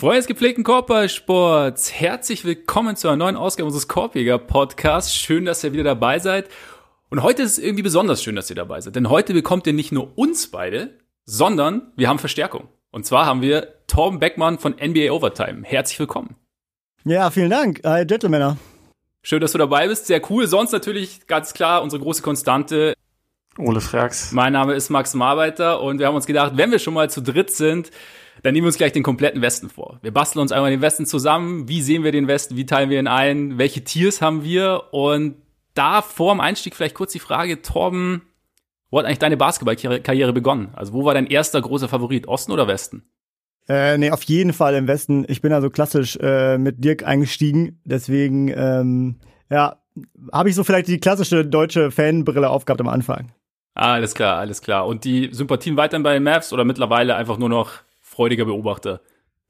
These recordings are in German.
Freunde des gepflegten Korbballsports, herzlich willkommen zu einer neuen Ausgabe unseres Korbjäger Podcasts. Schön, dass ihr wieder dabei seid. Und heute ist es irgendwie besonders schön, dass ihr dabei seid, denn heute bekommt ihr nicht nur uns beide, sondern wir haben Verstärkung. Und zwar haben wir Torben Beckmann von NBA Overtime. Herzlich willkommen. Ja, vielen Dank, äh, Gentlemen. Schön, dass du dabei bist. Sehr cool. Sonst natürlich ganz klar unsere große Konstante. Ole Frax. Mein Name ist Max Marbeiter und wir haben uns gedacht, wenn wir schon mal zu dritt sind, dann nehmen wir uns gleich den kompletten Westen vor. Wir basteln uns einmal den Westen zusammen. Wie sehen wir den Westen? Wie teilen wir ihn ein? Welche Tiers haben wir? Und da vor dem Einstieg vielleicht kurz die Frage, Torben, wo hat eigentlich deine Basketballkarriere begonnen? Also wo war dein erster großer Favorit? Osten oder Westen? Äh, nee, auf jeden Fall im Westen. Ich bin also klassisch äh, mit Dirk eingestiegen. Deswegen, ähm, ja, habe ich so vielleicht die klassische deutsche Fanbrille aufgehabt am Anfang. Ah, alles klar, alles klar. Und die Sympathien weiterhin bei den Mavs oder mittlerweile einfach nur noch freudiger Beobachter?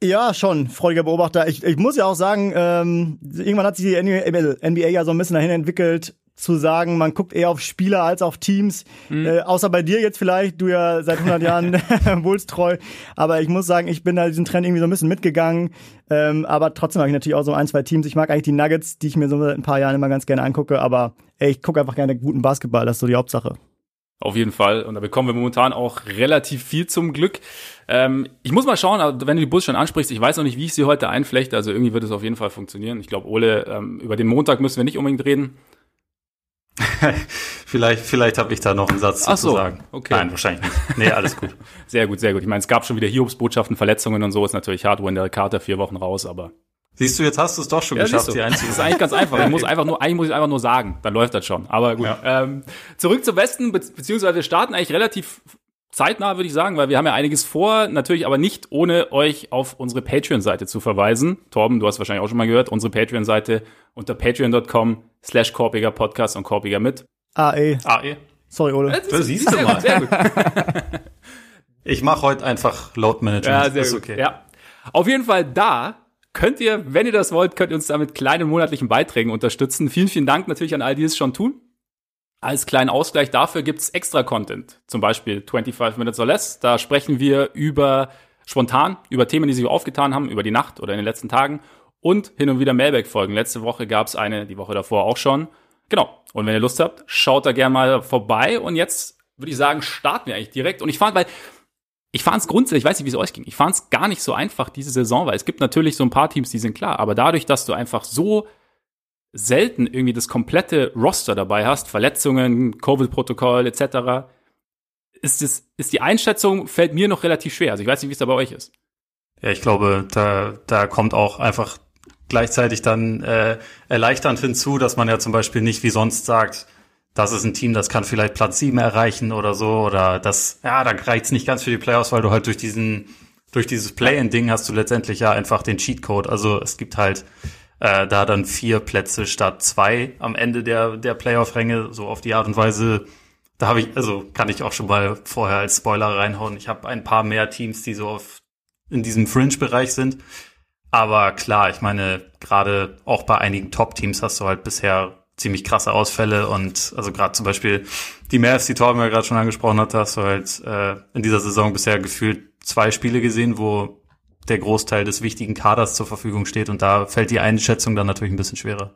Ja, schon, freudiger Beobachter. Ich, ich muss ja auch sagen, ähm, irgendwann hat sich die NBA ja so ein bisschen dahin entwickelt, zu sagen, man guckt eher auf Spieler als auf Teams. Mhm. Äh, außer bei dir jetzt vielleicht, du ja seit 100 Jahren Bulls treu. Aber ich muss sagen, ich bin da diesen Trend irgendwie so ein bisschen mitgegangen. Ähm, aber trotzdem habe ich natürlich auch so ein, zwei Teams. Ich mag eigentlich die Nuggets, die ich mir so seit ein paar Jahren immer ganz gerne angucke. Aber ey, ich gucke einfach gerne guten Basketball. Das ist so die Hauptsache. Auf jeden Fall. Und da bekommen wir momentan auch relativ viel zum Glück. Ähm, ich muss mal schauen, wenn du die Bulls schon ansprichst, ich weiß noch nicht, wie ich sie heute einflechte. Also irgendwie wird es auf jeden Fall funktionieren. Ich glaube, Ole, ähm, über den Montag müssen wir nicht unbedingt reden. vielleicht vielleicht habe ich da noch einen Satz Ach so, zu sagen. Okay. Nein, wahrscheinlich nicht. Nee, alles gut. sehr gut, sehr gut. Ich meine, es gab schon wieder Hiobsbotschaften, Verletzungen und so. Ist natürlich hart, wo in der Karte vier Wochen raus, aber Siehst du, jetzt hast du es doch schon ja, geschafft, die Das ist eigentlich ganz einfach. Ich muss einfach nur, eigentlich muss ich einfach nur sagen, dann läuft das schon. Aber gut. Ja. Ähm, zurück zum Westen, be beziehungsweise wir starten eigentlich relativ zeitnah, würde ich sagen, weil wir haben ja einiges vor, natürlich aber nicht ohne euch auf unsere Patreon-Seite zu verweisen. Torben, du hast wahrscheinlich auch schon mal gehört, unsere Patreon-Seite unter patreon.com slash Korpiger Podcast und Korpiger mit. AE. AE. Sorry, Ole. Das, das siehst du mal. Sehr gut. ich mache heute einfach Load Management. Ja, sehr gut. okay. Ja. Auf jeden Fall da könnt ihr, wenn ihr das wollt, könnt ihr uns da mit kleinen monatlichen Beiträgen unterstützen. Vielen, vielen Dank natürlich an all die es schon tun. Als kleinen Ausgleich dafür gibt's extra Content. Zum Beispiel 25 Minutes or Less. Da sprechen wir über spontan, über Themen, die sich aufgetan haben, über die Nacht oder in den letzten Tagen. Und hin und wieder Mailback-Folgen. Letzte Woche gab's eine, die Woche davor auch schon. Genau. Und wenn ihr Lust habt, schaut da gerne mal vorbei. Und jetzt würde ich sagen, starten wir eigentlich direkt. Und ich fand, weil ich fand es grundsätzlich, ich weiß nicht, wie es euch ging, ich fand es gar nicht so einfach diese Saison, weil es gibt natürlich so ein paar Teams, die sind klar, aber dadurch, dass du einfach so selten irgendwie das komplette Roster dabei hast, Verletzungen, Covid-Protokoll etc., ist, es, ist die Einschätzung, fällt mir noch relativ schwer. Also ich weiß nicht, wie es da bei euch ist. Ja, ich glaube, da, da kommt auch einfach gleichzeitig dann äh, erleichternd hinzu, dass man ja zum Beispiel nicht wie sonst sagt, das ist ein Team, das kann vielleicht Platz 7 erreichen oder so, oder das, ja, da reicht's nicht ganz für die Playoffs, weil du halt durch diesen, durch dieses Play-in-Ding hast du letztendlich ja einfach den Cheatcode. Also es gibt halt äh, da dann vier Plätze statt zwei am Ende der, der Playoff-Ränge, so auf die Art und Weise. Da habe ich, also kann ich auch schon mal vorher als Spoiler reinhauen. Ich habe ein paar mehr Teams, die so auf, in diesem Fringe-Bereich sind. Aber klar, ich meine, gerade auch bei einigen Top-Teams hast du halt bisher ziemlich krasse Ausfälle und also gerade zum Beispiel die Mavs, die Torben ja gerade schon angesprochen hat, hast du halt äh, in dieser Saison bisher gefühlt zwei Spiele gesehen, wo der Großteil des wichtigen Kaders zur Verfügung steht und da fällt die Einschätzung dann natürlich ein bisschen schwerer.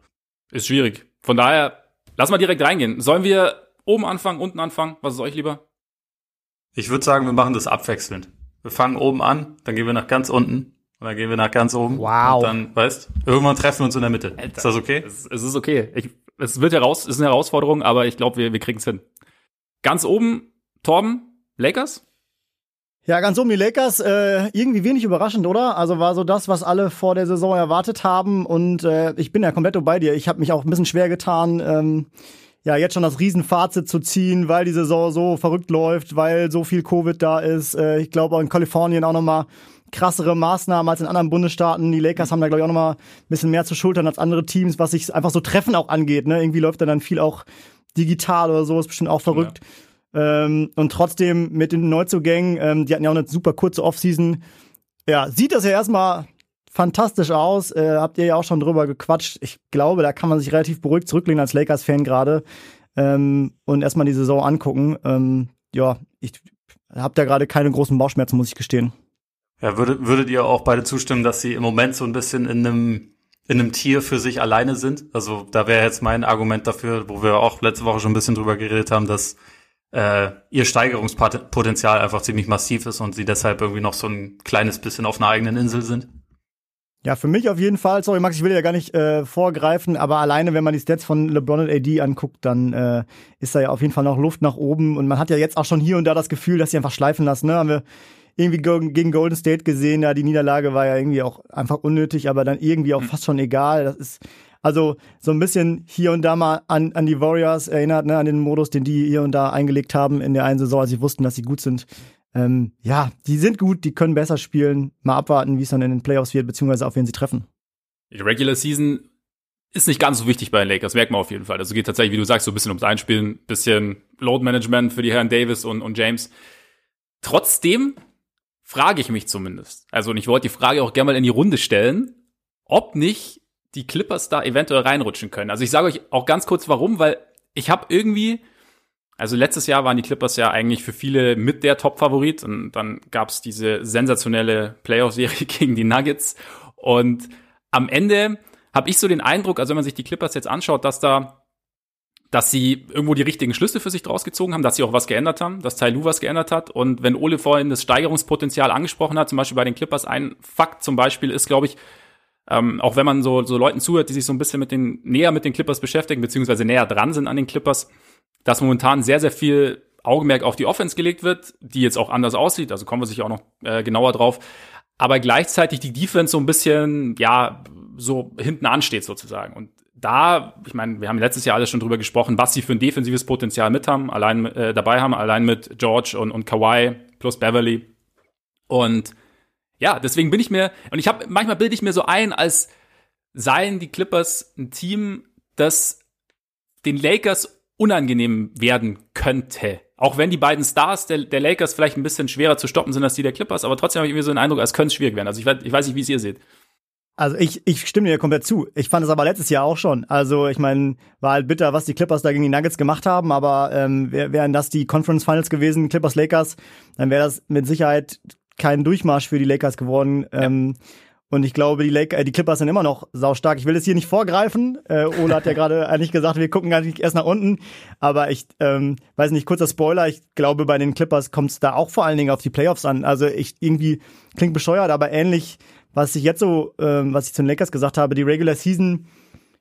Ist schwierig. Von daher, lass mal direkt reingehen. Sollen wir oben anfangen, unten anfangen? Was ist euch lieber? Ich würde sagen, wir machen das abwechselnd. Wir fangen oben an, dann gehen wir nach ganz unten und dann gehen wir nach ganz oben. Wow. Und dann, weißt, irgendwann treffen wir uns in der Mitte. Alter, ist das okay? Es, es ist okay. Ich, es wird heraus, ist eine Herausforderung, aber ich glaube, wir, wir kriegen es hin. Ganz oben, Torben, Lakers? Ja, ganz oben die Lakers, äh, irgendwie wenig überraschend, oder? Also war so das, was alle vor der Saison erwartet haben und äh, ich bin ja komplett bei dir. Ich habe mich auch ein bisschen schwer getan, ähm, ja, jetzt schon das Riesenfazit zu ziehen, weil die Saison so verrückt läuft, weil so viel Covid da ist. Äh, ich glaube in Kalifornien auch nochmal krassere Maßnahmen als in anderen Bundesstaaten. Die Lakers haben da, glaube ich, auch nochmal ein bisschen mehr zu schultern als andere Teams, was sich einfach so Treffen auch angeht. Ne? Irgendwie läuft da dann viel auch digital oder so, ist bestimmt auch verrückt. Ja. Ähm, und trotzdem mit den Neuzugängen, ähm, die hatten ja auch eine super kurze Offseason. Ja, sieht das ja erstmal fantastisch aus. Äh, habt ihr ja auch schon drüber gequatscht. Ich glaube, da kann man sich relativ beruhigt zurücklehnen als Lakers-Fan gerade ähm, und erstmal die Saison angucken. Ähm, ja, ich hab da gerade keine großen Bauchschmerzen, muss ich gestehen. Ja, würdet, würdet ihr auch beide zustimmen, dass sie im Moment so ein bisschen in einem in einem Tier für sich alleine sind? Also da wäre jetzt mein Argument dafür, wo wir auch letzte Woche schon ein bisschen drüber geredet haben, dass äh, ihr Steigerungspotenzial einfach ziemlich massiv ist und sie deshalb irgendwie noch so ein kleines bisschen auf einer eigenen Insel sind. Ja, für mich auf jeden Fall. Sorry, Max, ich will ja gar nicht äh, vorgreifen, aber alleine, wenn man die Stats von LeBron und AD anguckt, dann äh, ist da ja auf jeden Fall noch Luft nach oben. Und man hat ja jetzt auch schon hier und da das Gefühl, dass sie einfach schleifen lassen. Ne? Haben wir irgendwie gegen Golden State gesehen, ja, die Niederlage war ja irgendwie auch einfach unnötig, aber dann irgendwie auch mhm. fast schon egal. Das ist also so ein bisschen hier und da mal an, an die Warriors erinnert, ne, an den Modus, den die hier und da eingelegt haben in der einen Saison, als sie wussten, dass sie gut sind. Ähm, ja, die sind gut, die können besser spielen. Mal abwarten, wie es dann in den Playoffs wird, beziehungsweise auf wen sie treffen. Die Regular Season ist nicht ganz so wichtig bei den Lakers, merkt man auf jeden Fall. Also geht tatsächlich, wie du sagst, so ein bisschen ums Einspielen, bisschen Load Management für die Herren Davis und, und James. Trotzdem frage ich mich zumindest. Also, und ich wollte die Frage auch gerne mal in die Runde stellen, ob nicht die Clippers da eventuell reinrutschen können. Also ich sage euch auch ganz kurz warum, weil ich habe irgendwie also letztes Jahr waren die Clippers ja eigentlich für viele mit der Top-Favorit und dann gab's diese sensationelle Playoff-Serie gegen die Nuggets und am Ende habe ich so den Eindruck, also wenn man sich die Clippers jetzt anschaut, dass da dass sie irgendwo die richtigen Schlüsse für sich draus gezogen haben, dass sie auch was geändert haben, dass Tai Lu was geändert hat. Und wenn Ole vorhin das Steigerungspotenzial angesprochen hat, zum Beispiel bei den Clippers, ein Fakt zum Beispiel ist, glaube ich, ähm, auch wenn man so, so Leuten zuhört, die sich so ein bisschen mit den, näher mit den Clippers beschäftigen, beziehungsweise näher dran sind an den Clippers, dass momentan sehr, sehr viel Augenmerk auf die Offense gelegt wird, die jetzt auch anders aussieht, also kommen wir sicher auch noch äh, genauer drauf, aber gleichzeitig die Defense so ein bisschen, ja, so hinten ansteht sozusagen. Und da, ich meine, wir haben letztes Jahr alles schon drüber gesprochen, was sie für ein defensives Potenzial mit haben, allein äh, dabei haben, allein mit George und, und Kawhi plus Beverly. Und ja, deswegen bin ich mir, und ich habe, manchmal bilde ich mir so ein, als seien die Clippers ein Team, das den Lakers unangenehm werden könnte. Auch wenn die beiden Stars der, der Lakers vielleicht ein bisschen schwerer zu stoppen sind als die der Clippers, aber trotzdem habe ich irgendwie so den Eindruck, als könnte es schwierig werden. Also ich, ich weiß nicht, wie es ihr seht. Also ich, ich stimme dir komplett zu. Ich fand es aber letztes Jahr auch schon. Also ich meine, war halt bitter, was die Clippers da gegen die Nuggets gemacht haben, aber ähm, wären das die Conference Finals gewesen, Clippers Lakers, dann wäre das mit Sicherheit kein Durchmarsch für die Lakers geworden. Ja. Ähm, und ich glaube, die, Lake, äh, die Clippers sind immer noch saustark. Ich will es hier nicht vorgreifen. Äh, Ole hat ja gerade eigentlich gesagt, wir gucken gar nicht erst nach unten. Aber ich ähm, weiß nicht, kurzer Spoiler. Ich glaube, bei den Clippers kommt es da auch vor allen Dingen auf die Playoffs an. Also ich irgendwie klingt bescheuert, aber ähnlich, was ich jetzt so, ähm, was ich zu den Lakers gesagt habe, die Regular Season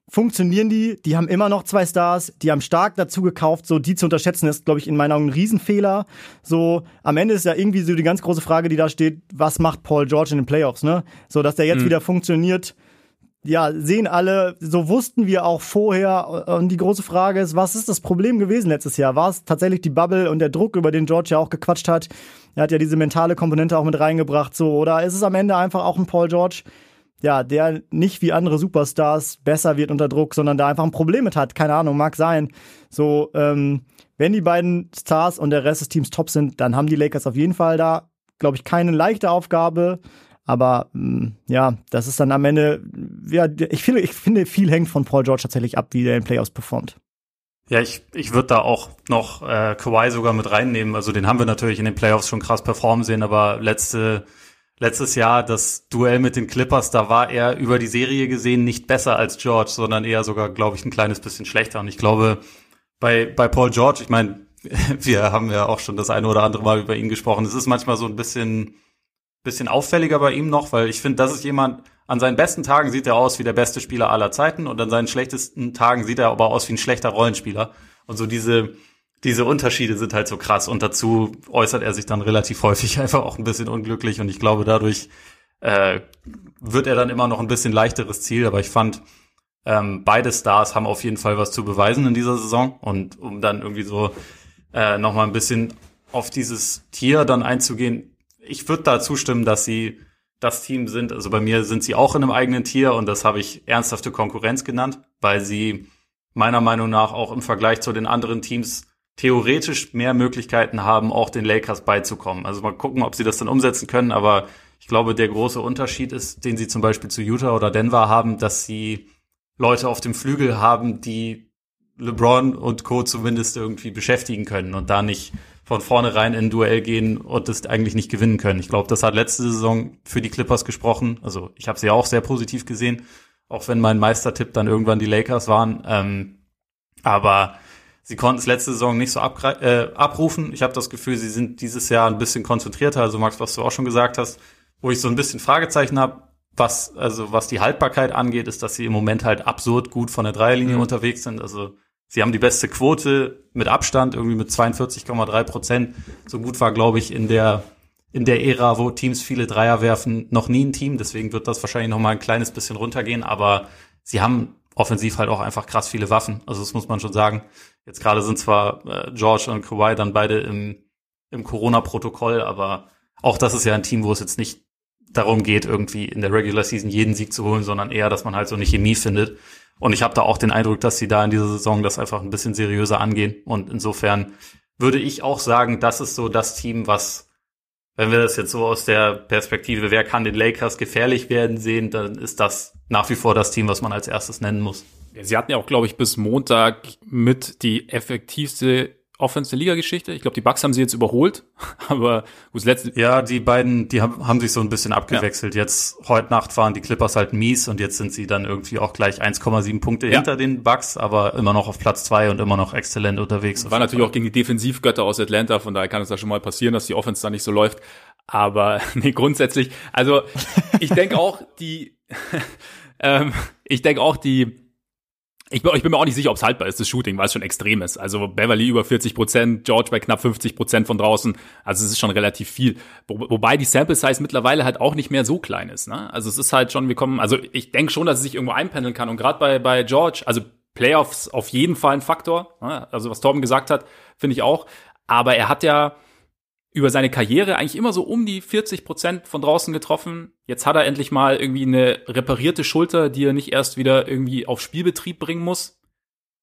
funktionieren die. Die haben immer noch zwei Stars. Die haben stark dazu gekauft. So, die zu unterschätzen ist, glaube ich, in meinen Augen ein Riesenfehler. So, am Ende ist ja irgendwie so die ganz große Frage, die da steht, was macht Paul George in den Playoffs, ne? So, dass der jetzt mhm. wieder funktioniert. Ja, sehen alle, so wussten wir auch vorher. Und die große Frage ist, was ist das Problem gewesen letztes Jahr? War es tatsächlich die Bubble und der Druck, über den George ja auch gequatscht hat? Er hat ja diese mentale Komponente auch mit reingebracht, so. Oder ist es am Ende einfach auch ein Paul George, ja, der nicht wie andere Superstars besser wird unter Druck, sondern da einfach ein Problem mit hat. Keine Ahnung, mag sein. So, ähm, wenn die beiden Stars und der Rest des Teams top sind, dann haben die Lakers auf jeden Fall da, glaube ich, keine leichte Aufgabe. Aber mm, ja, das ist dann am Ende, ja, ich finde, ich finde, viel hängt von Paul George tatsächlich ab, wie der in Playoffs performt. Ja, ich, ich würde da auch noch äh, Kawhi sogar mit reinnehmen. Also den haben wir natürlich in den Playoffs schon krass performen sehen, aber letzte letztes Jahr das Duell mit den Clippers, da war er über die Serie gesehen nicht besser als George, sondern eher sogar, glaube ich, ein kleines bisschen schlechter. Und ich glaube, bei, bei Paul George, ich meine, wir haben ja auch schon das eine oder andere Mal über ihn gesprochen. Es ist manchmal so ein bisschen, bisschen auffälliger bei ihm noch, weil ich finde, das ist jemand, an seinen besten Tagen sieht er aus wie der beste Spieler aller Zeiten und an seinen schlechtesten Tagen sieht er aber aus wie ein schlechter Rollenspieler. Und so diese, diese Unterschiede sind halt so krass und dazu äußert er sich dann relativ häufig einfach auch ein bisschen unglücklich und ich glaube, dadurch äh, wird er dann immer noch ein bisschen leichteres Ziel, aber ich fand, ähm, beide Stars haben auf jeden Fall was zu beweisen in dieser Saison und um dann irgendwie so äh, nochmal ein bisschen auf dieses Tier dann einzugehen, ich würde da zustimmen, dass sie das Team sind, also bei mir sind sie auch in einem eigenen Tier und das habe ich ernsthafte Konkurrenz genannt, weil sie meiner Meinung nach auch im Vergleich zu den anderen Teams theoretisch mehr Möglichkeiten haben, auch den Lakers beizukommen. Also mal gucken, ob sie das dann umsetzen können, aber ich glaube, der große Unterschied ist, den sie zum Beispiel zu Utah oder Denver haben, dass sie Leute auf dem Flügel haben, die LeBron und Co. zumindest irgendwie beschäftigen können und da nicht von vornherein in ein Duell gehen und das eigentlich nicht gewinnen können. Ich glaube, das hat letzte Saison für die Clippers gesprochen. Also ich habe sie ja auch sehr positiv gesehen, auch wenn mein Meistertipp dann irgendwann die Lakers waren. Ähm, aber sie konnten es letzte Saison nicht so äh, abrufen. Ich habe das Gefühl, sie sind dieses Jahr ein bisschen konzentrierter. Also Max, was du auch schon gesagt hast, wo ich so ein bisschen Fragezeichen habe, was also was die Haltbarkeit angeht, ist, dass sie im Moment halt absurd gut von der Dreierlinie mhm. unterwegs sind. Also sie haben die beste Quote mit Abstand, irgendwie mit 42,3 Prozent. So gut war, glaube ich, in der in der Ära, wo Teams viele Dreier werfen, noch nie ein Team. Deswegen wird das wahrscheinlich noch mal ein kleines bisschen runtergehen. Aber sie haben offensiv halt auch einfach krass viele Waffen. Also das muss man schon sagen. Jetzt gerade sind zwar äh, George und Kawhi dann beide im, im Corona-Protokoll, aber auch das ist ja ein Team, wo es jetzt nicht darum geht, irgendwie in der Regular Season jeden Sieg zu holen, sondern eher, dass man halt so eine Chemie findet. Und ich habe da auch den Eindruck, dass sie da in dieser Saison das einfach ein bisschen seriöser angehen. Und insofern würde ich auch sagen, das ist so das Team, was, wenn wir das jetzt so aus der Perspektive, wer kann den Lakers gefährlich werden sehen, dann ist das nach wie vor das Team, was man als erstes nennen muss. Sie hatten ja auch, glaube ich, bis Montag mit die effektivste Offense der Liga-Geschichte. Ich glaube, die Bucks haben sie jetzt überholt, aber gut, letzte. Ja, die beiden, die haben, haben sich so ein bisschen abgewechselt. Ja. Jetzt heute Nacht waren die Clippers halt mies und jetzt sind sie dann irgendwie auch gleich 1,7 Punkte ja. hinter den Bucks, aber immer noch auf Platz zwei und immer noch exzellent unterwegs. War natürlich auch gegen die Defensivgötter aus Atlanta, von daher kann es da schon mal passieren, dass die Offense da nicht so läuft. Aber nee, grundsätzlich, also ich denke auch, die, ähm, ich denke auch, die ich bin, ich bin mir auch nicht sicher, ob es haltbar ist, das Shooting, weil es schon extrem ist. Also Beverly über 40 Prozent, George bei knapp 50 Prozent von draußen. Also es ist schon relativ viel. Wo, wobei die Sample Size mittlerweile halt auch nicht mehr so klein ist. Ne? Also es ist halt schon, wir kommen, also ich denke schon, dass es sich irgendwo einpendeln kann. Und gerade bei, bei George, also Playoffs auf jeden Fall ein Faktor. Ne? Also was Torben gesagt hat, finde ich auch. Aber er hat ja über seine Karriere eigentlich immer so um die 40 Prozent von draußen getroffen. Jetzt hat er endlich mal irgendwie eine reparierte Schulter, die er nicht erst wieder irgendwie auf Spielbetrieb bringen muss.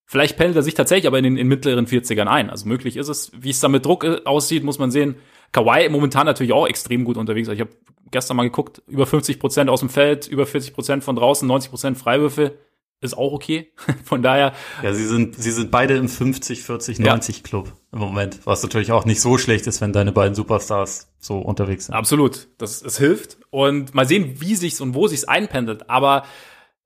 Vielleicht pendelt er sich tatsächlich aber in den in mittleren 40ern ein. Also möglich ist es. Wie es da mit Druck äh, aussieht, muss man sehen. Kawhi momentan natürlich auch extrem gut unterwegs. Ich habe gestern mal geguckt, über 50 Prozent aus dem Feld, über 40 Prozent von draußen, 90 Prozent Freiwürfe ist auch okay. Von daher. Ja, sie sind, sie sind beide im 50, 40, 90 ja. Club im Moment, was natürlich auch nicht so schlecht ist, wenn deine beiden Superstars so unterwegs sind. Absolut. Das, es hilft. Und mal sehen, wie sich's und wo sich's einpendelt. Aber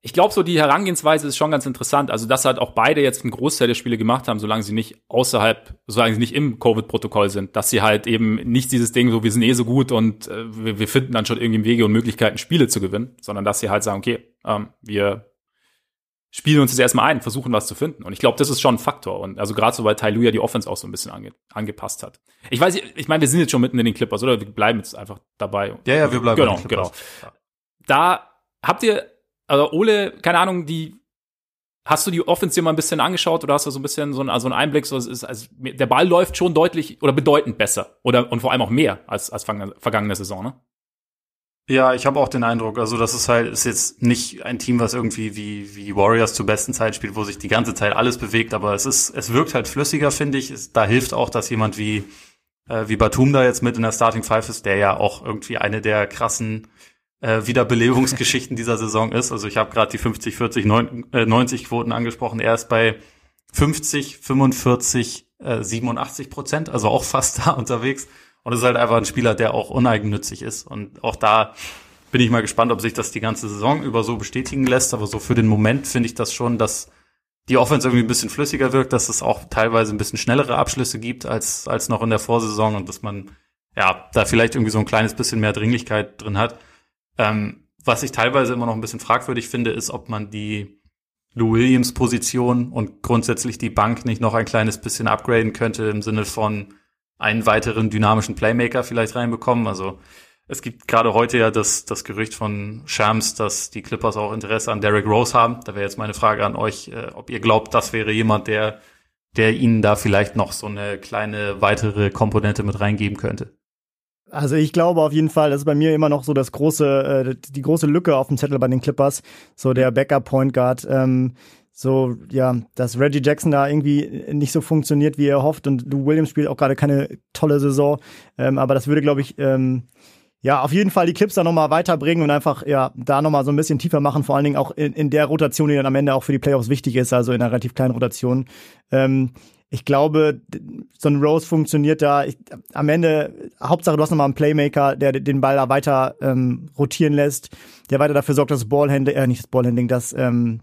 ich glaube, so die Herangehensweise ist schon ganz interessant. Also, dass halt auch beide jetzt einen Großteil der Spiele gemacht haben, solange sie nicht außerhalb, solange sie nicht im Covid-Protokoll sind, dass sie halt eben nicht dieses Ding, so wir sind eh so gut und äh, wir, wir finden dann schon irgendwie Wege und Möglichkeiten, Spiele zu gewinnen, sondern dass sie halt sagen, okay, ähm, wir spielen uns jetzt erstmal ein, versuchen was zu finden. Und ich glaube, das ist schon ein Faktor. Und also gerade so, weil Tai ja die Offense auch so ein bisschen ange angepasst hat. Ich weiß, ich meine, wir sind jetzt schon mitten in den Clippers, oder? Wir bleiben jetzt einfach dabei. Ja, ja, wir bleiben genau, genau. Da habt ihr, also Ole, keine Ahnung, die Hast du die Offense dir mal ein bisschen angeschaut oder hast du so ein bisschen so einen, also einen Einblick? So, es ist, also der Ball läuft schon deutlich oder bedeutend besser oder und vor allem auch mehr als als vergangene Saison, ne? Ja, ich habe auch den Eindruck, also das ist halt ist jetzt nicht ein Team, was irgendwie wie wie Warriors zur besten Zeit spielt, wo sich die ganze Zeit alles bewegt, aber es ist es wirkt halt flüssiger, finde ich. Es, da hilft auch, dass jemand wie äh, wie Batum da jetzt mit in der Starting Five ist, der ja auch irgendwie eine der krassen äh, Wiederbelebungsgeschichten dieser Saison ist. Also ich habe gerade die 50, 40, 90 Quoten angesprochen. Er ist bei 50, 45, äh, 87 Prozent, also auch fast da unterwegs. Und es ist halt einfach ein Spieler, der auch uneigennützig ist. Und auch da bin ich mal gespannt, ob sich das die ganze Saison über so bestätigen lässt. Aber so für den Moment finde ich das schon, dass die Offense irgendwie ein bisschen flüssiger wirkt, dass es auch teilweise ein bisschen schnellere Abschlüsse gibt als, als noch in der Vorsaison und dass man ja da vielleicht irgendwie so ein kleines bisschen mehr Dringlichkeit drin hat. Ähm, was ich teilweise immer noch ein bisschen fragwürdig finde, ist, ob man die Lou Williams Position und grundsätzlich die Bank nicht noch ein kleines bisschen upgraden könnte im Sinne von einen weiteren dynamischen Playmaker vielleicht reinbekommen. Also es gibt gerade heute ja das, das Gerücht von Shams, dass die Clippers auch Interesse an Derrick Rose haben. Da wäre jetzt meine Frage an euch, äh, ob ihr glaubt, das wäre jemand, der, der ihnen da vielleicht noch so eine kleine weitere Komponente mit reingeben könnte. Also ich glaube auf jeden Fall, das ist bei mir immer noch so das große, äh, die große Lücke auf dem Zettel bei den Clippers, so der Backup Point Guard. Ähm, so, ja, dass Reggie Jackson da irgendwie nicht so funktioniert, wie er hofft. Und Lou Williams spielt auch gerade keine tolle Saison. Ähm, aber das würde, glaube ich, ähm, ja, auf jeden Fall die Clips da nochmal weiterbringen und einfach, ja, da nochmal so ein bisschen tiefer machen, vor allen Dingen auch in, in der Rotation, die dann am Ende auch für die Playoffs wichtig ist, also in einer relativ kleinen Rotation. Ähm, ich glaube, so ein Rose funktioniert da. Ich, am Ende, Hauptsache, du hast nochmal einen Playmaker, der den Ball da weiter ähm, rotieren lässt, der weiter dafür sorgt, dass das Ballhandling, äh, nicht das Ballhandling, dass, ähm,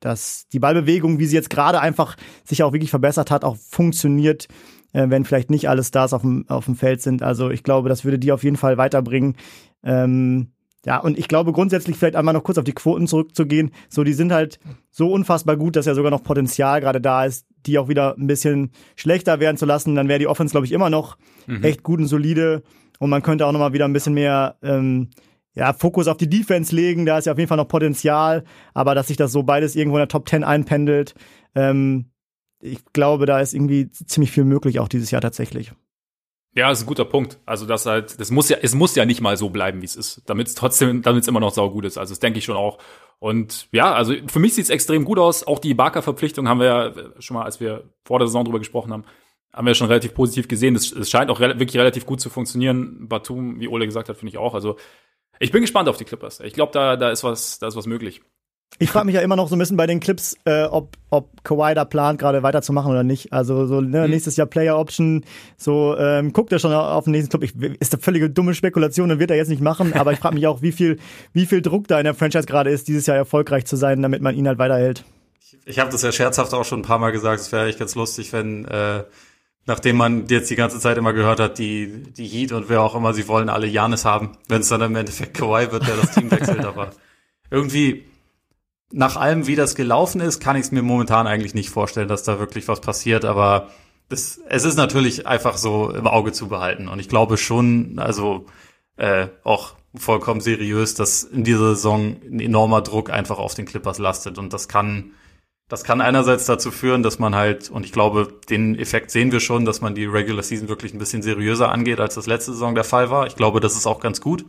dass die Ballbewegung, wie sie jetzt gerade einfach sich auch wirklich verbessert hat, auch funktioniert, äh, wenn vielleicht nicht alle Stars auf dem, auf dem Feld sind. Also ich glaube, das würde die auf jeden Fall weiterbringen. Ähm, ja, und ich glaube grundsätzlich vielleicht einmal noch kurz auf die Quoten zurückzugehen. So, die sind halt so unfassbar gut, dass ja sogar noch Potenzial gerade da ist, die auch wieder ein bisschen schlechter werden zu lassen. Dann wäre die Offense, glaube ich, immer noch mhm. echt gut und solide. Und man könnte auch noch mal wieder ein bisschen mehr ähm, ja, Fokus auf die Defense legen. Da ist ja auf jeden Fall noch Potenzial. Aber dass sich das so beides irgendwo in der Top 10 einpendelt, ähm, ich glaube, da ist irgendwie ziemlich viel möglich auch dieses Jahr tatsächlich. Ja, das ist ein guter Punkt. Also das halt, das muss ja, es muss ja nicht mal so bleiben, wie es ist, damit es trotzdem, damit es immer noch saugut ist. Also das denke ich schon auch. Und ja, also für mich sieht es extrem gut aus. Auch die Ibaka-Verpflichtung haben wir ja schon mal, als wir vor der Saison drüber gesprochen haben, haben wir schon relativ positiv gesehen. Es scheint auch re wirklich relativ gut zu funktionieren. Batum, wie Ole gesagt hat, finde ich auch. Also ich bin gespannt auf die Clippers. Ich glaube, da, da ist was, da ist was möglich. Ich frage mich ja immer noch so ein bisschen bei den Clips, äh, ob, ob Kawhi da plant, gerade weiterzumachen oder nicht. Also so ne, mhm. nächstes Jahr Player Option, so ähm, guckt er schon auf den nächsten Club. Ich, ist eine völlige dumme Spekulation, dann wird er jetzt nicht machen. Aber ich frage mich auch, wie viel, wie viel Druck da in der Franchise gerade ist, dieses Jahr erfolgreich zu sein, damit man ihn halt weiterhält. Ich, ich habe das ja scherzhaft auch schon ein paar Mal gesagt. Es wäre echt ganz lustig, wenn äh, nachdem man jetzt die ganze Zeit immer gehört hat, die die Heat und wer auch immer, sie wollen alle Janis haben, wenn es dann im Endeffekt Kawhi wird, der das Team wechselt. Aber irgendwie nach allem, wie das gelaufen ist, kann ich es mir momentan eigentlich nicht vorstellen, dass da wirklich was passiert. Aber das, es ist natürlich einfach so im Auge zu behalten. Und ich glaube schon, also äh, auch vollkommen seriös, dass in dieser Saison ein enormer Druck einfach auf den Clippers lastet. Und das kann, das kann einerseits dazu führen, dass man halt, und ich glaube, den Effekt sehen wir schon, dass man die Regular Season wirklich ein bisschen seriöser angeht, als das letzte Saison der Fall war. Ich glaube, das ist auch ganz gut.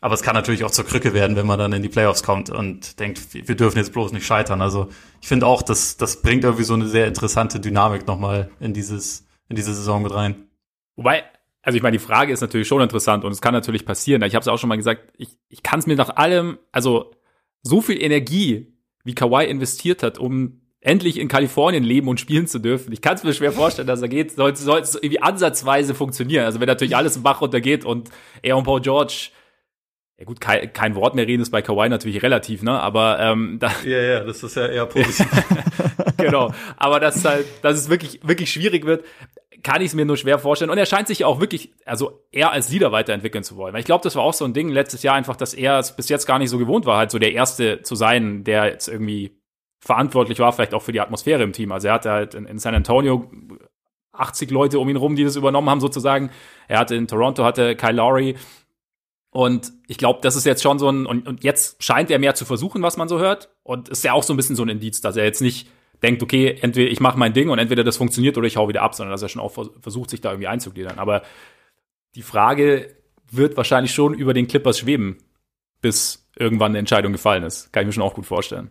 Aber es kann natürlich auch zur Krücke werden, wenn man dann in die Playoffs kommt und denkt, wir dürfen jetzt bloß nicht scheitern. Also ich finde auch, dass das bringt irgendwie so eine sehr interessante Dynamik nochmal in dieses, in diese Saison mit rein. Wobei, also ich meine, die Frage ist natürlich schon interessant und es kann natürlich passieren. Ich habe es auch schon mal gesagt, ich, ich kann es mir nach allem, also so viel Energie, wie Kawhi investiert hat, um endlich in Kalifornien leben und spielen zu dürfen. Ich kann es mir schwer vorstellen, dass er geht, sollte, sollte es irgendwie ansatzweise funktionieren. Also wenn natürlich alles im Bach runtergeht und er und Paul George ja gut, kein, kein Wort mehr reden ist bei Kawhi natürlich relativ, ne? Aber ähm, da, ja, ja, das ist ja eher positiv. genau. Aber dass halt, dass es wirklich, wirklich schwierig wird, kann ich es mir nur schwer vorstellen. Und er scheint sich auch wirklich, also er als Leader weiterentwickeln zu wollen. Weil ich glaube, das war auch so ein Ding letztes Jahr einfach, dass er es bis jetzt gar nicht so gewohnt war, halt so der Erste zu sein, der jetzt irgendwie verantwortlich war, vielleicht auch für die Atmosphäre im Team. Also er hatte halt in, in San Antonio 80 Leute um ihn rum, die das übernommen haben sozusagen. Er hatte in Toronto hatte Kyle Lowry, und ich glaube, das ist jetzt schon so ein, und, und jetzt scheint er mehr zu versuchen, was man so hört. Und ist ja auch so ein bisschen so ein Indiz, dass er jetzt nicht denkt, okay, entweder ich mache mein Ding und entweder das funktioniert oder ich hau wieder ab, sondern dass er schon auch versucht, sich da irgendwie einzugliedern. Aber die Frage wird wahrscheinlich schon über den Clippers schweben, bis irgendwann eine Entscheidung gefallen ist. Kann ich mir schon auch gut vorstellen.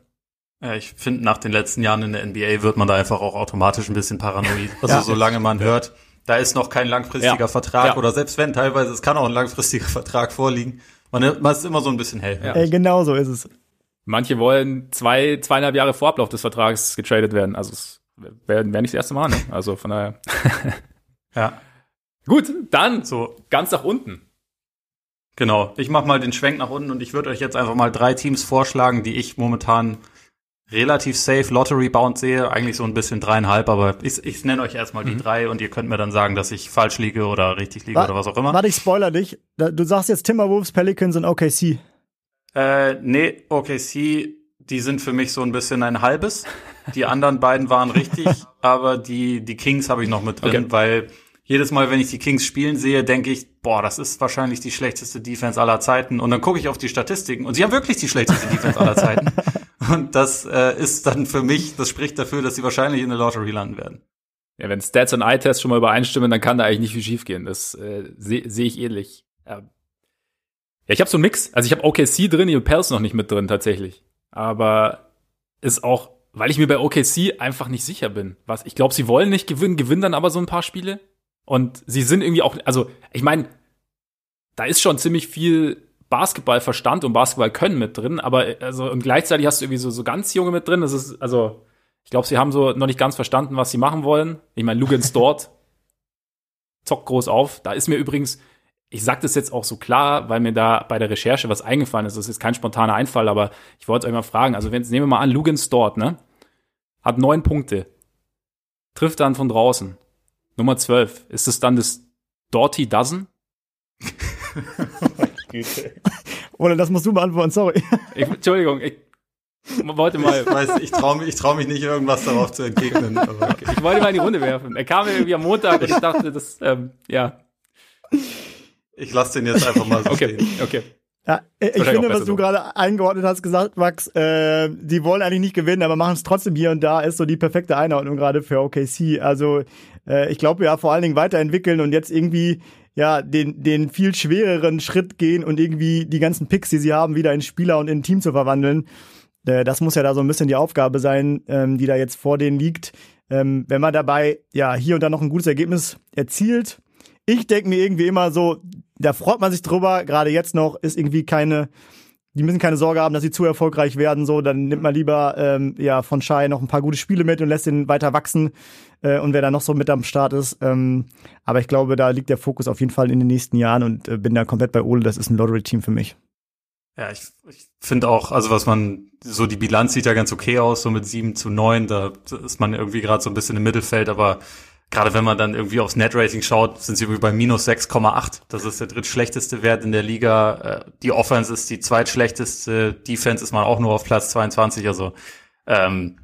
Ja, ich finde, nach den letzten Jahren in der NBA wird man da einfach auch automatisch ein bisschen paranoid. Also ja. solange man hört, da ist noch kein langfristiger ja. Vertrag ja. oder selbst wenn, teilweise, es kann auch ein langfristiger Vertrag vorliegen. Man, man ist immer so ein bisschen hell. Ja. Ey, genau so ist es. Manche wollen zwei, zweieinhalb Jahre vor Ablauf des Vertrags getradet werden. Also es wäre wär nicht das erste Mal, ne? Also von daher. ja. Gut, dann so ganz nach unten. Genau. Ich mache mal den Schwenk nach unten und ich würde euch jetzt einfach mal drei Teams vorschlagen, die ich momentan relativ safe Lottery-Bound sehe, eigentlich so ein bisschen dreieinhalb, aber ich, ich nenne euch erstmal die mhm. drei und ihr könnt mir dann sagen, dass ich falsch liege oder richtig liege war, oder was auch immer. Warte, ich spoiler dich. Du sagst jetzt Timberwolves, Pelicans und OKC. Äh, nee, OKC, die sind für mich so ein bisschen ein halbes. Die anderen beiden waren richtig, aber die, die Kings habe ich noch mit drin, okay. weil jedes Mal, wenn ich die Kings spielen sehe, denke ich, boah, das ist wahrscheinlich die schlechteste Defense aller Zeiten. Und dann gucke ich auf die Statistiken und sie haben wirklich die schlechteste Defense aller Zeiten. Und das äh, ist dann für mich, das spricht dafür, dass sie wahrscheinlich in der Lottery landen werden. Ja, wenn Stats und Eye-Tests schon mal übereinstimmen, dann kann da eigentlich nicht viel schiefgehen. Das äh, sehe seh ich ähnlich. Ja, ja ich habe so einen Mix. Also ich habe OKC drin, ich habe Pels noch nicht mit drin tatsächlich. Aber ist auch, weil ich mir bei OKC einfach nicht sicher bin. Was? Ich glaube, sie wollen nicht gewinnen, gewinnen dann aber so ein paar Spiele. Und sie sind irgendwie auch, also ich meine, da ist schon ziemlich viel Basketballverstand und Basketballkönnen mit drin, aber also und gleichzeitig hast du irgendwie so, so ganz junge mit drin. Das ist, also, Ich glaube, sie haben so noch nicht ganz verstanden, was sie machen wollen. Ich meine, Lugans dort zockt groß auf. Da ist mir übrigens, ich sage das jetzt auch so klar, weil mir da bei der Recherche was eingefallen ist. Das ist kein spontaner Einfall, aber ich wollte euch mal fragen. Also, wenn, nehmen wir mal an, Lugans dort, ne? Hat neun Punkte. Trifft dann von draußen. Nummer zwölf. Ist es dann das Dorty Dozen? Oder das musst du beantworten, sorry. Ich, Entschuldigung, ich wollte mal. Ich weiß, ich traue mich, ich trau mich nicht, irgendwas darauf zu entgegnen. Aber. Okay, ich wollte mal in die Runde werfen. Er kam irgendwie am Montag und ich dachte, das, ähm, ja. Ich lasse den jetzt einfach mal so Okay, stehen. okay. Ja, äh, ich finde, was du gerade eingeordnet hast, gesagt, Max, äh, die wollen eigentlich nicht gewinnen, aber machen es trotzdem hier und da, ist so die perfekte Einordnung gerade für OKC. Also äh, ich glaube ja vor allen Dingen weiterentwickeln und jetzt irgendwie ja den, den viel schwereren Schritt gehen und irgendwie die ganzen Picks, die sie haben, wieder in Spieler und in ein Team zu verwandeln. Äh, das muss ja da so ein bisschen die Aufgabe sein, ähm, die da jetzt vor denen liegt. Ähm, wenn man dabei ja hier und da noch ein gutes Ergebnis erzielt, ich denke mir irgendwie immer so, da freut man sich drüber, gerade jetzt noch, ist irgendwie keine, die müssen keine Sorge haben, dass sie zu erfolgreich werden, so, dann nimmt man lieber ähm, ja von Shai noch ein paar gute Spiele mit und lässt ihn weiter wachsen äh, und wer da noch so mit am Start ist. Ähm, aber ich glaube, da liegt der Fokus auf jeden Fall in den nächsten Jahren und äh, bin da komplett bei Ole, das ist ein Lottery-Team für mich. Ja, ich, ich finde auch, also was man, so die Bilanz sieht ja ganz okay aus, so mit sieben zu neun, da ist man irgendwie gerade so ein bisschen im Mittelfeld, aber gerade wenn man dann irgendwie aufs Net-Rating schaut, sind sie irgendwie bei minus 6,8. Das ist der drittschlechteste Wert in der Liga. Äh, die Offense ist die zweitschlechteste. Defense ist man auch nur auf Platz 22. Also ähm,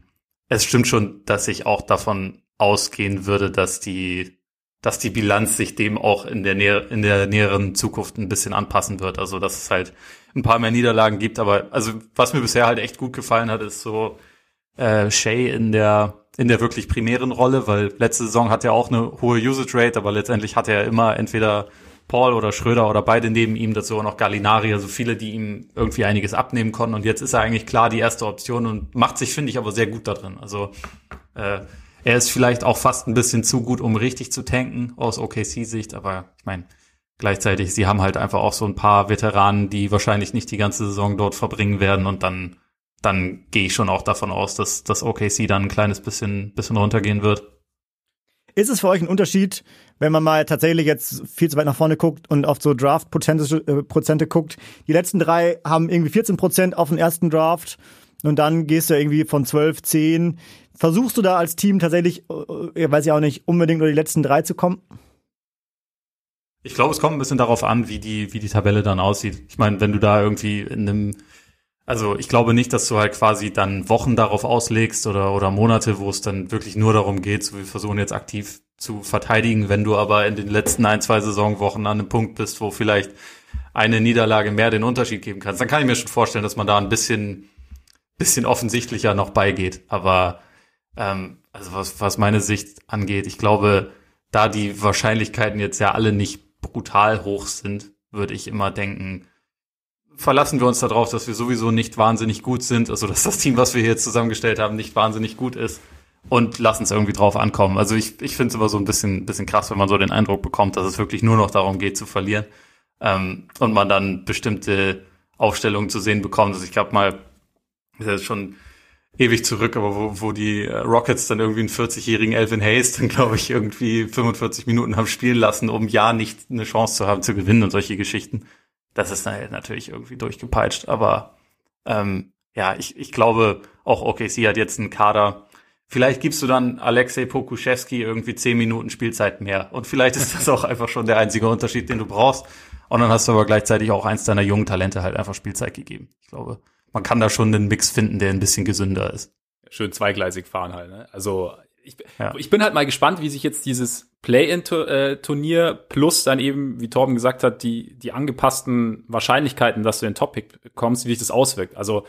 es stimmt schon, dass ich auch davon ausgehen würde, dass die dass die Bilanz sich dem auch in der, näher, in der näheren Zukunft ein bisschen anpassen wird. Also dass es halt ein paar mehr Niederlagen gibt. Aber also was mir bisher halt echt gut gefallen hat, ist so äh, Shay in der in der wirklich primären Rolle, weil letzte Saison hat er auch eine hohe Usage Rate, aber letztendlich hatte er immer entweder Paul oder Schröder oder beide neben ihm, dazu auch noch Gallinari, also viele, die ihm irgendwie einiges abnehmen konnten. Und jetzt ist er eigentlich klar die erste Option und macht sich, finde ich, aber sehr gut da drin. Also äh, er ist vielleicht auch fast ein bisschen zu gut, um richtig zu tanken aus OKC-Sicht, aber ich meine, gleichzeitig, sie haben halt einfach auch so ein paar Veteranen, die wahrscheinlich nicht die ganze Saison dort verbringen werden und dann dann gehe ich schon auch davon aus, dass das OKC dann ein kleines bisschen, bisschen runtergehen wird. Ist es für euch ein Unterschied, wenn man mal tatsächlich jetzt viel zu weit nach vorne guckt und auf so Draft-Prozente äh, Prozente guckt? Die letzten drei haben irgendwie 14 Prozent auf den ersten Draft und dann gehst du irgendwie von 12, 10. Versuchst du da als Team tatsächlich, äh, weiß ich auch nicht, unbedingt nur die letzten drei zu kommen? Ich glaube, es kommt ein bisschen darauf an, wie die, wie die Tabelle dann aussieht. Ich meine, wenn du da irgendwie in einem also ich glaube nicht, dass du halt quasi dann Wochen darauf auslegst oder, oder Monate, wo es dann wirklich nur darum geht, so wir versuchen jetzt aktiv zu verteidigen. Wenn du aber in den letzten ein, zwei Saisonwochen an einem Punkt bist, wo vielleicht eine Niederlage mehr den Unterschied geben kannst, dann kann ich mir schon vorstellen, dass man da ein bisschen, bisschen offensichtlicher noch beigeht. Aber ähm, also was, was meine Sicht angeht, ich glaube, da die Wahrscheinlichkeiten jetzt ja alle nicht brutal hoch sind, würde ich immer denken, verlassen wir uns darauf, dass wir sowieso nicht wahnsinnig gut sind, also dass das Team, was wir hier zusammengestellt haben, nicht wahnsinnig gut ist und lassen es irgendwie drauf ankommen. Also ich, ich finde es immer so ein bisschen, bisschen krass, wenn man so den Eindruck bekommt, dass es wirklich nur noch darum geht zu verlieren ähm, und man dann bestimmte Aufstellungen zu sehen bekommt. Also ich glaube mal, das ist schon ewig zurück, aber wo, wo die Rockets dann irgendwie einen 40-jährigen Elvin Hayes dann, glaube ich, irgendwie 45 Minuten haben spielen lassen, um ja nicht eine Chance zu haben zu gewinnen und solche Geschichten das ist natürlich irgendwie durchgepeitscht. Aber ähm, ja, ich, ich glaube, auch OKC hat jetzt einen Kader. Vielleicht gibst du dann Alexei Pokuschewski irgendwie zehn Minuten Spielzeit mehr. Und vielleicht ist das auch einfach schon der einzige Unterschied, den du brauchst. Und dann hast du aber gleichzeitig auch eins deiner jungen Talente halt einfach Spielzeit gegeben. Ich glaube, man kann da schon einen Mix finden, der ein bisschen gesünder ist. Schön zweigleisig fahren halt. Ne? Also ich, ja. ich bin halt mal gespannt, wie sich jetzt dieses Play-in-Turnier plus dann eben, wie Torben gesagt hat, die, die angepassten Wahrscheinlichkeiten, dass du den Top-Pick kommst, wie sich das auswirkt. Also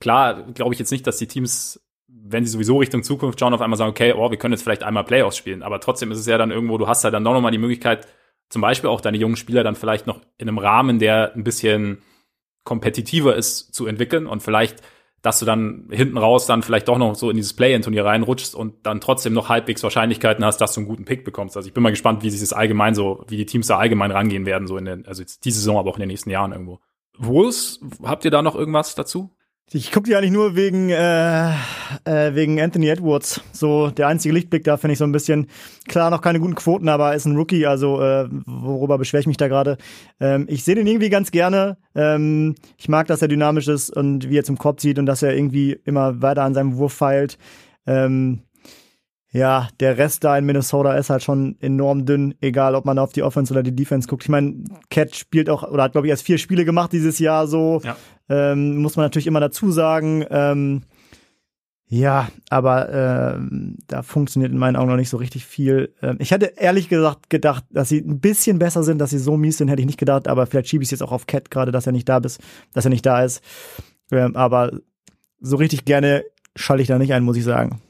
klar, glaube ich jetzt nicht, dass die Teams, wenn sie sowieso Richtung Zukunft schauen, auf einmal sagen, okay, oh, wir können jetzt vielleicht einmal Playoffs spielen. Aber trotzdem ist es ja dann irgendwo, du hast halt dann doch nochmal die Möglichkeit, zum Beispiel auch deine jungen Spieler dann vielleicht noch in einem Rahmen, der ein bisschen kompetitiver ist, zu entwickeln und vielleicht dass du dann hinten raus dann vielleicht doch noch so in dieses Play-in-Turnier reinrutschst und dann trotzdem noch halbwegs Wahrscheinlichkeiten hast, dass du einen guten Pick bekommst. Also ich bin mal gespannt, wie sich das allgemein so, wie die Teams da allgemein rangehen werden, so in den, also jetzt diese Saison, aber auch in den nächsten Jahren irgendwo. Wolves, habt ihr da noch irgendwas dazu? Ich gucke die eigentlich nur wegen, äh, äh, wegen Anthony Edwards. So der einzige Lichtblick da finde ich so ein bisschen. Klar, noch keine guten Quoten, aber er ist ein Rookie, also äh, worüber beschwere ich mich da gerade. Ähm, ich sehe den irgendwie ganz gerne. Ähm, ich mag, dass er dynamisch ist und wie er zum Korb zieht und dass er irgendwie immer weiter an seinem Wurf feilt. Ähm, ja, der Rest da in Minnesota ist halt schon enorm dünn, egal ob man auf die Offense oder die Defense guckt. Ich meine, Cat spielt auch, oder hat, glaube ich, erst vier Spiele gemacht dieses Jahr so. Ja. Ähm, muss man natürlich immer dazu sagen. Ähm, ja, aber ähm, da funktioniert in meinen Augen noch nicht so richtig viel. Ähm, ich hätte ehrlich gesagt gedacht, dass sie ein bisschen besser sind, dass sie so mies sind, hätte ich nicht gedacht, aber vielleicht schiebe ich es jetzt auch auf Cat gerade, dass er nicht da ist, dass er nicht da ist. Ähm, aber so richtig gerne schalte ich da nicht ein, muss ich sagen.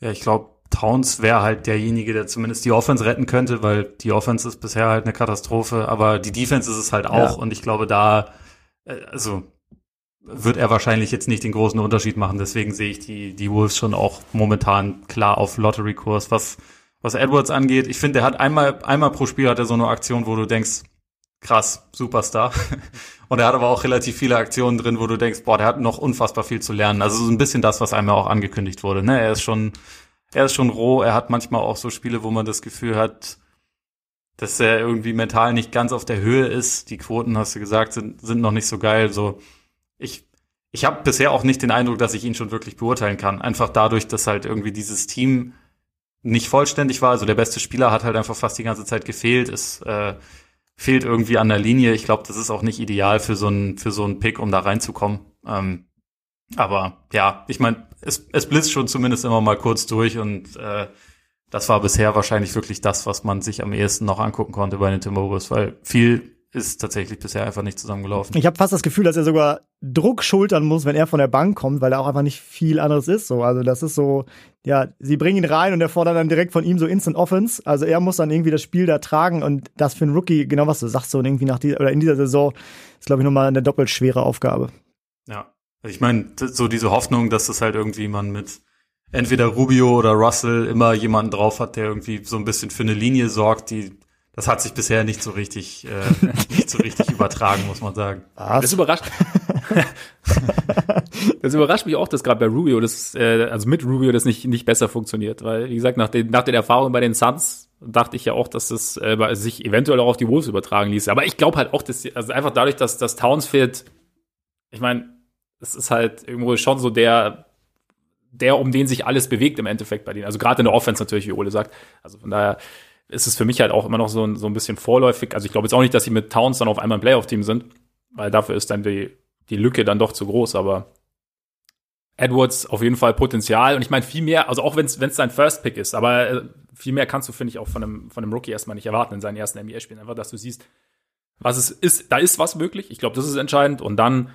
Ja, ich glaube, Towns wäre halt derjenige, der zumindest die Offense retten könnte, weil die Offense ist bisher halt eine Katastrophe, aber die Defense ist es halt auch ja. und ich glaube, da, äh, also wird er wahrscheinlich jetzt nicht den großen Unterschied machen, deswegen sehe ich die, die Wolves schon auch momentan klar auf Lottery-Kurs. Was, was Edwards angeht, ich finde, der hat einmal, einmal pro Spiel hat er so eine Aktion, wo du denkst, krass, Superstar. Und er hat aber auch relativ viele Aktionen drin, wo du denkst, boah, der hat noch unfassbar viel zu lernen. Also so ein bisschen das, was einmal auch angekündigt wurde. Ne? Er ist schon, er ist schon roh. Er hat manchmal auch so Spiele, wo man das Gefühl hat, dass er irgendwie mental nicht ganz auf der Höhe ist. Die Quoten, hast du gesagt, sind, sind noch nicht so geil. So, ich, ich habe bisher auch nicht den Eindruck, dass ich ihn schon wirklich beurteilen kann. Einfach dadurch, dass halt irgendwie dieses Team nicht vollständig war. Also der beste Spieler hat halt einfach fast die ganze Zeit gefehlt. Ist äh, fehlt irgendwie an der Linie. Ich glaube, das ist auch nicht ideal für so einen für so einen Pick, um da reinzukommen. Ähm, aber ja, ich meine, es, es blitzt schon zumindest immer mal kurz durch und äh, das war bisher wahrscheinlich wirklich das, was man sich am ehesten noch angucken konnte bei den Timberwolves, weil viel ist tatsächlich bisher einfach nicht zusammengelaufen. Ich habe fast das Gefühl, dass er sogar Druck schultern muss, wenn er von der Bank kommt, weil er auch einfach nicht viel anderes ist. So, also das ist so, ja, sie bringen ihn rein und er fordert dann direkt von ihm so Instant Offense. Also er muss dann irgendwie das Spiel da tragen und das für einen Rookie, genau was du sagst, so irgendwie nach dieser oder in dieser Saison ist, glaube ich, nochmal eine doppelt schwere Aufgabe. Ja, also ich meine, so diese Hoffnung, dass das halt irgendwie man mit entweder Rubio oder Russell immer jemanden drauf hat, der irgendwie so ein bisschen für eine Linie sorgt, die das hat sich bisher nicht so richtig, äh, nicht so richtig übertragen, muss man sagen. Was? Das überrascht. das überrascht mich auch, dass gerade bei Rubio, das, äh, also mit Rubio, das nicht, nicht besser funktioniert. Weil, wie gesagt, nach den, nach den Erfahrungen bei den Suns dachte ich ja auch, dass das äh, sich eventuell auch auf die Wolves übertragen ließ. Aber ich glaube halt auch, dass, also einfach dadurch, dass das Townsfield, ich meine, es ist halt irgendwo schon so der, der, um den sich alles bewegt im Endeffekt bei denen. Also gerade in der Offense natürlich, wie Ole sagt. Also von daher, ist es für mich halt auch immer noch so, ein, so ein bisschen vorläufig. Also ich glaube jetzt auch nicht, dass sie mit Towns dann auf einmal ein Playoff-Team sind, weil dafür ist dann die, die Lücke dann doch zu groß, aber Edwards auf jeden Fall Potenzial und ich meine viel mehr, also auch wenn es sein First Pick ist, aber äh, viel mehr kannst du finde ich auch von einem von einem Rookie erstmal nicht erwarten in seinen ersten NBA Spielen, einfach dass du siehst, was es ist, da ist was möglich. Ich glaube, das ist entscheidend und dann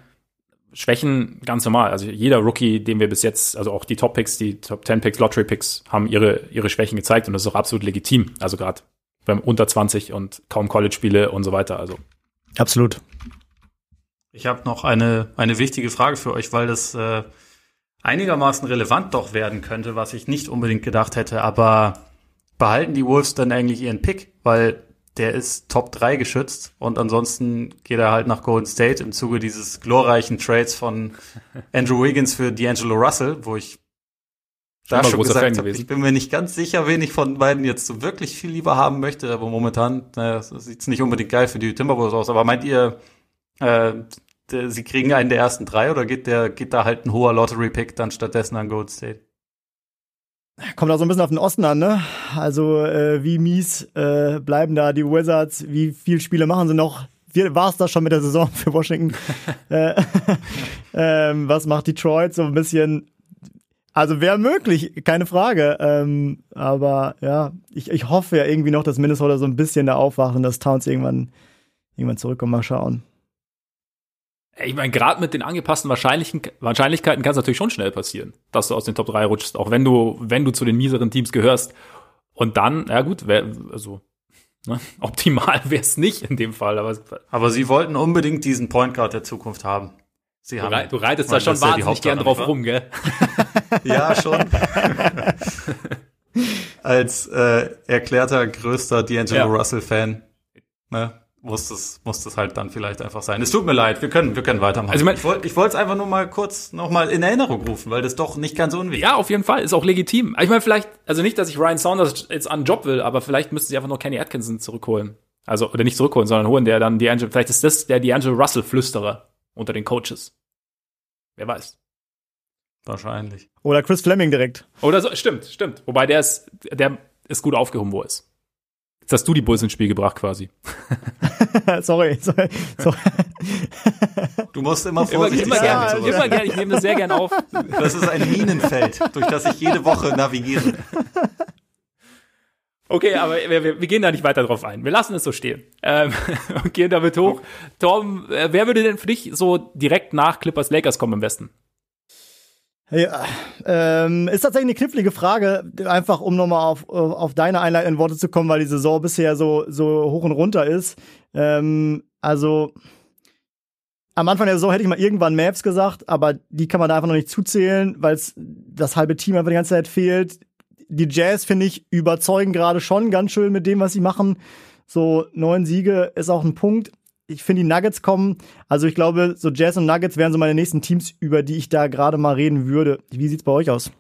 Schwächen ganz normal. Also jeder Rookie, den wir bis jetzt, also auch die Top Picks, die Top 10 Picks, Lottery Picks, haben ihre, ihre Schwächen gezeigt und das ist auch absolut legitim. Also gerade beim unter 20 und kaum College-Spiele und so weiter. Also. Absolut. Ich habe noch eine, eine wichtige Frage für euch, weil das äh, einigermaßen relevant doch werden könnte, was ich nicht unbedingt gedacht hätte. Aber behalten die Wolves dann eigentlich ihren Pick? Weil der ist Top 3 geschützt und ansonsten geht er halt nach Golden State im Zuge dieses glorreichen Trades von Andrew Wiggins für D'Angelo Russell, wo ich da schon gesagt habe, ich bin mir nicht ganz sicher, wen ich von beiden jetzt so wirklich viel lieber haben möchte, aber momentan naja, sieht es nicht unbedingt geil für die Timberwolves aus. Aber meint ihr, äh, sie kriegen einen der ersten drei oder geht der geht da halt ein hoher Lottery-Pick dann stattdessen an Golden State? Kommt auch so ein bisschen auf den Osten an, ne? Also äh, wie mies äh, bleiben da die Wizards? Wie viele Spiele machen sie noch? War es das schon mit der Saison für Washington? äh, ähm, was macht Detroit? So ein bisschen. Also wäre möglich, keine Frage. Ähm, aber ja, ich, ich hoffe ja irgendwie noch, dass Minnesota so ein bisschen da aufwacht und dass Towns irgendwann, irgendwann zurückkommt. Mal schauen. Ich meine, gerade mit den angepassten Wahrscheinlichkeiten kann es natürlich schon schnell passieren, dass du aus den Top 3 rutschst, auch wenn du, wenn du zu den mieseren Teams gehörst. Und dann, ja gut, wär, also ne, optimal wäre es nicht in dem Fall. Aber, aber sie wollten unbedingt diesen Point Guard der Zukunft haben. Sie du, haben, du reitest da schon wahnsinnig gern drauf rum, gell? ja, schon. Als äh, erklärter größter D'Angelo ja. Russell-Fan. Ne? Muss es, muss es halt dann vielleicht einfach sein. Es tut mir leid, wir können, wir können weitermachen. Also ich mein- ich wollte ich wollte es einfach nur mal kurz noch mal in Erinnerung rufen, weil das doch nicht ganz unwichtig Ja, auf jeden Fall. Ist auch legitim. Ich meine, vielleicht, also nicht, dass ich Ryan Saunders jetzt an den Job will, aber vielleicht müssten sie einfach nur Kenny Atkinson zurückholen. Also, oder nicht zurückholen, sondern holen, der dann D'Angelo, vielleicht ist das der D'Angelo Russell-Flüsterer unter den Coaches. Wer weiß. Wahrscheinlich. Oder Chris Fleming direkt. Oder so, stimmt, stimmt. Wobei der ist, der ist gut aufgehoben, wo er ist. Jetzt hast du die Bulls ins Spiel gebracht, quasi. sorry, sorry, sorry. Du musst immer Immer, vorsichtig immer sein. gerne, mit sowas. immer gerne. Ich nehme das sehr gerne auf. Das ist ein Minenfeld, durch das ich jede Woche navigiere. Okay, aber wir, wir, wir gehen da nicht weiter drauf ein. Wir lassen es so stehen. Ähm, und gehen damit hoch. Tom, äh, wer würde denn für dich so direkt nach Clippers Lakers kommen am besten? Ja, ähm, ist tatsächlich eine knifflige Frage, einfach um nochmal auf, auf deine einleitenden Worte zu kommen, weil die Saison bisher so, so hoch und runter ist. Ähm, also, am Anfang der Saison hätte ich mal irgendwann Mavs gesagt, aber die kann man da einfach noch nicht zuzählen, weil das halbe Team einfach die ganze Zeit fehlt. Die Jazz, finde ich, überzeugen gerade schon ganz schön mit dem, was sie machen. So neun Siege ist auch ein Punkt ich finde, die Nuggets kommen. Also ich glaube, so Jazz und Nuggets wären so meine nächsten Teams, über die ich da gerade mal reden würde. Wie sieht's bei euch aus?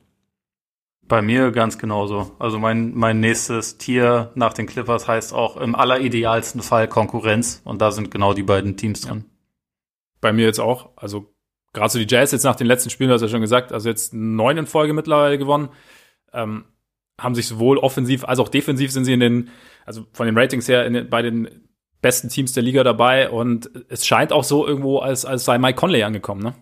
Bei mir ganz genauso. Also mein, mein nächstes Tier nach den Clippers heißt auch im alleridealsten Fall Konkurrenz. Und da sind genau die beiden Teams drin. Bei mir jetzt auch. Also gerade so die Jazz jetzt nach den letzten Spielen, du hast ja schon gesagt, also jetzt neun in Folge mittlerweile gewonnen. Ähm, haben sich sowohl offensiv als auch defensiv sind sie in den, also von den Ratings her in den, bei den besten Teams der Liga dabei und es scheint auch so irgendwo, als, als sei Mike Conley angekommen, ne?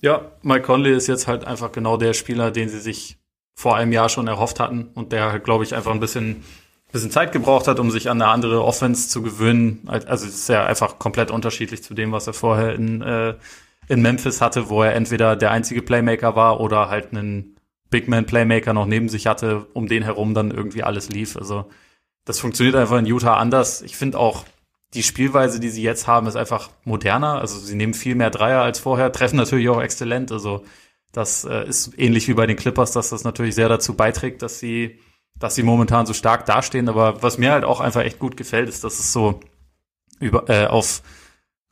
Ja, Mike Conley ist jetzt halt einfach genau der Spieler, den sie sich vor einem Jahr schon erhofft hatten und der halt, glaube ich, einfach ein bisschen, bisschen Zeit gebraucht hat, um sich an eine andere Offense zu gewöhnen. Also es ist ja einfach komplett unterschiedlich zu dem, was er vorher in, äh, in Memphis hatte, wo er entweder der einzige Playmaker war oder halt einen Big Man Playmaker noch neben sich hatte, um den herum dann irgendwie alles lief. Also das funktioniert einfach in Utah anders. Ich finde auch, die Spielweise, die sie jetzt haben, ist einfach moderner. Also sie nehmen viel mehr Dreier als vorher, treffen natürlich auch exzellent. Also das äh, ist ähnlich wie bei den Clippers, dass das natürlich sehr dazu beiträgt, dass sie, dass sie momentan so stark dastehen. Aber was mir halt auch einfach echt gut gefällt, ist, dass es so über, äh, auf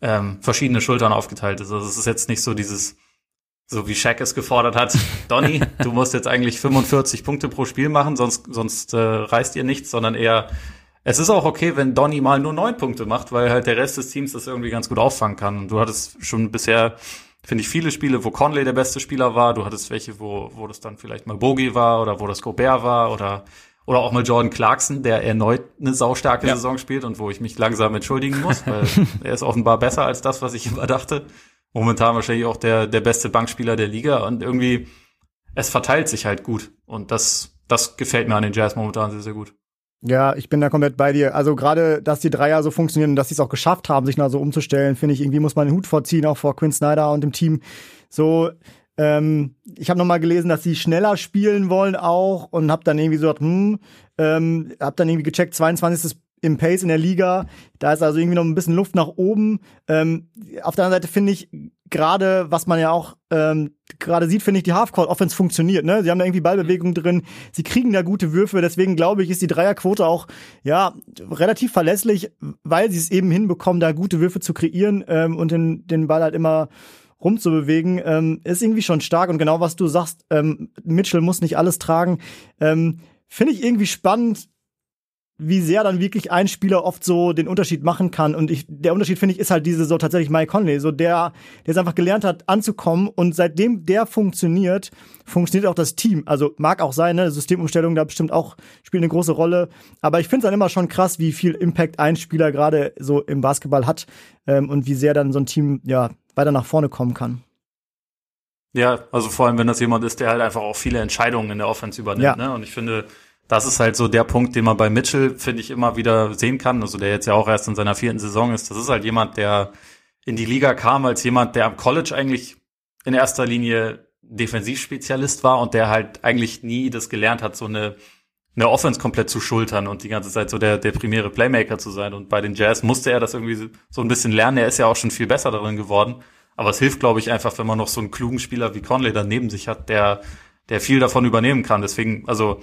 ähm, verschiedene Schultern aufgeteilt ist. Also es ist jetzt nicht so dieses, so wie Shaq es gefordert hat, Donny, du musst jetzt eigentlich 45 Punkte pro Spiel machen, sonst, sonst äh, reißt ihr nichts, sondern eher, es ist auch okay, wenn Donny mal nur neun Punkte macht, weil halt der Rest des Teams das irgendwie ganz gut auffangen kann. Und du hattest schon bisher, finde ich, viele Spiele, wo Conley der beste Spieler war. Du hattest welche, wo, wo das dann vielleicht mal Bogi war oder wo das Gobert war oder oder auch mal Jordan Clarkson, der erneut eine saustarke Ja. Saison spielt und wo ich mich langsam entschuldigen muss, weil er ist offenbar besser als das, was ich immer dachte. Momentan wahrscheinlich auch der, der beste Bankspieler der Liga und irgendwie, es verteilt sich halt gut. Und das, das gefällt mir an den Jazz momentan sehr, sehr gut. Ja, ich bin da komplett bei dir. Also gerade, dass die Dreier so funktionieren und dass sie es auch geschafft haben, sich da so umzustellen, finde ich, irgendwie muss man den Hut vorziehen, auch vor Quinn Snyder und dem Team. So, ähm, ich habe noch mal gelesen, dass sie schneller spielen wollen auch und habe dann irgendwie so hm, ähm, habe dann irgendwie gecheckt, 22. im Pace in der Liga. Da ist also irgendwie noch ein bisschen Luft nach oben. Ähm, auf der anderen Seite finde ich gerade, was man ja auch ähm, gerade sieht, finde ich, die Halfcourt-Offense funktioniert. Ne? Sie haben da irgendwie Ballbewegung drin. Sie kriegen da gute Würfe. Deswegen glaube ich, ist die Dreierquote auch ja relativ verlässlich, weil sie es eben hinbekommen, da gute Würfe zu kreieren ähm, und den, den Ball halt immer rumzubewegen, ähm, ist irgendwie schon stark. Und genau was du sagst, ähm, Mitchell muss nicht alles tragen. Ähm, Finde ich irgendwie spannend, wie sehr dann wirklich ein Spieler oft so den Unterschied machen kann. Und ich, der Unterschied, finde ich, ist halt diese so tatsächlich Mike Conley, so der, der es einfach gelernt hat, anzukommen. Und seitdem der funktioniert, funktioniert auch das Team. Also mag auch sein, ne? Systemumstellung da bestimmt auch spielt eine große Rolle. Aber ich finde es dann immer schon krass, wie viel Impact ein Spieler gerade so im Basketball hat ähm, und wie sehr dann so ein Team ja weiter nach vorne kommen kann. Ja, also vor allem, wenn das jemand ist, der halt einfach auch viele Entscheidungen in der Offense übernimmt. Ja. Ne? Und ich finde, das ist halt so der Punkt, den man bei Mitchell, finde ich, immer wieder sehen kann. Also der jetzt ja auch erst in seiner vierten Saison ist. Das ist halt jemand, der in die Liga kam als jemand, der am College eigentlich in erster Linie Defensivspezialist war und der halt eigentlich nie das gelernt hat, so eine, eine Offense komplett zu schultern und die ganze Zeit so der, der primäre Playmaker zu sein. Und bei den Jazz musste er das irgendwie so ein bisschen lernen. Er ist ja auch schon viel besser darin geworden. Aber es hilft, glaube ich, einfach, wenn man noch so einen klugen Spieler wie Conley dann neben sich hat, der, der viel davon übernehmen kann. Deswegen, also,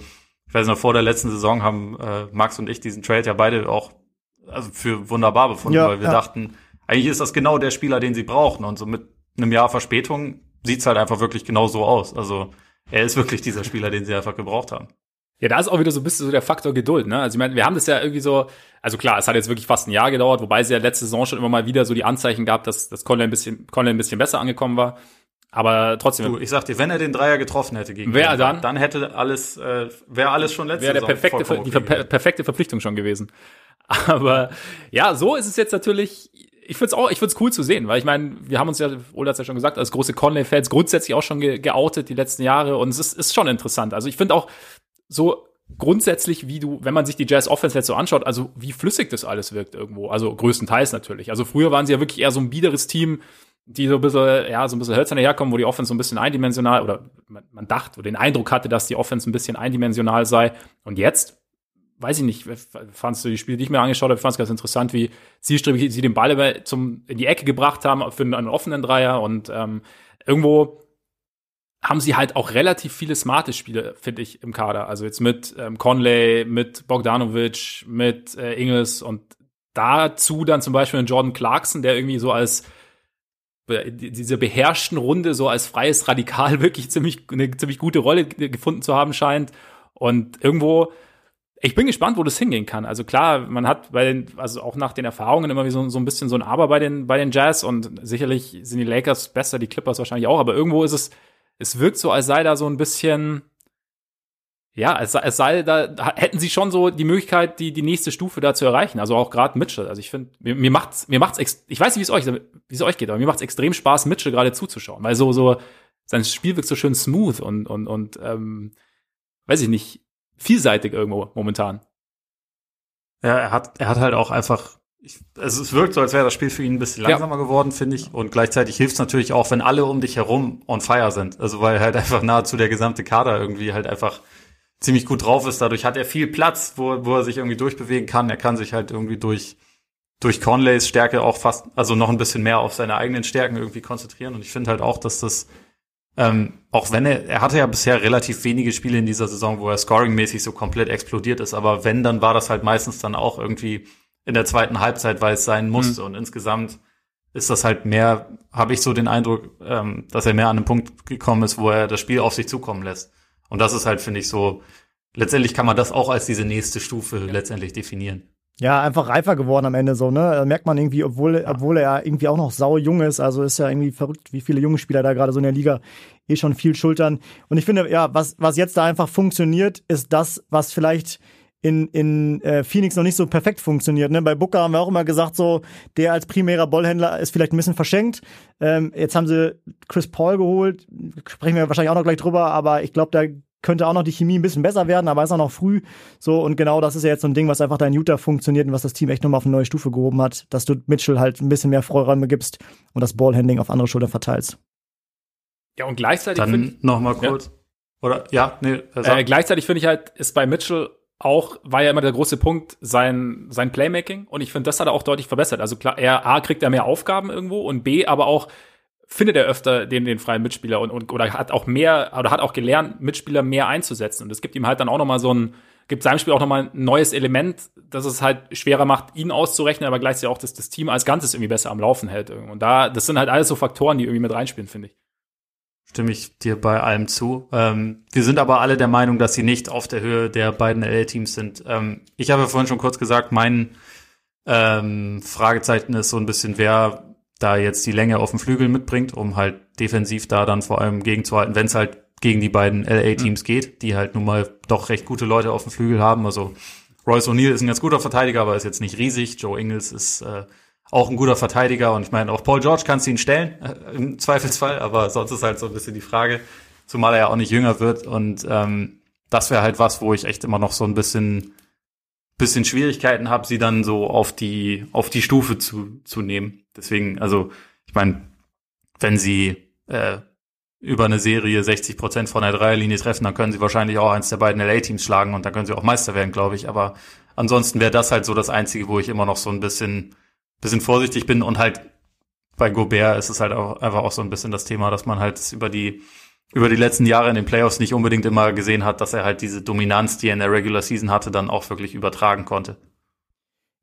ich weiß noch, vor der letzten Saison haben äh, Max und ich diesen Trade ja beide auch also für wunderbar befunden, ja, weil wir ja. dachten, eigentlich ist das genau der Spieler, den sie brauchen. Und so mit einem Jahr Verspätung sieht's halt einfach wirklich genau so aus. Also er ist wirklich dieser Spieler, den sie einfach gebraucht haben. Ja, da ist auch wieder so ein bisschen so der Faktor Geduld, ne? Also ich meine, wir haben das ja irgendwie so, also klar, es hat jetzt wirklich fast ein Jahr gedauert, wobei es ja letzte Saison schon immer mal wieder so die Anzeichen gab, dass, dass Conley ein bisschen, Conley ein bisschen besser angekommen war. Aber trotzdem. Du, ich sag dir, wenn er den Dreier getroffen hätte gegen wer dann, dann hätte alles, äh, wäre alles schon letzte Wäre der perfekte, die per perfekte Verpflichtung schon gewesen. Aber ja, so ist es jetzt natürlich. Ich find's auch, ich find's cool zu sehen, weil ich meine, wir haben uns ja, Ola hat's ja schon gesagt, als große Conley-Fans grundsätzlich auch schon ge geoutet die letzten Jahre und es ist, ist schon interessant. Also ich finde auch so grundsätzlich, wie du, wenn man sich die Jazz Offense jetzt so anschaut, also wie flüssig das alles wirkt irgendwo. Also größtenteils natürlich. Also früher waren sie ja wirklich eher so ein biederes Team, die so ein bisschen, ja, so ein bisschen hölzern herkommen, wo die Offense so ein bisschen eindimensional oder man, man dachte oder den Eindruck hatte, dass die Offense ein bisschen eindimensional sei. Und jetzt, weiß ich nicht, fandst du die Spiele, die ich mir angeschaut habe, fand es ganz interessant, wie zielstrebig sie den Ball zum, in die Ecke gebracht haben für einen offenen Dreier und ähm, irgendwo haben sie halt auch relativ viele smarte Spiele, finde ich, im Kader. Also jetzt mit ähm, Conley, mit Bogdanovic, mit äh, Ingles und dazu dann zum Beispiel einen Jordan Clarkson, der irgendwie so als diese beherrschten Runde so als freies Radikal wirklich ziemlich eine ziemlich gute Rolle gefunden zu haben scheint. Und irgendwo ich bin gespannt, wo das hingehen kann. Also klar, man hat bei den, also auch nach den Erfahrungen immer so, so ein bisschen so ein Aber bei den, bei den Jazz. Und sicherlich sind die Lakers besser, die Clippers wahrscheinlich auch, aber irgendwo ist es, es wirkt so, als sei da so ein bisschen, ja, es, es sei, da hätten sie schon so die Möglichkeit, die, die nächste Stufe da zu erreichen. Also auch gerade Mitchell. Also ich finde, mir, mir macht's, mir macht's, ex ich weiß nicht, wie es euch, wie es euch geht, aber mir macht's extrem Spaß, Mitchell gerade zuzuschauen, weil so, so, sein Spiel wirkt so schön smooth und, und, und, ähm, weiß ich nicht, vielseitig irgendwo momentan. Ja, er hat, er hat halt auch einfach, ich, also es wirkt so, als wäre das Spiel für ihn ein bisschen langsamer ja. geworden, finde ich. Und gleichzeitig hilft es natürlich auch, wenn alle um dich herum on fire sind. Also weil halt einfach nahezu der gesamte Kader irgendwie halt einfach ziemlich gut drauf ist. Dadurch hat er viel Platz, wo, wo er sich irgendwie durchbewegen kann. Er kann sich halt irgendwie durch, durch Conleys Stärke auch fast, also noch ein bisschen mehr auf seine eigenen Stärken irgendwie konzentrieren. Und ich finde halt auch, dass das, ähm, auch wenn er, er hatte ja bisher relativ wenige Spiele in dieser Saison, wo er scoringmäßig so komplett explodiert ist, aber wenn, dann war das halt meistens dann auch irgendwie in der zweiten Halbzeit, weil es sein musste. Mhm. Und insgesamt ist das halt mehr, habe ich so den Eindruck, ähm, dass er mehr an einen Punkt gekommen ist, wo er das Spiel auf sich zukommen lässt. Und das ist halt, finde ich, so, letztendlich kann man das auch als diese nächste Stufe ja. letztendlich definieren. Ja, einfach reifer geworden am Ende so, ne? Merkt man irgendwie, obwohl, ja. obwohl er irgendwie auch noch sau jung ist, also ist ja irgendwie verrückt, wie viele junge Spieler da gerade so in der Liga eh schon viel schultern. Und ich finde, ja, was, was jetzt da einfach funktioniert, ist das, was vielleicht in, in äh, Phoenix noch nicht so perfekt funktioniert. Ne? Bei Booker haben wir auch immer gesagt, so der als primärer Ballhändler ist vielleicht ein bisschen verschenkt. Ähm, jetzt haben sie Chris Paul geholt, sprechen wir wahrscheinlich auch noch gleich drüber, aber ich glaube, da könnte auch noch die Chemie ein bisschen besser werden, aber ist auch noch früh. So, und genau das ist ja jetzt so ein Ding, was einfach da in Utah funktioniert und was das Team echt nochmal auf eine neue Stufe gehoben hat, dass du Mitchell halt ein bisschen mehr Freiräume gibst und das Ballhandling auf andere Schultern verteilst. Ja, und gleichzeitig. Dann noch mal kurz. Ja. Oder, ja, nee. Äh, gleichzeitig finde ich halt, ist bei Mitchell auch, war ja immer der große Punkt, sein, sein Playmaking. Und ich finde, das hat er auch deutlich verbessert. Also klar, er, A, kriegt er mehr Aufgaben irgendwo und B, aber auch, findet er öfter den, den freien Mitspieler und, und oder hat auch mehr oder hat auch gelernt, Mitspieler mehr einzusetzen. Und es gibt ihm halt dann auch nochmal so ein, gibt seinem Spiel auch nochmal ein neues Element, das es halt schwerer macht, ihn auszurechnen, aber gleichzeitig auch, dass das Team als Ganzes irgendwie besser am Laufen hält. Und da, das sind halt alles so Faktoren, die irgendwie mit reinspielen, finde ich. Stimme ich dir bei allem zu. Ähm, wir sind aber alle der Meinung, dass sie nicht auf der Höhe der beiden LA-Teams sind. Ähm, ich habe ja vorhin schon kurz gesagt, mein ähm, Fragezeichen ist so ein bisschen, wer da jetzt die Länge auf dem Flügel mitbringt, um halt defensiv da dann vor allem gegenzuhalten, wenn es halt gegen die beiden LA-Teams mhm. geht, die halt nun mal doch recht gute Leute auf dem Flügel haben. Also Royce O'Neill ist ein ganz guter Verteidiger, aber ist jetzt nicht riesig. Joe Ingles ist äh, auch ein guter Verteidiger und ich meine, auch Paul George kannst du ihn stellen, äh, im Zweifelsfall, aber sonst ist halt so ein bisschen die Frage, zumal er ja auch nicht jünger wird und ähm, das wäre halt was, wo ich echt immer noch so ein bisschen bisschen Schwierigkeiten habe, sie dann so auf die auf die Stufe zu zu nehmen. Deswegen, also ich meine, wenn sie äh, über eine Serie 60 Prozent von der Dreierlinie treffen, dann können sie wahrscheinlich auch eins der beiden LA-Teams schlagen und dann können sie auch Meister werden, glaube ich. Aber ansonsten wäre das halt so das Einzige, wo ich immer noch so ein bisschen, bisschen vorsichtig bin und halt bei Gobert ist es halt auch einfach auch so ein bisschen das Thema, dass man halt über die über die letzten Jahre in den Playoffs nicht unbedingt immer gesehen hat, dass er halt diese Dominanz, die er in der Regular Season hatte, dann auch wirklich übertragen konnte.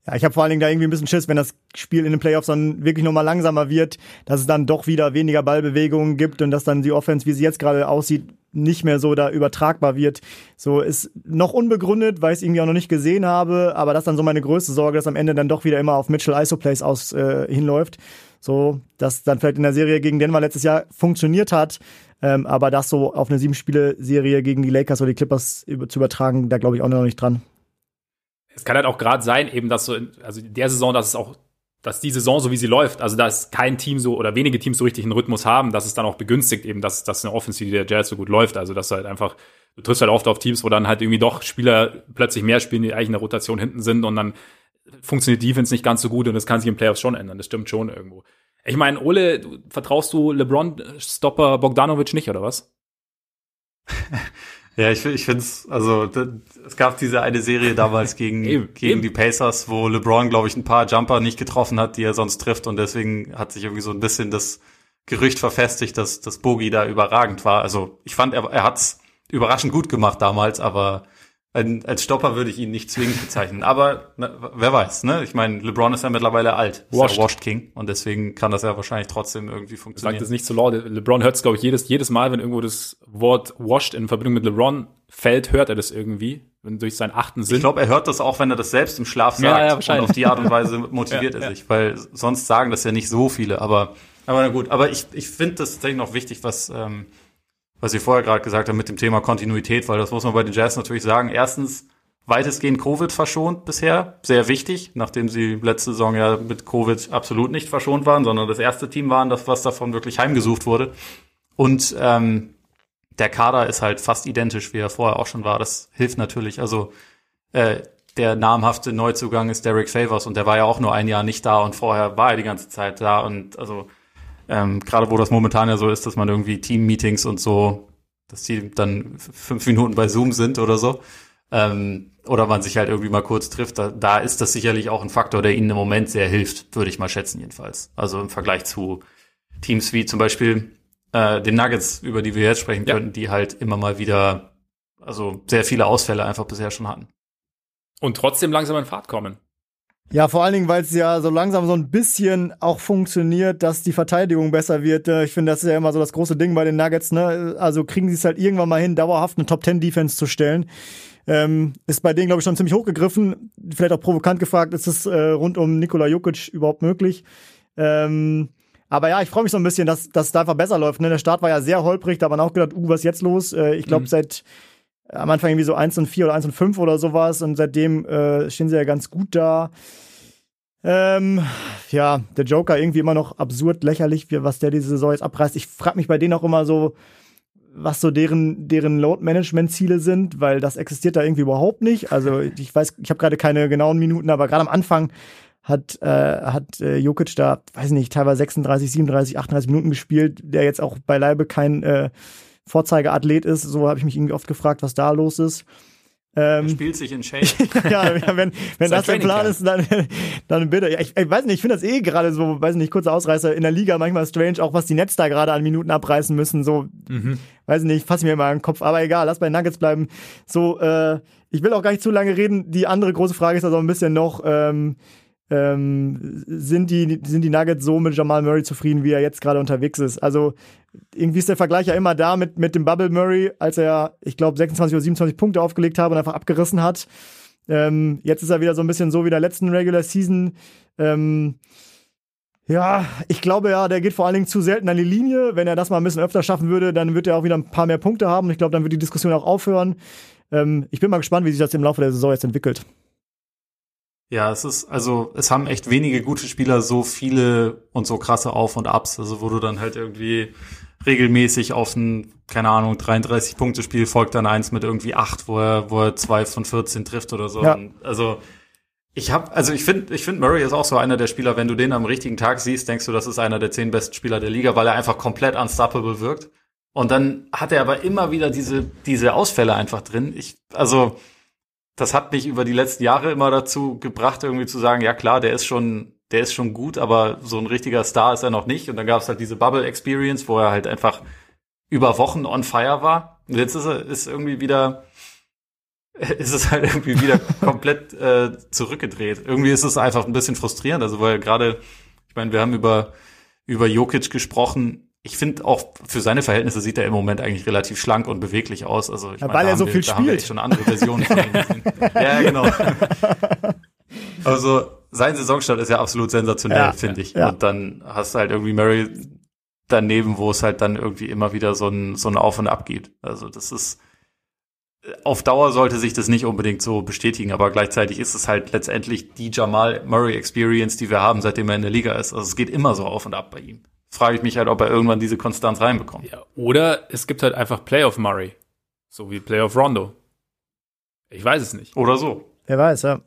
Ja, ich habe vor allen Dingen da irgendwie ein bisschen Schiss, wenn das Spiel in den Playoffs dann wirklich nochmal langsamer wird, dass es dann doch wieder weniger Ballbewegungen gibt und dass dann die Offense, wie sie jetzt gerade aussieht, nicht mehr so da übertragbar wird. So ist noch unbegründet, weil ich es irgendwie auch noch nicht gesehen habe, aber das ist dann so meine größte Sorge, dass am Ende dann doch wieder immer auf Mitchell Isoplays aus äh, hinläuft. So, dass dann vielleicht in der Serie gegen Denver letztes Jahr funktioniert hat, ähm, aber das so auf eine Sieben-Spiele-Serie gegen die Lakers oder die Clippers zu übertragen, da glaube ich auch noch nicht dran. Es kann halt auch gerade sein, eben, dass so, in, also in der Saison, dass es auch, dass die Saison so wie sie läuft, also dass kein Team so oder wenige Teams so richtig einen Rhythmus haben, dass es dann auch begünstigt eben, dass, dass eine Offensive der Jazz so gut läuft. Also dass halt einfach, du triffst halt oft auf Teams, wo dann halt irgendwie doch Spieler plötzlich mehr spielen, die eigentlich in der Rotation hinten sind und dann funktioniert Defense nicht ganz so gut und das kann sich im Playoffs schon ändern. Das stimmt schon irgendwo. Ich meine, Ole, du, vertraust du LeBron-Stopper Bogdanovic nicht, oder was? ja, ich, ich finde es, also es gab diese eine Serie damals gegen, eben, gegen eben. die Pacers, wo LeBron, glaube ich, ein paar Jumper nicht getroffen hat, die er sonst trifft und deswegen hat sich irgendwie so ein bisschen das Gerücht verfestigt, dass das Bogi da überragend war. Also ich fand, er, er hat's überraschend gut gemacht damals, aber als Stopper würde ich ihn nicht zwingend bezeichnen. Aber na, wer weiß, ne? Ich meine, LeBron ist ja mittlerweile alt. Washed. Ja Washed King. Und deswegen kann das ja wahrscheinlich trotzdem irgendwie funktionieren. Sagt es nicht zu laut. LeBron hört es, glaube ich, jedes, jedes Mal, wenn irgendwo das Wort washed in Verbindung mit LeBron fällt, hört er das irgendwie. Wenn durch seinen achten Sinn. Ich glaube, er hört das auch, wenn er das selbst im Schlaf sagt. Ja, ja, wahrscheinlich. Und auf die Art und Weise motiviert ja, er sich. Weil sonst sagen das ja nicht so viele. Aber, aber na gut. Aber ich, ich finde das tatsächlich noch wichtig, was, ähm, was ihr vorher gerade gesagt habt mit dem Thema Kontinuität, weil das muss man bei den Jazz natürlich sagen. Erstens, weitestgehend Covid verschont bisher. Sehr wichtig, nachdem sie letzte Saison ja mit Covid absolut nicht verschont waren, sondern das erste Team waren, das was davon wirklich heimgesucht wurde. Und ähm, der Kader ist halt fast identisch, wie er vorher auch schon war. Das hilft natürlich. Also äh, der namhafte Neuzugang ist Derek Favors und der war ja auch nur ein Jahr nicht da und vorher war er die ganze Zeit da. Und also ähm, gerade wo das momentan ja so ist, dass man irgendwie Team-Meetings und so, dass die dann fünf Minuten bei Zoom sind oder so. Ähm, oder man sich halt irgendwie mal kurz trifft, da, da ist das sicherlich auch ein Faktor, der ihnen im Moment sehr hilft, würde ich mal schätzen jedenfalls. Also im Vergleich zu Teams wie zum Beispiel äh, den Nuggets, über die wir jetzt sprechen ja. könnten, die halt immer mal wieder, also sehr viele Ausfälle einfach bisher schon hatten. Und trotzdem langsam in Fahrt kommen. Ja, vor allen Dingen, weil es ja so langsam so ein bisschen auch funktioniert, dass die Verteidigung besser wird. Ich finde, das ist ja immer so das große Ding bei den Nuggets. Ne? Also kriegen sie es halt irgendwann mal hin, dauerhaft eine Top-10-Defense zu stellen. Ähm, ist bei denen, glaube ich, schon ziemlich hochgegriffen. Vielleicht auch provokant gefragt, ist es äh, rund um Nikola Jokic überhaupt möglich? Ähm, aber ja, ich freue mich so ein bisschen, dass dass da einfach besser läuft. Ne? Der Start war ja sehr holprig, da hat man auch gedacht, uh, was ist jetzt los? Äh, ich glaube, mhm. seit äh, am Anfang irgendwie so 1 und 4 oder 1 und 5 oder sowas und seitdem äh, stehen sie ja ganz gut da. Ähm, ja, der Joker irgendwie immer noch absurd lächerlich, was der diese Saison jetzt abreißt. Ich frage mich bei denen auch immer so, was so deren, deren Load-Management-Ziele sind, weil das existiert da irgendwie überhaupt nicht. Also ich weiß, ich habe gerade keine genauen Minuten, aber gerade am Anfang hat, äh, hat äh, Jokic da, weiß nicht, teilweise 36, 37, 38 Minuten gespielt, der jetzt auch beileibe kein äh, Vorzeigeathlet ist. So habe ich mich irgendwie oft gefragt, was da los ist. Ähm, spielt sich in Shape. ja, wenn, wenn das der Plan ist, dann, dann bitte. Ja, ich, ich weiß nicht, ich finde das eh gerade so, weiß nicht, kurzer Ausreißer in der Liga manchmal strange, auch was die Nets da gerade an Minuten abreißen müssen. So, mhm. weiß nicht, fasse mir mal den Kopf. Aber egal, lass bei Nuggets bleiben. So, äh, ich will auch gar nicht zu lange reden. Die andere große Frage ist also ein bisschen noch, ähm, ähm, sind, die, sind die Nuggets so mit Jamal Murray zufrieden, wie er jetzt gerade unterwegs ist? Also irgendwie ist der Vergleich ja immer da mit, mit dem Bubble Murray, als er, ich glaube, 26 oder 27 Punkte aufgelegt hat und einfach abgerissen hat. Ähm, jetzt ist er wieder so ein bisschen so wie der letzten Regular Season. Ähm, ja, ich glaube ja, der geht vor allen Dingen zu selten an die Linie. Wenn er das mal ein bisschen öfter schaffen würde, dann wird er auch wieder ein paar mehr Punkte haben. Ich glaube, dann wird die Diskussion auch aufhören. Ähm, ich bin mal gespannt, wie sich das im Laufe der Saison jetzt entwickelt. Ja, es ist, also es haben echt wenige gute Spieler so viele und so krasse Auf und Abs, also wo du dann halt irgendwie regelmäßig auf ein, keine Ahnung, 33-Punkte-Spiel folgt dann eins mit irgendwie acht, wo er, wo er zwei von 14 trifft oder so. Ja. Also ich habe, also ich finde, ich finde Murray ist auch so einer der Spieler, wenn du den am richtigen Tag siehst, denkst du, das ist einer der zehn besten Spieler der Liga, weil er einfach komplett unstoppable wirkt. Und dann hat er aber immer wieder diese, diese Ausfälle einfach drin. Ich, also, das hat mich über die letzten Jahre immer dazu gebracht, irgendwie zu sagen, ja klar, der ist schon, der ist schon gut, aber so ein richtiger Star ist er noch nicht. Und dann gab es halt diese Bubble Experience, wo er halt einfach über Wochen on fire war. Und jetzt ist er ist irgendwie wieder, ist es halt irgendwie wieder komplett äh, zurückgedreht. Irgendwie ist es einfach ein bisschen frustrierend, also weil gerade, ich meine, wir haben über über Jokic gesprochen. Ich finde auch für seine Verhältnisse sieht er im Moment eigentlich relativ schlank und beweglich aus. Also ich ja, mein, weil er so wir, viel spielt. Haben schon andere Versionen von ihm gesehen. ja, genau. Also sein Saisonstart ist ja absolut sensationell, ja, finde ich. Ja. Und dann hast du halt irgendwie Murray daneben, wo es halt dann irgendwie immer wieder so ein, so ein Auf und Ab gibt. Also das ist auf Dauer sollte sich das nicht unbedingt so bestätigen, aber gleichzeitig ist es halt letztendlich die Jamal Murray Experience, die wir haben, seitdem er in der Liga ist. Also es geht immer so auf und ab bei ihm. Frage ich mich halt, ob er irgendwann diese Konstanz reinbekommt. Ja, oder es gibt halt einfach Playoff Murray. So wie Playoff Rondo. Ich weiß es nicht. Oder so. Wer weiß, ja.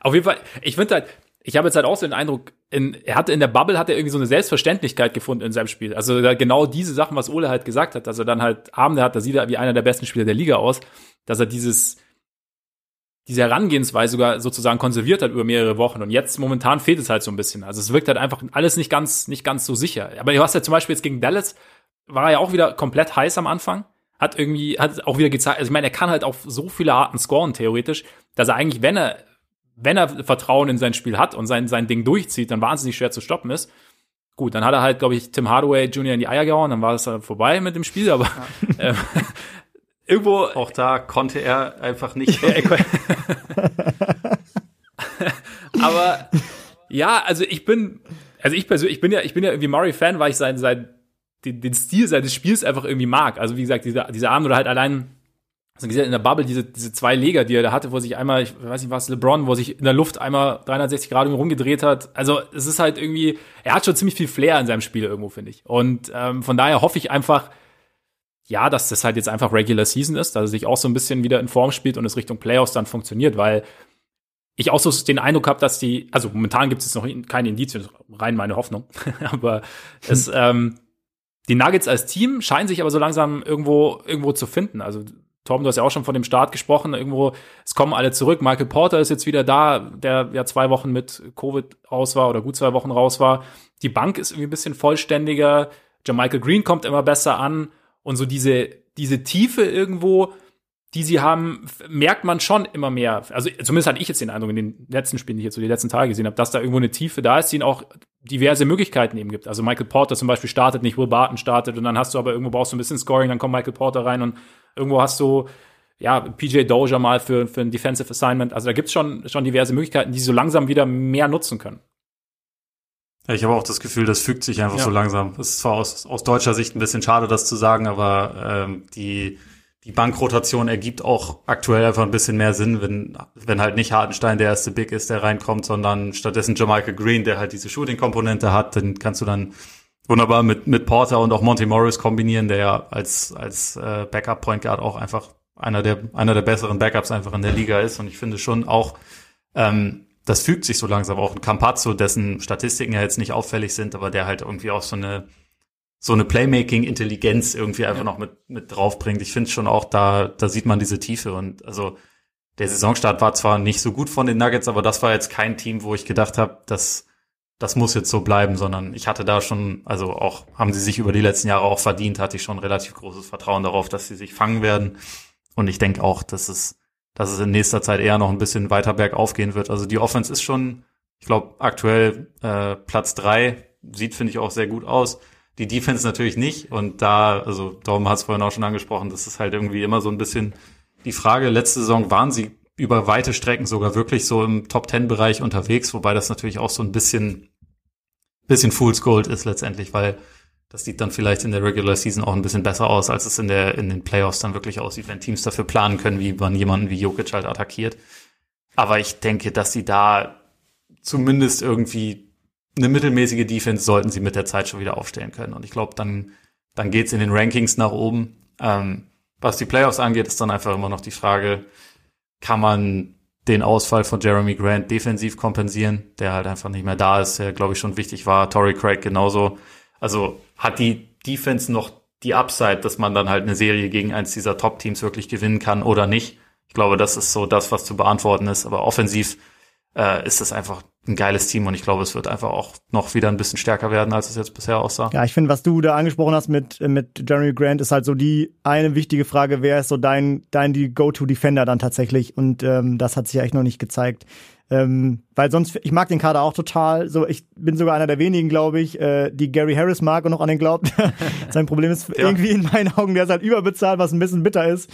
Auf jeden Fall, ich finde halt, ich habe jetzt halt auch so den Eindruck, in, er hatte in der Bubble hat er irgendwie so eine Selbstverständlichkeit gefunden in seinem Spiel. Also genau diese Sachen, was Ole halt gesagt hat, dass er dann halt Abende hat, da sieht er wie einer der besten Spieler der Liga aus, dass er dieses diese Herangehensweise sogar sozusagen konserviert hat über mehrere Wochen. Und jetzt momentan fehlt es halt so ein bisschen. Also es wirkt halt einfach alles nicht ganz, nicht ganz so sicher. Aber du hast ja zum Beispiel jetzt gegen Dallas, war er ja auch wieder komplett heiß am Anfang. Hat irgendwie, hat auch wieder gezeigt, also ich meine, er kann halt auf so viele Arten scoren, theoretisch, dass er eigentlich, wenn er wenn er Vertrauen in sein Spiel hat und sein, sein Ding durchzieht, dann wahnsinnig schwer zu stoppen ist. Gut, dann hat er halt, glaube ich, Tim Hardaway Jr. in die Eier gehauen, dann war es dann vorbei mit dem Spiel, aber ja. äh, irgendwo. Auch da konnte er einfach nicht. aber ja, also ich bin, also ich persönlich, ich bin ja, ich bin ja irgendwie Murray-Fan, weil ich sein, sein, den, den Stil seines Spiels einfach irgendwie mag. Also wie gesagt, dieser, dieser Abend oder halt allein also gesagt, in der Bubble diese, diese zwei Leger, die er da hatte, wo sich einmal, ich weiß nicht was, LeBron, wo sich in der Luft einmal 360 Grad rumgedreht hat. Also es ist halt irgendwie, er hat schon ziemlich viel Flair in seinem Spiel irgendwo, finde ich. Und ähm, von daher hoffe ich einfach, ja, dass das halt jetzt einfach Regular Season ist, dass er sich auch so ein bisschen wieder in Form spielt und es Richtung Playoffs dann funktioniert, weil ich auch so den Eindruck habe, dass die, also momentan gibt es noch keine Indizien, rein meine Hoffnung, aber es, ähm, die Nuggets als Team scheinen sich aber so langsam irgendwo, irgendwo zu finden. Also Tom, du hast ja auch schon von dem Start gesprochen. Irgendwo, es kommen alle zurück. Michael Porter ist jetzt wieder da, der ja zwei Wochen mit Covid raus war oder gut zwei Wochen raus war. Die Bank ist irgendwie ein bisschen vollständiger. Michael Green kommt immer besser an. Und so diese, diese Tiefe irgendwo, die sie haben, merkt man schon immer mehr. Also zumindest hatte ich jetzt den Eindruck in den letzten Spielen, die ich jetzt so die letzten Tage gesehen habe, dass da irgendwo eine Tiefe da ist, die ihnen auch diverse Möglichkeiten eben gibt. Also Michael Porter zum Beispiel startet nicht, Will Barton startet und dann hast du aber irgendwo brauchst du ein bisschen Scoring, dann kommt Michael Porter rein und Irgendwo hast du ja, PJ Dozier mal für, für ein Defensive Assignment. Also da gibt's schon, schon diverse Möglichkeiten, die so langsam wieder mehr nutzen können. Ja, ich habe auch das Gefühl, das fügt sich einfach ja. so langsam. Es ist zwar aus, aus deutscher Sicht ein bisschen schade, das zu sagen, aber ähm, die, die Bankrotation ergibt auch aktuell einfach ein bisschen mehr Sinn, wenn, wenn halt nicht Hartenstein der erste Big ist, der reinkommt, sondern stattdessen Jamaica Green, der halt diese Shooting-Komponente hat, dann kannst du dann wunderbar mit, mit Porter und auch Monty Morris kombinieren, der ja als, als äh, Backup Point Guard auch einfach einer der, einer der besseren Backups einfach in der Liga ist. Und ich finde schon auch, ähm, das fügt sich so langsam auch ein Campazzo, dessen Statistiken ja jetzt nicht auffällig sind, aber der halt irgendwie auch so eine, so eine Playmaking-Intelligenz irgendwie einfach ja. noch mit, mit draufbringt. Ich finde schon auch, da, da sieht man diese Tiefe und also der Saisonstart war zwar nicht so gut von den Nuggets, aber das war jetzt kein Team, wo ich gedacht habe, dass das muss jetzt so bleiben, sondern ich hatte da schon, also auch haben sie sich über die letzten Jahre auch verdient, hatte ich schon relativ großes Vertrauen darauf, dass sie sich fangen werden. Und ich denke auch, dass es, dass es in nächster Zeit eher noch ein bisschen weiter bergauf gehen wird. Also die Offense ist schon, ich glaube, aktuell äh, Platz drei, sieht, finde ich, auch sehr gut aus. Die Defense natürlich nicht. Und da, also Dom hat es vorhin auch schon angesprochen, das ist halt irgendwie immer so ein bisschen die Frage. Letzte Saison waren sie über weite Strecken sogar wirklich so im Top Ten Bereich unterwegs, wobei das natürlich auch so ein bisschen, bisschen Fool's Gold ist letztendlich, weil das sieht dann vielleicht in der Regular Season auch ein bisschen besser aus, als es in der, in den Playoffs dann wirklich aussieht, wenn Teams dafür planen können, wie man jemanden wie Jokic halt attackiert. Aber ich denke, dass sie da zumindest irgendwie eine mittelmäßige Defense sollten sie mit der Zeit schon wieder aufstellen können. Und ich glaube, dann, dann geht's in den Rankings nach oben. Ähm, was die Playoffs angeht, ist dann einfach immer noch die Frage, kann man den Ausfall von Jeremy Grant defensiv kompensieren, der halt einfach nicht mehr da ist, der glaube ich schon wichtig war. Torrey Craig genauso. Also hat die Defense noch die Upside, dass man dann halt eine Serie gegen eins dieser Top-Teams wirklich gewinnen kann oder nicht. Ich glaube, das ist so das, was zu beantworten ist. Aber offensiv äh, ist es einfach ein geiles Team und ich glaube, es wird einfach auch noch wieder ein bisschen stärker werden, als es jetzt bisher aussah. Ja, ich finde, was du da angesprochen hast mit, mit Jeremy Grant, ist halt so die eine wichtige Frage, wer ist so dein, dein Go-To-Defender dann tatsächlich? Und ähm, das hat sich ja echt noch nicht gezeigt. Ähm, weil sonst, ich mag den Kader auch total. So, ich bin sogar einer der wenigen, glaube ich, äh, die Gary Harris mag und noch an den glaubt. Sein Problem ist ja. irgendwie in meinen Augen, der ist halt überbezahlt, was ein bisschen bitter ist.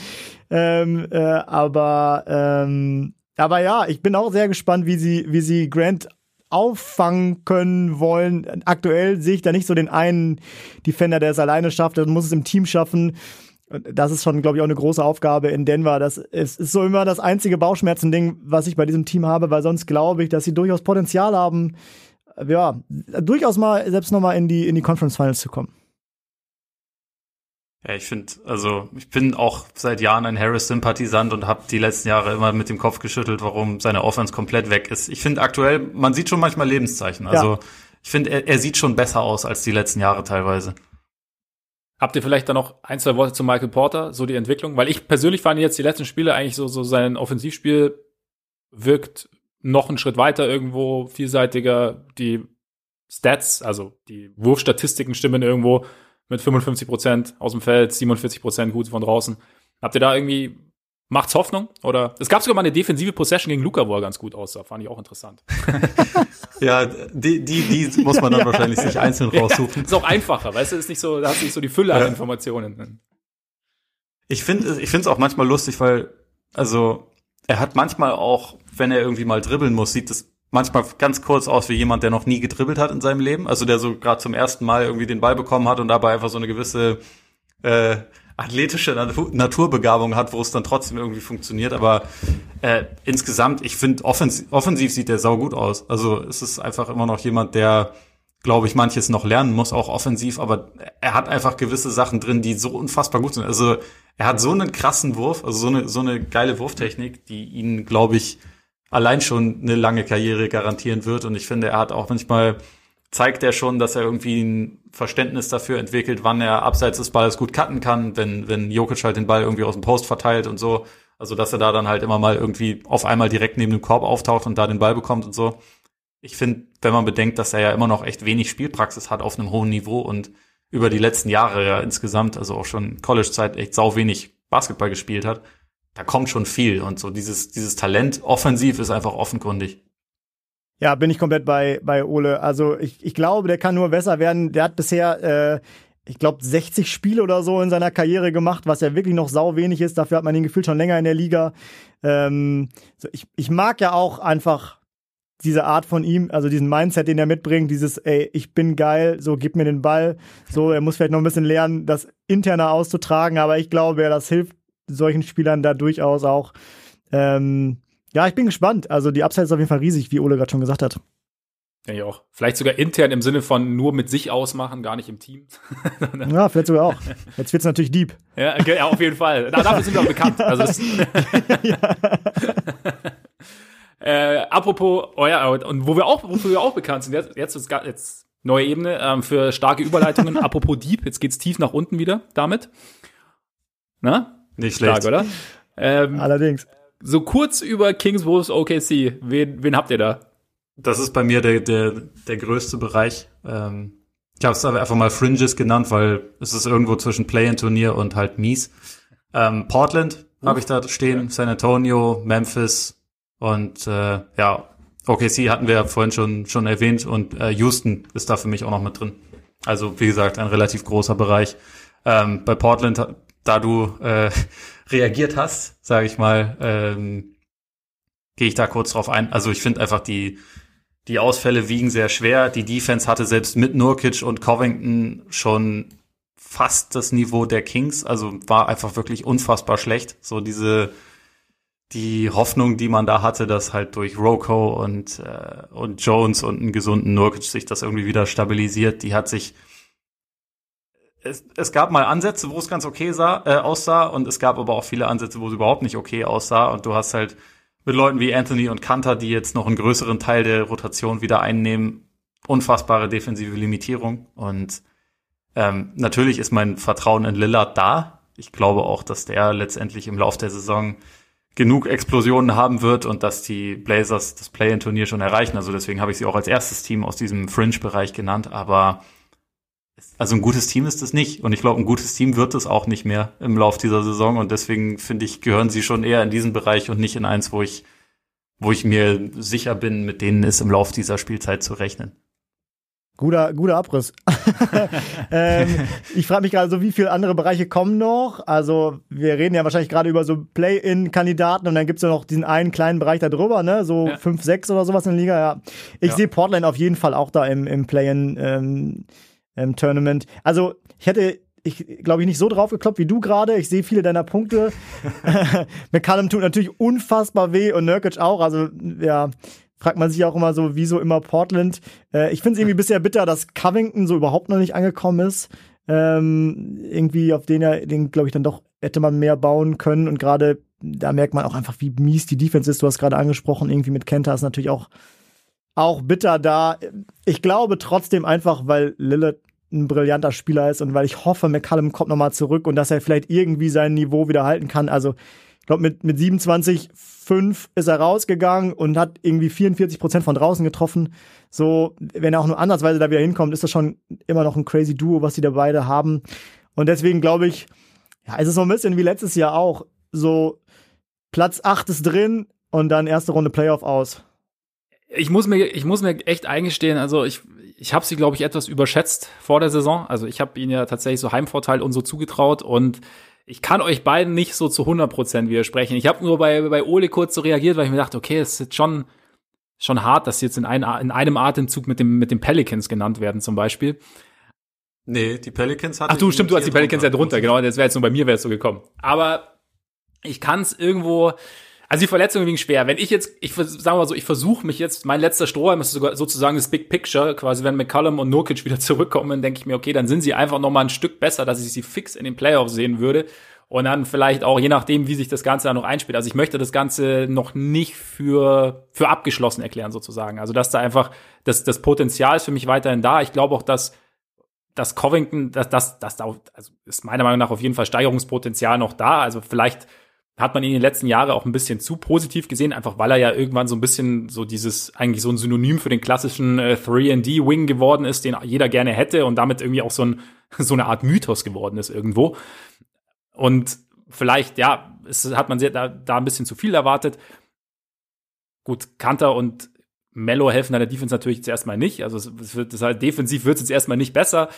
Ähm, äh, aber ähm, aber ja, ich bin auch sehr gespannt, wie sie, wie sie Grant auffangen können wollen. Aktuell sehe ich da nicht so den einen Defender, der es alleine schafft, der muss es im Team schaffen. Das ist schon, glaube ich, auch eine große Aufgabe in Denver. Das ist, ist so immer das einzige Bauchschmerzen-Ding, was ich bei diesem Team habe, weil sonst glaube ich, dass sie durchaus Potenzial haben, ja, durchaus mal selbst nochmal in die, in die Conference Finals zu kommen. Ja, ich finde, also ich bin auch seit Jahren ein Harris-Sympathisant und habe die letzten Jahre immer mit dem Kopf geschüttelt, warum seine Offense komplett weg ist. Ich finde aktuell, man sieht schon manchmal Lebenszeichen. Also ja. ich finde, er, er sieht schon besser aus als die letzten Jahre teilweise. Habt ihr vielleicht dann noch ein, zwei Worte zu Michael Porter, so die Entwicklung? Weil ich persönlich fand jetzt die letzten Spiele eigentlich so, so sein Offensivspiel wirkt noch einen Schritt weiter irgendwo, vielseitiger. Die Stats, also die Wurfstatistiken stimmen irgendwo mit 55 Prozent aus dem Feld, 47 Prozent gut von draußen. Habt ihr da irgendwie, macht's Hoffnung? Oder, es gab sogar mal eine defensive Possession gegen Luca, wo er ganz gut aussah. Fand ich auch interessant. ja, die, die, die muss man dann ja. wahrscheinlich sich einzeln raussuchen. Ja, ist auch einfacher, weißt du, ist nicht so, da hast du nicht so die Fülle an Informationen. Ich finde, ich finde es auch manchmal lustig, weil, also, er hat manchmal auch, wenn er irgendwie mal dribbeln muss, sieht es manchmal ganz kurz aus wie jemand, der noch nie gedribbelt hat in seinem Leben. Also der so gerade zum ersten Mal irgendwie den Ball bekommen hat und dabei einfach so eine gewisse äh, athletische Naturbegabung hat, wo es dann trotzdem irgendwie funktioniert. Aber äh, insgesamt, ich finde, offensiv, offensiv sieht der sau gut aus. Also es ist einfach immer noch jemand, der, glaube ich, manches noch lernen muss, auch offensiv. Aber er hat einfach gewisse Sachen drin, die so unfassbar gut sind. Also er hat so einen krassen Wurf, also so eine, so eine geile Wurftechnik, die ihn, glaube ich, allein schon eine lange Karriere garantieren wird. Und ich finde, er hat auch manchmal zeigt er schon, dass er irgendwie ein Verständnis dafür entwickelt, wann er abseits des Balles gut cutten kann, wenn, wenn Jokic halt den Ball irgendwie aus dem Post verteilt und so. Also, dass er da dann halt immer mal irgendwie auf einmal direkt neben dem Korb auftaucht und da den Ball bekommt und so. Ich finde, wenn man bedenkt, dass er ja immer noch echt wenig Spielpraxis hat auf einem hohen Niveau und über die letzten Jahre ja insgesamt, also auch schon College-Zeit echt sau wenig Basketball gespielt hat, da kommt schon viel und so dieses, dieses Talent offensiv ist einfach offenkundig. Ja, bin ich komplett bei, bei Ole. Also ich, ich glaube, der kann nur besser werden. Der hat bisher, äh, ich glaube, 60 Spiele oder so in seiner Karriere gemacht, was ja wirklich noch sau wenig ist. Dafür hat man ihn gefühlt schon länger in der Liga. Ähm, so ich, ich mag ja auch einfach diese Art von ihm, also diesen Mindset, den er mitbringt, dieses, ey, ich bin geil, so gib mir den Ball. So, er muss vielleicht noch ein bisschen lernen, das interner auszutragen, aber ich glaube, ja, das hilft solchen Spielern da durchaus auch. Ähm, ja, ich bin gespannt. Also die Upside ist auf jeden Fall riesig, wie Ole gerade schon gesagt hat. Ja, ich auch. Vielleicht sogar intern im Sinne von nur mit sich ausmachen, gar nicht im Team. ja, vielleicht sogar auch. Jetzt wird's natürlich deep. Ja, okay, ja auf jeden Fall. dafür sind wir auch bekannt. Also ja. äh, apropos, oh ja, und wo wir auch, wofür wir auch bekannt sind, jetzt, jetzt, ist jetzt neue Ebene ähm, für starke Überleitungen. apropos deep, jetzt geht's tief nach unten wieder damit. Na? Nicht schlecht. Stark, oder? Ähm, Allerdings. So kurz über Kings Wolves OKC. Wen, wen habt ihr da? Das ist bei mir der, der, der größte Bereich. Ähm, ich habe es einfach mal Fringes genannt, weil es ist irgendwo zwischen Play-in-Turnier und halt mies. Ähm, Portland habe ich da stehen, San Antonio, Memphis und äh, ja, OKC hatten wir ja vorhin schon, schon erwähnt und äh, Houston ist da für mich auch noch mit drin. Also wie gesagt, ein relativ großer Bereich. Ähm, bei Portland da du äh, reagiert hast, sage ich mal, ähm, gehe ich da kurz drauf ein. Also ich finde einfach die die Ausfälle wiegen sehr schwer. Die Defense hatte selbst mit Nurkic und Covington schon fast das Niveau der Kings, also war einfach wirklich unfassbar schlecht. So diese die Hoffnung, die man da hatte, dass halt durch Roko und äh, und Jones und einen gesunden Nurkic sich das irgendwie wieder stabilisiert, die hat sich es, es gab mal Ansätze, wo es ganz okay sah, äh, aussah und es gab aber auch viele Ansätze, wo es überhaupt nicht okay aussah und du hast halt mit Leuten wie Anthony und Kanter, die jetzt noch einen größeren Teil der Rotation wieder einnehmen, unfassbare defensive Limitierung und ähm, natürlich ist mein Vertrauen in Lillard da. Ich glaube auch, dass der letztendlich im Lauf der Saison genug Explosionen haben wird und dass die Blazers das Play-in-Turnier schon erreichen. Also deswegen habe ich sie auch als erstes Team aus diesem Fringe-Bereich genannt. Aber also ein gutes Team ist es nicht. Und ich glaube, ein gutes Team wird es auch nicht mehr im Lauf dieser Saison. Und deswegen finde ich, gehören sie schon eher in diesen Bereich und nicht in eins, wo ich, wo ich mir sicher bin, mit denen ist im Lauf dieser Spielzeit zu rechnen. Guter, guter Abriss. ähm, ich frage mich gerade so, wie viele andere Bereiche kommen noch? Also wir reden ja wahrscheinlich gerade über so Play-in-Kandidaten und dann gibt's ja noch diesen einen kleinen Bereich da drüber, ne? So ja. 5, 6 oder sowas in der Liga. Ja. Ich ja. sehe Portland auf jeden Fall auch da im, im Play-in ähm, ähm, Tournament. Also ich hätte ich glaube ich nicht so drauf gekloppt wie du gerade. Ich sehe viele deiner Punkte. McCallum tut natürlich unfassbar weh und Nurkic auch. Also ja, fragt man sich auch immer so, wieso immer Portland. Äh, ich finde es irgendwie bisher bitter, dass Covington so überhaupt noch nicht angekommen ist. Ähm, irgendwie auf den er, den glaube ich dann doch hätte man mehr bauen können und gerade da merkt man auch einfach, wie mies die Defense ist. Du hast gerade angesprochen, irgendwie mit Kenta ist natürlich auch auch bitter da. Ich glaube trotzdem einfach, weil Lillard ein brillanter Spieler ist und weil ich hoffe, McCallum kommt nochmal zurück und dass er vielleicht irgendwie sein Niveau wieder halten kann. Also ich glaube, mit, mit 27, 5 ist er rausgegangen und hat irgendwie 44 Prozent von draußen getroffen. So, wenn er auch nur ansatzweise da wieder hinkommt, ist das schon immer noch ein crazy Duo, was die da beide haben. Und deswegen glaube ich, ja, es ist so ein bisschen wie letztes Jahr auch. So, Platz 8 ist drin und dann erste Runde Playoff aus. Ich muss mir, ich muss mir echt eingestehen, also ich, ich habe sie, glaube ich, etwas überschätzt vor der Saison. Also ich habe ihnen ja tatsächlich so Heimvorteil und so zugetraut und ich kann euch beiden nicht so zu 100% widersprechen. Ich habe nur bei, bei Ole kurz so reagiert, weil ich mir dachte, okay, es ist jetzt schon, schon hart, dass sie jetzt in, ein, in einem Atemzug mit dem, mit den Pelicans genannt werden zum Beispiel. Nee, die Pelicans hatten. Ach du, stimmt, du hast die Pelicans ja drunter, genau. Das wäre jetzt nur bei mir wäre es so gekommen. Aber ich kann es irgendwo, also die Verletzung ging schwer. Wenn ich jetzt, ich sagen wir mal so, ich versuche mich jetzt, mein letzter Strohhalm ist sogar sozusagen das Big Picture, quasi wenn McCallum und Nurkic wieder zurückkommen, denke ich mir, okay, dann sind sie einfach noch mal ein Stück besser, dass ich sie fix in den Playoffs sehen würde. Und dann vielleicht auch, je nachdem, wie sich das Ganze dann noch einspielt. Also ich möchte das Ganze noch nicht für, für abgeschlossen erklären, sozusagen. Also dass da einfach, das, das Potenzial ist für mich weiterhin da. Ich glaube auch, dass, dass Covington, dass, dass, dass da, also ist meiner Meinung nach auf jeden Fall Steigerungspotenzial noch da. Also vielleicht hat man ihn in den letzten Jahren auch ein bisschen zu positiv gesehen, einfach weil er ja irgendwann so ein bisschen so dieses, eigentlich so ein Synonym für den klassischen äh, 3D-Wing geworden ist, den jeder gerne hätte und damit irgendwie auch so, ein, so eine Art Mythos geworden ist irgendwo. Und vielleicht, ja, es hat man sehr, da, da ein bisschen zu viel erwartet. Gut, Kanter und Mello helfen der Defense natürlich jetzt erstmal nicht. Also es wird, das halt, defensiv wird es jetzt erstmal nicht besser.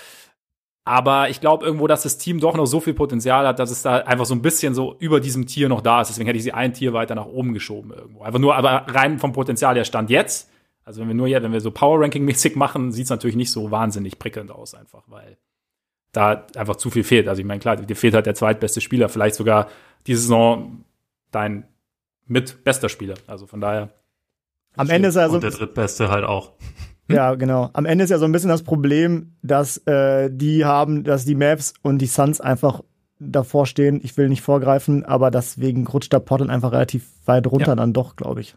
Aber ich glaube irgendwo, dass das Team doch noch so viel Potenzial hat, dass es da einfach so ein bisschen so über diesem Tier noch da ist. Deswegen hätte ich sie ein Tier weiter nach oben geschoben irgendwo. Einfach nur, aber rein vom Potenzial der Stand jetzt. Also wenn wir nur, wenn wir so Power Ranking mäßig machen, sieht es natürlich nicht so wahnsinnig prickelnd aus einfach, weil da einfach zu viel fehlt. Also ich meine, klar, dir fehlt halt der zweitbeste Spieler, vielleicht sogar diese Saison dein mitbester Spieler. Also von daher. Am Ende ist er so. Und der drittbeste halt auch. Hm? Ja, genau. Am Ende ist ja so ein bisschen das Problem, dass äh, die haben, dass die Maps und die Suns einfach davor stehen. Ich will nicht vorgreifen, aber deswegen rutscht der Portland einfach relativ weit runter ja. dann doch, glaube ich.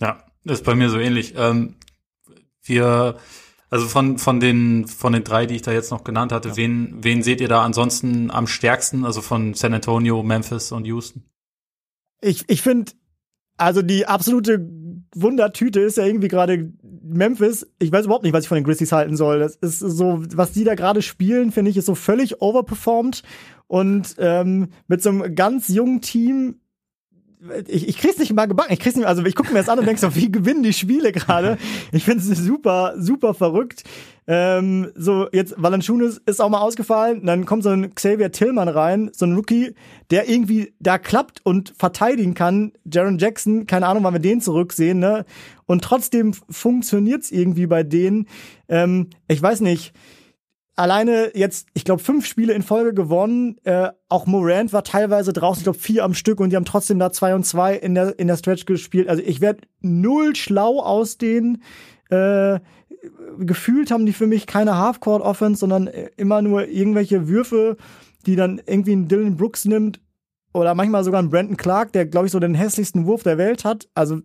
Ja, ist bei mir so ähnlich. Ähm, wir, also von von den von den drei, die ich da jetzt noch genannt hatte, ja. wen wen seht ihr da ansonsten am stärksten? Also von San Antonio, Memphis und Houston? Ich ich finde also die absolute Wundertüte ist ja irgendwie gerade Memphis. Ich weiß überhaupt nicht, was ich von den Grizzlies halten soll. Das ist so, was die da gerade spielen, finde ich, ist so völlig overperformed und ähm, mit so einem ganz jungen Team ich, ich krieg's nicht mal gebacken. Ich krieg's nicht, also ich gucke mir das an und denk so, wie gewinnen die Spiele gerade? Ich finde es super, super verrückt. Ähm, so, jetzt Valanciunas ist auch mal ausgefallen. Dann kommt so ein Xavier Tillman rein, so ein Rookie, der irgendwie da klappt und verteidigen kann. Jaron Jackson, keine Ahnung, wann wir den zurücksehen, ne? Und trotzdem funktioniert's irgendwie bei denen. Ähm, ich weiß nicht alleine jetzt, ich glaube, fünf Spiele in Folge gewonnen. Äh, auch Morant war teilweise draußen, ich glaube, vier am Stück und die haben trotzdem da zwei und zwei in der, in der Stretch gespielt. Also ich werde null schlau aus denen. Äh, gefühlt haben die für mich keine Half-Court-Offense, sondern äh, immer nur irgendwelche Würfe, die dann irgendwie ein Dylan Brooks nimmt oder manchmal sogar ein Brandon Clark, der, glaube ich, so den hässlichsten Wurf der Welt hat. Also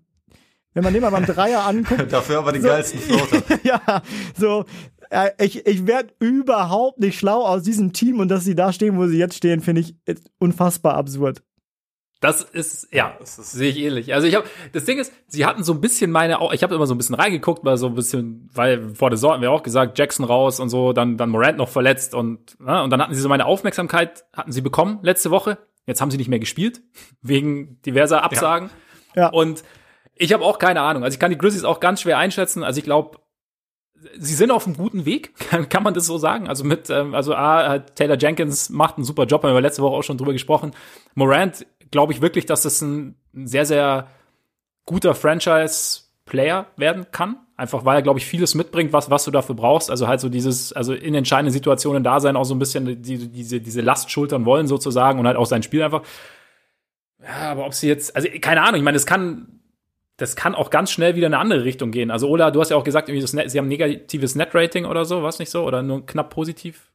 wenn man den mal beim Dreier anguckt. Dafür aber den so, geilsten Floater. ja, so, äh, ich, ich werde überhaupt nicht schlau aus diesem Team und dass sie da stehen, wo sie jetzt stehen, finde ich unfassbar absurd. Das ist, ja, das ist, sehe ich ähnlich. Also ich habe, das Ding ist, sie hatten so ein bisschen meine, ich habe immer so ein bisschen reingeguckt, weil so ein bisschen, weil vor der Saison haben wir auch gesagt, Jackson raus und so, dann, dann Morant noch verletzt und, ne, und dann hatten sie so meine Aufmerksamkeit, hatten sie bekommen letzte Woche. Jetzt haben sie nicht mehr gespielt, wegen diverser Absagen. Ja. ja. Und ich habe auch keine Ahnung. Also ich kann die Grizzlies auch ganz schwer einschätzen. Also ich glaube, sie sind auf einem guten Weg, kann, kann man das so sagen. Also mit, ähm, also A, Taylor Jenkins macht einen super Job, haben wir letzte Woche auch schon drüber gesprochen. Morant glaube ich wirklich, dass das ein, sehr, sehr guter Franchise-Player werden kann. Einfach weil er, glaube ich, vieles mitbringt, was, was du dafür brauchst. Also halt so dieses, also in entscheidenden Situationen da sein, auch so ein bisschen die, diese, diese Last schultern wollen sozusagen und halt auch sein Spiel einfach. Ja, aber ob sie jetzt, also keine Ahnung, ich meine, das kann, das kann auch ganz schnell wieder in eine andere Richtung gehen. Also Ola, du hast ja auch gesagt, irgendwie sie haben negatives Net-Rating oder so, was nicht so? Oder nur knapp positiv?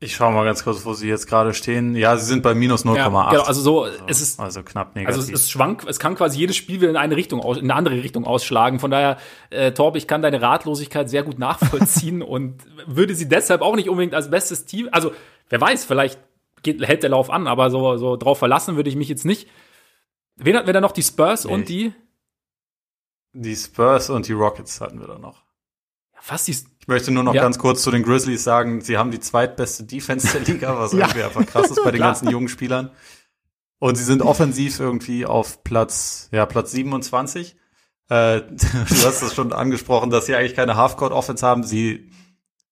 Ich schaue mal ganz kurz, wo sie jetzt gerade stehen. Ja, sie sind bei minus 0,8. Ja, genau, also so, also, es ist also knapp negativ. Also es, schwankt, es kann quasi jedes Spiel wieder in eine Richtung, aus, in eine andere Richtung ausschlagen. Von daher, äh, Torb, ich kann deine Ratlosigkeit sehr gut nachvollziehen und würde sie deshalb auch nicht unbedingt als bestes Team. Also wer weiß, vielleicht geht, hält der Lauf an, aber so so drauf verlassen würde ich mich jetzt nicht. Wen hatten wir da noch? Die Spurs nee. und die? Die Spurs und die Rockets hatten wir da noch. Ja, fast die ich möchte nur noch ja. ganz kurz zu den Grizzlies sagen, sie haben die zweitbeste Defense der Liga, was ja. irgendwie einfach krass ist bei den ganzen jungen Spielern. Und sie sind offensiv irgendwie auf Platz, ja, Platz 27. Äh, du hast es schon angesprochen, dass sie eigentlich keine Halfcourt-Offense haben. Sie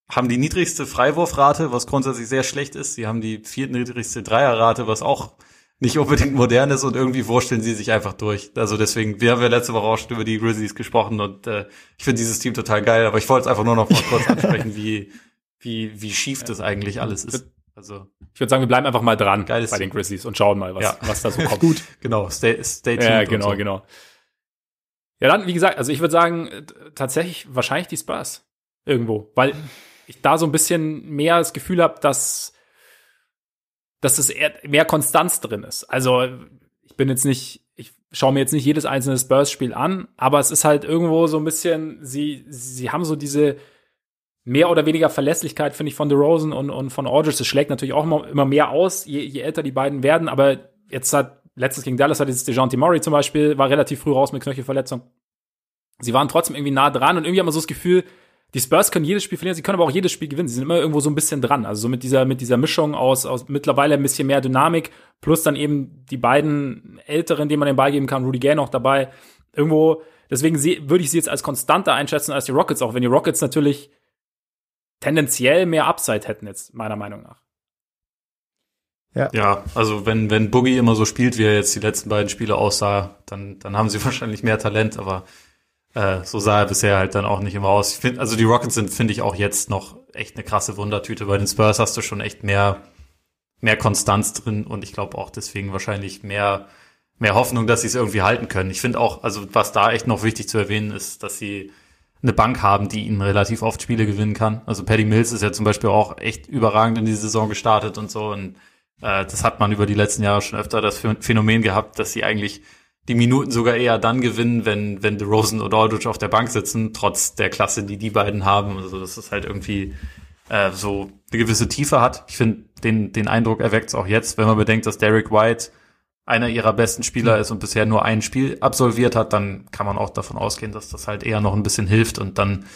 haben die niedrigste Freiwurfrate, was grundsätzlich sehr schlecht ist. Sie haben die viertniedrigste Dreierrate, was auch nicht unbedingt modern ist und irgendwie wursteln sie sich einfach durch. Also deswegen, wir haben ja letzte Woche auch schon über die Grizzlies gesprochen und äh, ich finde dieses Team total geil, aber ich wollte es einfach nur noch mal kurz ansprechen, wie, wie, wie schief das eigentlich alles ist. Also ich würde sagen, wir bleiben einfach mal dran bei den Grizzlies und schauen mal, was, ja. was da so kommt. Gut, genau, stay, stay tuned. Ja, genau, so. genau. Ja, dann, wie gesagt, also ich würde sagen, tatsächlich wahrscheinlich die Spurs irgendwo, weil ich da so ein bisschen mehr das Gefühl habe, dass dass es mehr Konstanz drin ist. Also ich bin jetzt nicht, ich schaue mir jetzt nicht jedes einzelne Spurs-Spiel an, aber es ist halt irgendwo so ein bisschen, sie, sie haben so diese mehr oder weniger Verlässlichkeit, finde ich, von DeRozan und, und von Aldridge. Das schlägt natürlich auch immer, immer mehr aus, je, je älter die beiden werden, aber jetzt hat, letztes gegen Dallas hat jetzt DeJounte Murray zum Beispiel, war relativ früh raus mit Knöchelverletzung. Sie waren trotzdem irgendwie nah dran und irgendwie haben wir so das Gefühl, die Spurs können jedes Spiel verlieren, sie können aber auch jedes Spiel gewinnen. Sie sind immer irgendwo so ein bisschen dran. Also so mit dieser, mit dieser Mischung aus, aus mittlerweile ein bisschen mehr Dynamik, plus dann eben die beiden Älteren, denen man den Ball geben kann, Rudy Gay noch dabei. Irgendwo, deswegen würde ich sie jetzt als konstanter einschätzen als die Rockets, auch wenn die Rockets natürlich tendenziell mehr Upside hätten jetzt, meiner Meinung nach. Ja. ja, also wenn, wenn Boogie immer so spielt, wie er jetzt die letzten beiden Spiele aussah, dann, dann haben sie wahrscheinlich mehr Talent, aber äh, so sah er bisher halt dann auch nicht immer aus. Ich find, also die Rockets sind, finde ich, auch jetzt noch echt eine krasse Wundertüte. Bei den Spurs hast du schon echt mehr, mehr Konstanz drin und ich glaube auch deswegen wahrscheinlich mehr, mehr Hoffnung, dass sie es irgendwie halten können. Ich finde auch, also was da echt noch wichtig zu erwähnen ist, dass sie eine Bank haben, die ihnen relativ oft Spiele gewinnen kann. Also Paddy Mills ist ja zum Beispiel auch echt überragend in die Saison gestartet und so und äh, das hat man über die letzten Jahre schon öfter das Phänomen gehabt, dass sie eigentlich die Minuten sogar eher dann gewinnen, wenn, wenn DeRozan oder Aldridge auf der Bank sitzen, trotz der Klasse, die die beiden haben. Also, dass es halt irgendwie äh, so eine gewisse Tiefe hat. Ich finde, den, den Eindruck erweckt es auch jetzt, wenn man bedenkt, dass Derek White einer ihrer besten Spieler ist und bisher nur ein Spiel absolviert hat, dann kann man auch davon ausgehen, dass das halt eher noch ein bisschen hilft und dann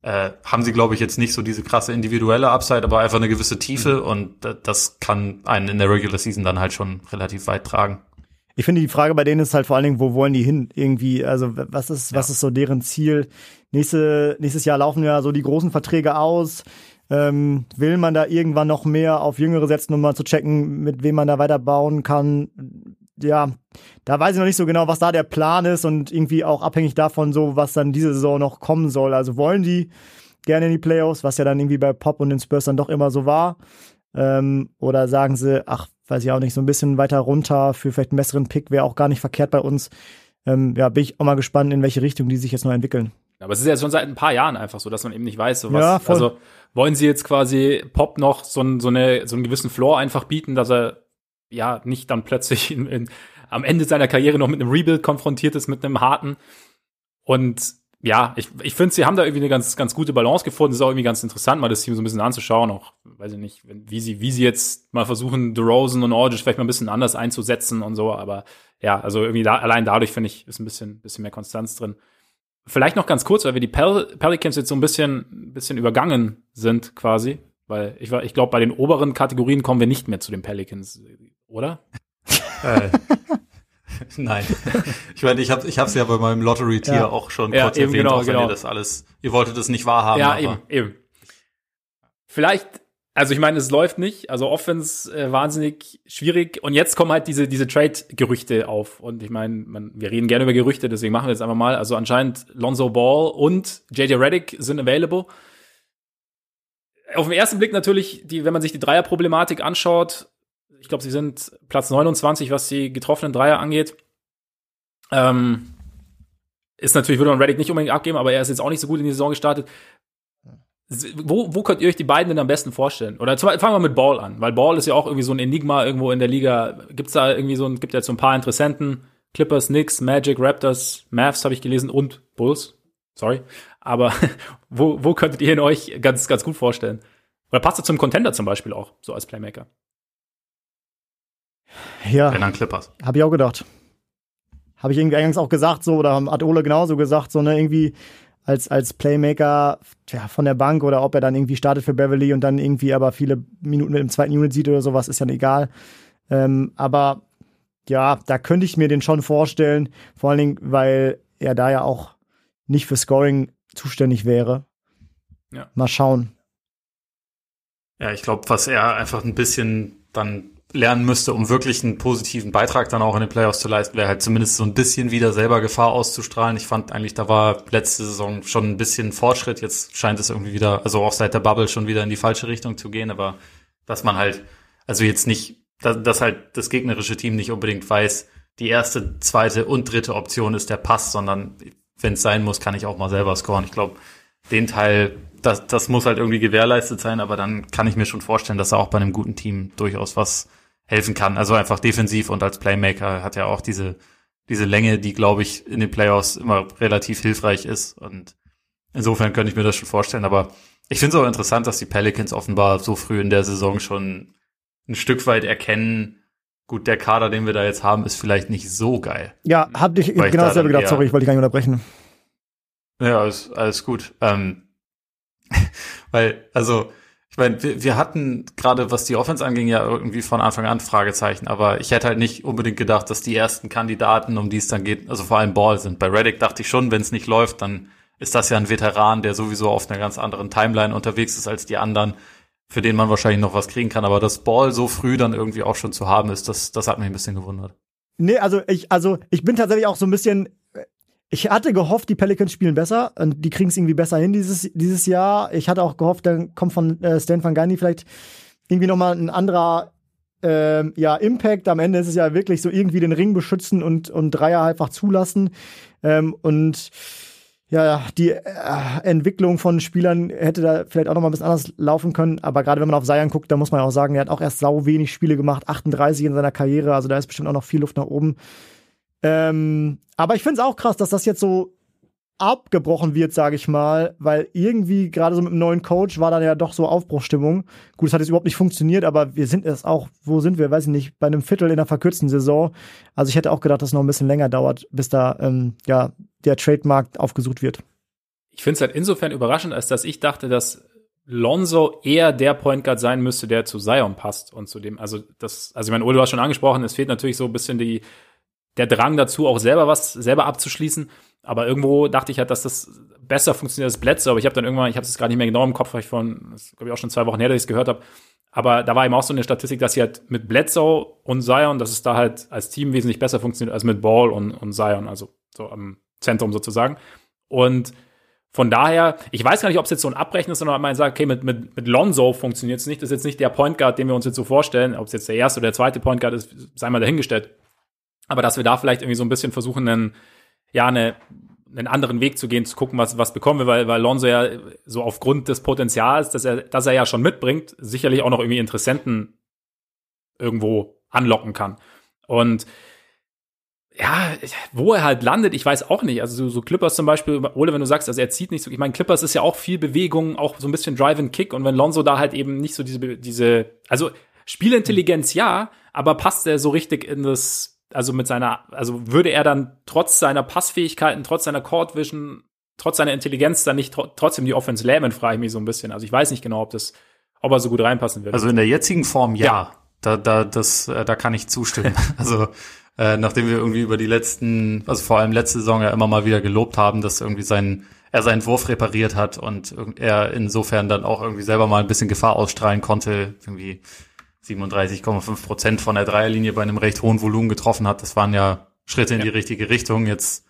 äh, haben sie, glaube ich, jetzt nicht so diese krasse individuelle Upside, aber einfach eine gewisse Tiefe mhm. und äh, das kann einen in der Regular Season dann halt schon relativ weit tragen. Ich finde, die Frage bei denen ist halt vor allen Dingen, wo wollen die hin? Irgendwie, also was ist, ja. was ist so deren Ziel? Nächste, nächstes Jahr laufen ja so die großen Verträge aus. Ähm, will man da irgendwann noch mehr auf Jüngere setzen, um mal zu checken, mit wem man da weiterbauen kann? Ja, da weiß ich noch nicht so genau, was da der Plan ist und irgendwie auch abhängig davon, so was dann diese Saison noch kommen soll. Also wollen die gerne in die Playoffs, was ja dann irgendwie bei Pop und den Spurs dann doch immer so war. Ähm, oder sagen sie, ach, weiß ich auch nicht, so ein bisschen weiter runter für vielleicht einen besseren Pick wäre auch gar nicht verkehrt bei uns. Ähm, ja, bin ich auch mal gespannt, in welche Richtung die sich jetzt noch entwickeln. Aber es ist ja schon seit ein paar Jahren einfach so, dass man eben nicht weiß, so was. Ja, voll. Also wollen sie jetzt quasi Pop noch so, ein, so, eine, so einen gewissen Floor einfach bieten, dass er ja nicht dann plötzlich in, in, am Ende seiner Karriere noch mit einem Rebuild konfrontiert ist, mit einem harten. Und ja, ich, ich finde, sie haben da irgendwie eine ganz, ganz gute Balance gefunden. Es ist auch irgendwie ganz interessant, mal das Team so ein bisschen anzuschauen. Auch, weiß ich nicht, wie sie, wie sie jetzt mal versuchen, DeRozan und Aldridge vielleicht mal ein bisschen anders einzusetzen und so. Aber ja, also irgendwie da, allein dadurch finde ich, ist ein bisschen, bisschen mehr Konstanz drin. Vielleicht noch ganz kurz, weil wir die Pel Pelicans jetzt so ein bisschen, bisschen übergangen sind quasi. Weil ich, ich glaube, bei den oberen Kategorien kommen wir nicht mehr zu den Pelicans, oder? Äh, Nein. Ich meine, ich habe ich hab's ja bei meinem Lottery-Tier ja. auch schon ja, kurz erwähnt, genau, genau. ihr das alles, ihr wolltet es nicht wahrhaben. Ja, aber eben, eben. Vielleicht, also ich meine, es läuft nicht, also Offense äh, wahnsinnig schwierig und jetzt kommen halt diese, diese Trade-Gerüchte auf und ich meine, man, wir reden gerne über Gerüchte, deswegen machen wir jetzt einfach mal. Also anscheinend Lonzo Ball und JJ Redick sind available. Auf den ersten Blick natürlich, die, wenn man sich die Dreier-Problematik anschaut, ich glaube, sie sind Platz 29, was die getroffenen Dreier angeht. Ähm, ist natürlich, würde man Reddick nicht unbedingt abgeben, aber er ist jetzt auch nicht so gut in die Saison gestartet. Wo, wo könnt ihr euch die beiden denn am besten vorstellen? Oder zum, fangen wir mit Ball an, weil Ball ist ja auch irgendwie so ein Enigma irgendwo in der Liga. Gibt's da irgendwie so ein, gibt ja so ein paar Interessenten. Clippers, Knicks, Magic, Raptors, Mavs habe ich gelesen und Bulls. Sorry. Aber wo, wo könntet ihr ihn euch ganz, ganz gut vorstellen? Oder passt er zum Contender zum Beispiel auch, so als Playmaker? Ja, wenn dann Clippers. habe ich auch gedacht. Habe ich irgendwie eingangs auch gesagt, so, oder hat Ole genauso gesagt, so, ne, irgendwie als, als Playmaker tja, von der Bank oder ob er dann irgendwie startet für Beverly und dann irgendwie aber viele Minuten mit dem zweiten Unit sieht oder sowas, ist ja egal. Ähm, aber ja, da könnte ich mir den schon vorstellen, vor allen Dingen, weil er da ja auch nicht für Scoring zuständig wäre. Ja. Mal schauen. Ja, ich glaube, was er einfach ein bisschen dann lernen müsste, um wirklich einen positiven Beitrag dann auch in den Playoffs zu leisten, wäre halt zumindest so ein bisschen wieder selber Gefahr auszustrahlen. Ich fand eigentlich, da war letzte Saison schon ein bisschen Fortschritt. Jetzt scheint es irgendwie wieder, also auch seit der Bubble schon wieder in die falsche Richtung zu gehen, aber dass man halt, also jetzt nicht, dass, dass halt das gegnerische Team nicht unbedingt weiß, die erste, zweite und dritte Option ist der Pass, sondern wenn es sein muss, kann ich auch mal selber scoren. Ich glaube, den Teil, das, das muss halt irgendwie gewährleistet sein, aber dann kann ich mir schon vorstellen, dass er auch bei einem guten Team durchaus was helfen kann. Also einfach defensiv und als Playmaker hat er auch diese, diese Länge, die, glaube ich, in den Playoffs immer relativ hilfreich ist. Und insofern könnte ich mir das schon vorstellen. Aber ich finde es auch interessant, dass die Pelicans offenbar so früh in der Saison schon ein Stück weit erkennen, gut, der Kader, den wir da jetzt haben, ist vielleicht nicht so geil. Ja, hab ich Weil ich genau da dasselbe gedacht. Sorry, ich wollte dich gar nicht unterbrechen. Ja, alles, alles gut. Ähm, weil, also, ich meine, wir, wir hatten gerade, was die Offense anging, ja irgendwie von Anfang an Fragezeichen, aber ich hätte halt nicht unbedingt gedacht, dass die ersten Kandidaten, um die es dann geht, also vor allem Ball sind. Bei Reddick dachte ich schon, wenn es nicht läuft, dann ist das ja ein Veteran, der sowieso auf einer ganz anderen Timeline unterwegs ist als die anderen, für den man wahrscheinlich noch was kriegen kann. Aber das Ball so früh dann irgendwie auch schon zu haben ist, das, das hat mich ein bisschen gewundert. Nee, also ich, also ich bin tatsächlich auch so ein bisschen. Ich hatte gehofft, die Pelicans spielen besser und die kriegen es irgendwie besser hin dieses, dieses Jahr. Ich hatte auch gehofft, dann kommt von äh, Stan Van Gundy vielleicht irgendwie noch mal ein anderer ähm, ja, Impact. Am Ende ist es ja wirklich so irgendwie den Ring beschützen und, und Dreier einfach zulassen. Ähm, und ja, die äh, Entwicklung von Spielern hätte da vielleicht auch noch mal ein bisschen anders laufen können. Aber gerade wenn man auf Zion guckt, da muss man auch sagen, er hat auch erst sau wenig Spiele gemacht, 38 in seiner Karriere. Also da ist bestimmt auch noch viel Luft nach oben. Ähm, aber ich finde es auch krass, dass das jetzt so abgebrochen wird, sage ich mal, weil irgendwie gerade so mit dem neuen Coach war dann ja doch so Aufbruchstimmung. Gut, es hat jetzt überhaupt nicht funktioniert, aber wir sind es auch, wo sind wir, weiß ich nicht, bei einem Viertel in der verkürzten Saison. Also ich hätte auch gedacht, dass es noch ein bisschen länger dauert, bis da ähm, ja der Trademark aufgesucht wird. Ich finde es halt insofern überraschend, als dass ich dachte, dass Lonzo eher der Point Guard sein müsste, der zu Zion passt und zu dem, also das, also ich meine, Ole, du hast schon angesprochen, es fehlt natürlich so ein bisschen die, der Drang dazu, auch selber was, selber abzuschließen. Aber irgendwo dachte ich halt, dass das besser funktioniert als Bledsoe. Aber ich habe dann irgendwann, ich habe es gerade nicht mehr genau im Kopf, weil ich von, das glaube ich auch schon zwei Wochen her, dass ich es gehört habe. Aber da war eben auch so eine Statistik, dass sie halt mit Bledsoe und Zion, dass es da halt als Team wesentlich besser funktioniert als mit Ball und, und Zion, also so am Zentrum sozusagen. Und von daher, ich weiß gar nicht, ob es jetzt so ein Abbrechen ist, sondern man sagt, okay, mit, mit, mit Lonzo funktioniert es nicht. Das ist jetzt nicht der Point Guard, den wir uns jetzt so vorstellen. Ob es jetzt der erste oder der zweite Point Guard ist, sei mal dahingestellt. Aber dass wir da vielleicht irgendwie so ein bisschen versuchen, einen, ja, eine, einen anderen Weg zu gehen, zu gucken, was, was bekommen wir, weil, weil Lonzo ja so aufgrund des Potenzials, dass er, dass er ja schon mitbringt, sicherlich auch noch irgendwie Interessenten irgendwo anlocken kann. Und ja, wo er halt landet, ich weiß auch nicht. Also so, so Clippers zum Beispiel, Ole, wenn du sagst, also er zieht nicht so, ich meine, Clippers ist ja auch viel Bewegung, auch so ein bisschen Drive and Kick und wenn Lonzo da halt eben nicht so diese, diese, also Spielintelligenz ja, aber passt er so richtig in das, also mit seiner, also würde er dann trotz seiner Passfähigkeiten, trotz seiner Court Vision, trotz seiner Intelligenz dann nicht tr trotzdem die Offense lähmen, frage ich mich so ein bisschen. Also ich weiß nicht genau, ob das, ob er so gut reinpassen würde. Also in der jetzigen Form ja. ja. Da, da, das, äh, da kann ich zustimmen. also äh, nachdem wir irgendwie über die letzten, also vor allem letzte Saison ja immer mal wieder gelobt haben, dass irgendwie sein, er seinen Wurf repariert hat und er insofern dann auch irgendwie selber mal ein bisschen Gefahr ausstrahlen konnte, irgendwie 37,5 Prozent von der Dreierlinie bei einem recht hohen Volumen getroffen hat. Das waren ja Schritte in ja. die richtige Richtung. Jetzt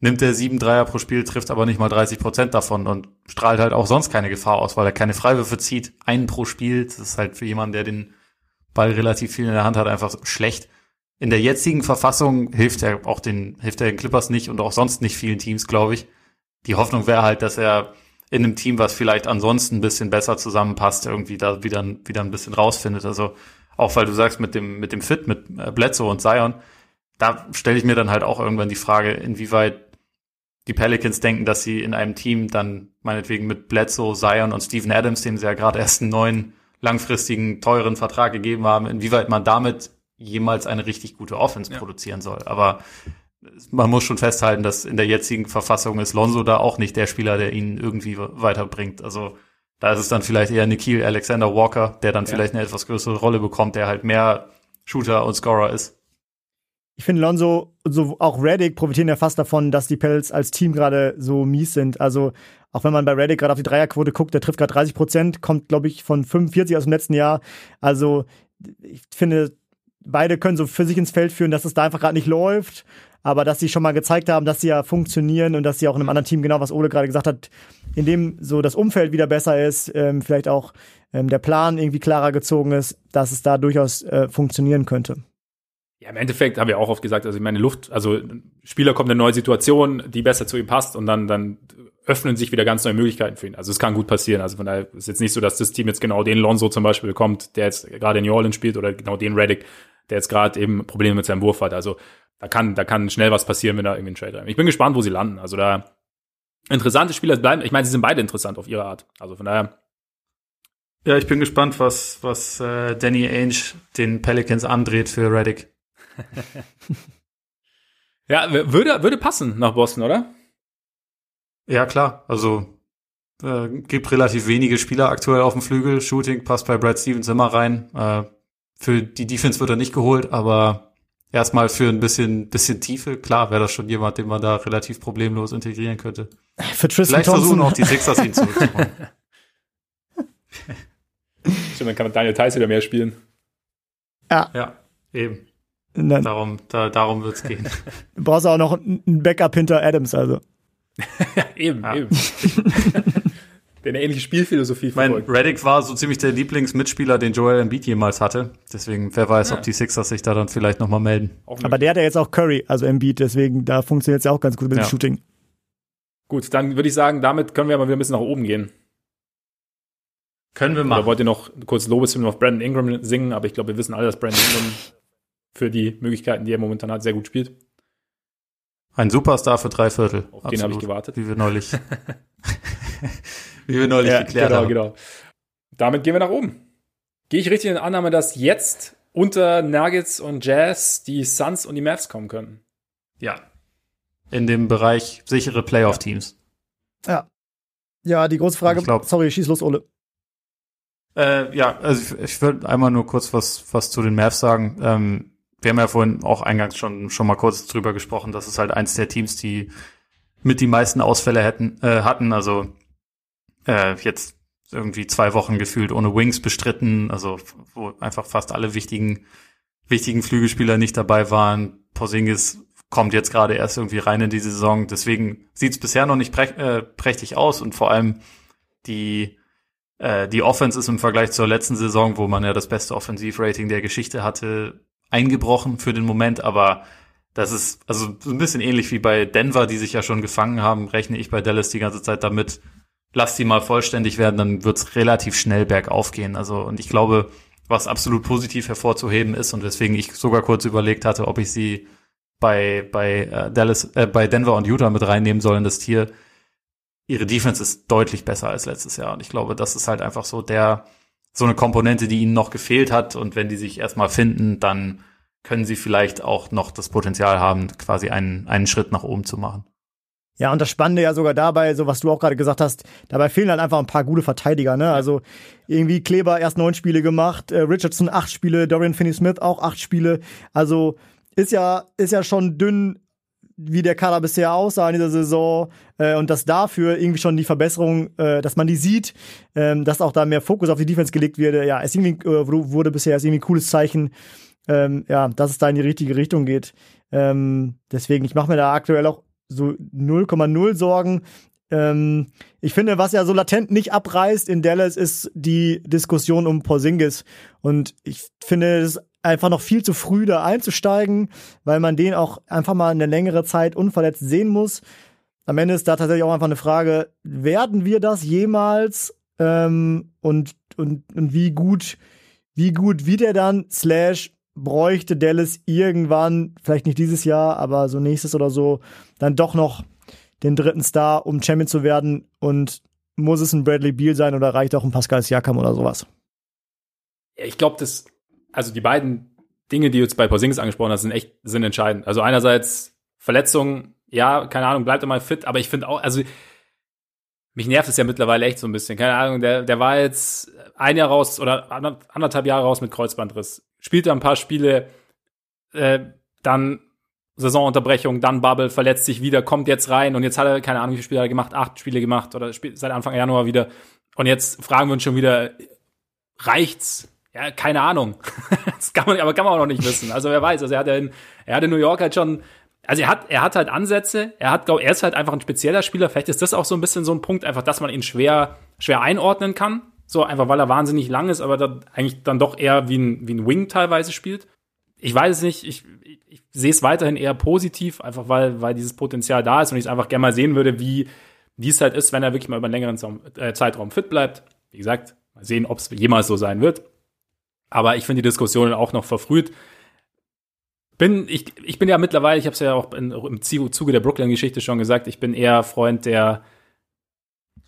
nimmt er sieben Dreier pro Spiel, trifft aber nicht mal 30 Prozent davon und strahlt halt auch sonst keine Gefahr aus, weil er keine Freiwürfe zieht. Einen pro Spiel. Das ist halt für jemanden, der den Ball relativ viel in der Hand hat, einfach schlecht in der jetzigen Verfassung hilft er auch den, hilft er den Clippers nicht und auch sonst nicht vielen Teams, glaube ich. Die Hoffnung wäre halt, dass er in einem Team, was vielleicht ansonsten ein bisschen besser zusammenpasst, irgendwie da wieder, wieder ein bisschen rausfindet. Also auch weil du sagst, mit dem, mit dem Fit, mit äh, Bledsoe und Zion, da stelle ich mir dann halt auch irgendwann die Frage, inwieweit die Pelicans denken, dass sie in einem Team dann meinetwegen mit Bledsoe, Zion und Steven Adams, dem sie ja gerade erst einen neuen langfristigen, teuren Vertrag gegeben haben, inwieweit man damit jemals eine richtig gute Offense ja. produzieren soll. Aber man muss schon festhalten, dass in der jetzigen Verfassung ist Lonzo da auch nicht der Spieler, der ihn irgendwie weiterbringt. Also da ist es dann vielleicht eher Nikhil Alexander Walker, der dann ja. vielleicht eine etwas größere Rolle bekommt, der halt mehr Shooter und Scorer ist. Ich finde Lonzo, so auch Reddick profitieren ja fast davon, dass die Pels als Team gerade so mies sind. Also auch wenn man bei Reddick gerade auf die Dreierquote guckt, der trifft gerade 30 Prozent, kommt glaube ich von 45 aus dem letzten Jahr. Also ich finde, beide können so für sich ins Feld führen, dass es da einfach gerade nicht läuft, aber dass sie schon mal gezeigt haben, dass sie ja funktionieren und dass sie auch in einem anderen Team, genau was Ole gerade gesagt hat, in dem so das Umfeld wieder besser ist, ähm, vielleicht auch ähm, der Plan irgendwie klarer gezogen ist, dass es da durchaus äh, funktionieren könnte. Ja, im Endeffekt habe ich auch oft gesagt, also ich meine Luft, also Spieler kommt in eine neue Situation, die besser zu ihm passt und dann dann öffnen sich wieder ganz neue Möglichkeiten für ihn. Also es kann gut passieren. Also von daher ist jetzt nicht so, dass das Team jetzt genau den Lonzo zum Beispiel bekommt, der jetzt gerade in New Orleans spielt oder genau den Reddick, der jetzt gerade eben Probleme mit seinem Wurf hat. Also da kann, da kann schnell was passieren, wenn da irgendwie ein Trade rein. Ich bin gespannt, wo sie landen. Also da interessante Spieler bleiben. Ich meine, sie sind beide interessant auf ihre Art. Also von daher. Ja, ich bin gespannt, was, was äh, Danny Ainge den Pelicans andreht für Reddick. ja, würde, würde passen nach Boston, oder? Ja, klar. Also äh, gibt relativ wenige Spieler aktuell auf dem Flügel. Shooting passt bei Brad Stevens immer rein. Äh, für die Defense wird er nicht geholt, aber erstmal für ein bisschen, bisschen Tiefe, klar, wäre das schon jemand, den man da relativ problemlos integrieren könnte. Für Tristan Vielleicht Thompson. versuchen auch die Sixers ihn zurückzuholen. Stimmt, dann kann Daniel Theiss wieder mehr spielen. Ja. Ja, eben. Dann, darum, da, darum wird's gehen. Du brauchst auch noch ein Backup hinter Adams, also. eben, ja. eben. Der eine ähnliche Spielphilosophie verfolgt. Mein Reddick war so ziemlich der Lieblingsmitspieler, den Joel Embiid jemals hatte. Deswegen, wer weiß, ja. ob die Sixers sich da dann vielleicht nochmal melden. Aber der hat ja jetzt auch Curry, also Embiid, deswegen, da funktioniert es ja auch ganz gut mit ja. dem Shooting. Gut, dann würde ich sagen, damit können wir mal wieder ein bisschen nach oben gehen. Können wir mal. Oder wollt ihr noch kurz Lobeshymnen auf Brandon Ingram singen? Aber ich glaube, wir wissen alle, dass Brandon Ingram für die Möglichkeiten, die er momentan hat, sehr gut spielt. Ein Superstar für drei Viertel. Auf Absolut. den habe ich gewartet. Wie wir neulich, wie wir neulich ja, geklärt genau, haben. Genau. Damit gehen wir nach oben. Gehe ich richtig in Annahme, dass jetzt unter Nuggets und Jazz die Suns und die Mavs kommen können? Ja. In dem Bereich sichere Playoff-Teams. Ja. Ja, die große Frage. Glaub, sorry, schieß los, Ole. Äh, ja, also ich, ich würde einmal nur kurz was, was zu den Mavs sagen. Ähm, wir haben ja vorhin auch eingangs schon, schon mal kurz drüber gesprochen, dass es halt eins der Teams, die mit die meisten Ausfälle hätten, äh, hatten. Also äh, jetzt irgendwie zwei Wochen gefühlt ohne Wings bestritten, also wo einfach fast alle wichtigen, wichtigen Flügelspieler nicht dabei waren. Porzingis kommt jetzt gerade erst irgendwie rein in die Saison. Deswegen sieht es bisher noch nicht prä äh, prächtig aus und vor allem die äh, die Offense ist im Vergleich zur letzten Saison, wo man ja das beste Offensivrating der Geschichte hatte, eingebrochen für den Moment, aber das ist also so ein bisschen ähnlich wie bei Denver, die sich ja schon gefangen haben, rechne ich bei Dallas die ganze Zeit damit. Lass die mal vollständig werden, dann wird's relativ schnell bergauf gehen. Also, und ich glaube, was absolut positiv hervorzuheben ist und weswegen ich sogar kurz überlegt hatte, ob ich sie bei, bei äh, Dallas, äh, bei Denver und Utah mit reinnehmen sollen, das Tier. Ihre Defense ist deutlich besser als letztes Jahr. Und ich glaube, das ist halt einfach so der, so eine Komponente, die ihnen noch gefehlt hat. Und wenn die sich erstmal finden, dann können sie vielleicht auch noch das Potenzial haben, quasi einen, einen Schritt nach oben zu machen. Ja, und das Spannende ja sogar dabei, so was du auch gerade gesagt hast, dabei fehlen halt einfach ein paar gute Verteidiger, ne? Also irgendwie Kleber erst neun Spiele gemacht, äh, Richardson acht Spiele, Dorian Finney-Smith auch acht Spiele. Also ist ja, ist ja schon dünn, wie der Kader bisher aussah in dieser Saison äh, und dass dafür irgendwie schon die Verbesserung, äh, dass man die sieht, ähm, dass auch da mehr Fokus auf die Defense gelegt wird, ja, ist irgendwie, äh, wurde bisher ist irgendwie ein cooles Zeichen, ähm, ja, dass es da in die richtige Richtung geht. Ähm, deswegen, ich mache mir da aktuell auch so 0,0 Sorgen. Ähm, ich finde, was ja so latent nicht abreißt in Dallas, ist die Diskussion um Porzingis. Und ich finde es einfach noch viel zu früh da einzusteigen, weil man den auch einfach mal eine längere Zeit unverletzt sehen muss. Am Ende ist da tatsächlich auch einfach eine Frage, werden wir das jemals ähm, und, und, und wie gut, wie gut wird er dann, slash, bräuchte Dallas irgendwann, vielleicht nicht dieses Jahr, aber so nächstes oder so, dann doch noch den dritten Star, um Champion zu werden? Und muss es ein Bradley Beal sein oder reicht auch ein Pascal Siakam oder sowas? Ich glaube, das, also die beiden Dinge, die du jetzt bei Porzingis angesprochen hast, sind echt, sind entscheidend. Also einerseits Verletzungen, ja, keine Ahnung, bleibt er mal fit, aber ich finde auch, also mich nervt es ja mittlerweile echt so ein bisschen. Keine Ahnung, der, der war jetzt ein Jahr raus oder anderthalb Jahre raus mit Kreuzbandriss. Spielte ein paar Spiele, äh, dann Saisonunterbrechung, dann Bubble, verletzt sich wieder, kommt jetzt rein und jetzt hat er, keine Ahnung, wie viele Spiele hat er gemacht, acht Spiele gemacht oder spielt seit Anfang Januar wieder. Und jetzt fragen wir uns schon wieder, reicht's? Ja, keine Ahnung. das kann man, aber kann man auch noch nicht wissen. Also wer weiß, also er hat ja in, er hat in New York halt schon, also er hat, er hat halt Ansätze, er hat, glaub, er ist halt einfach ein spezieller Spieler. Vielleicht ist das auch so ein bisschen so ein Punkt, einfach, dass man ihn schwer, schwer einordnen kann. So, einfach weil er wahnsinnig lang ist, aber dann eigentlich dann doch eher wie ein, wie ein Wing teilweise spielt. Ich weiß es nicht, ich, ich sehe es weiterhin eher positiv, einfach weil, weil dieses Potenzial da ist und ich es einfach gerne mal sehen würde, wie, wie es halt ist, wenn er wirklich mal über einen längeren äh, Zeitraum fit bleibt. Wie gesagt, mal sehen, ob es jemals so sein wird. Aber ich finde die Diskussion auch noch verfrüht. Bin, ich, ich bin ja mittlerweile, ich habe es ja auch in, im Zuge der Brooklyn-Geschichte schon gesagt, ich bin eher Freund der,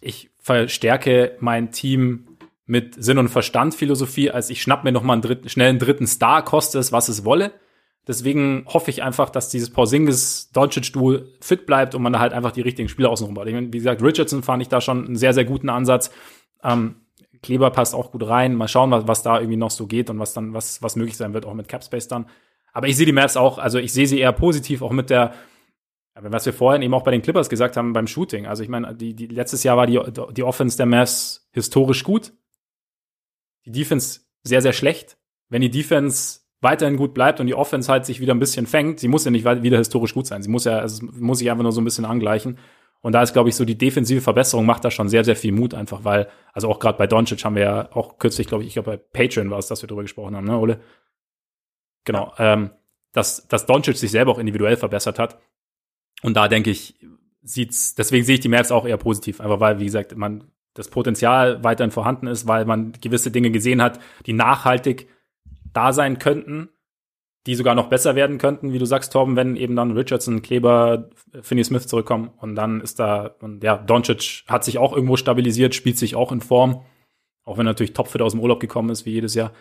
ich verstärke mein Team mit Sinn und Verstand Philosophie, als ich schnapp mir noch mal einen dritten, schnell einen dritten Star, koste es, was es wolle. Deswegen hoffe ich einfach, dass dieses Porzingis Doncic Duel fit bleibt und man da halt einfach die richtigen Spieler außenrum baut. Wie gesagt, Richardson fand ich da schon einen sehr, sehr guten Ansatz. Ähm, Kleber passt auch gut rein. Mal schauen, was, was da irgendwie noch so geht und was dann, was, was möglich sein wird, auch mit Capspace dann. Aber ich sehe die Mavs auch, also ich sehe sie eher positiv, auch mit der, was wir vorhin eben auch bei den Clippers gesagt haben beim Shooting. Also ich meine, die, die, letztes Jahr war die, die Offense der Mavs historisch gut. Die Defense sehr, sehr schlecht. Wenn die Defense weiterhin gut bleibt und die Offense halt sich wieder ein bisschen fängt, sie muss ja nicht wieder historisch gut sein. Sie muss ja, also muss sich einfach nur so ein bisschen angleichen. Und da ist, glaube ich, so die defensive Verbesserung macht da schon sehr, sehr viel Mut einfach, weil, also auch gerade bei Doncic haben wir ja auch kürzlich, glaube ich, ich glaube bei Patreon war es, dass wir darüber gesprochen haben, ne, Ole? Genau, ähm, dass, dass Doncic sich selber auch individuell verbessert hat. Und da denke ich, sieht's, deswegen sehe ich die Mavs auch eher positiv, einfach weil, wie gesagt, man das Potenzial weiterhin vorhanden ist, weil man gewisse Dinge gesehen hat, die nachhaltig da sein könnten, die sogar noch besser werden könnten, wie du sagst, Torben, wenn eben dann Richardson, Kleber, Finney Smith zurückkommen und dann ist da, und ja, Doncic hat sich auch irgendwo stabilisiert, spielt sich auch in Form, auch wenn er natürlich topfit aus dem Urlaub gekommen ist, wie jedes Jahr.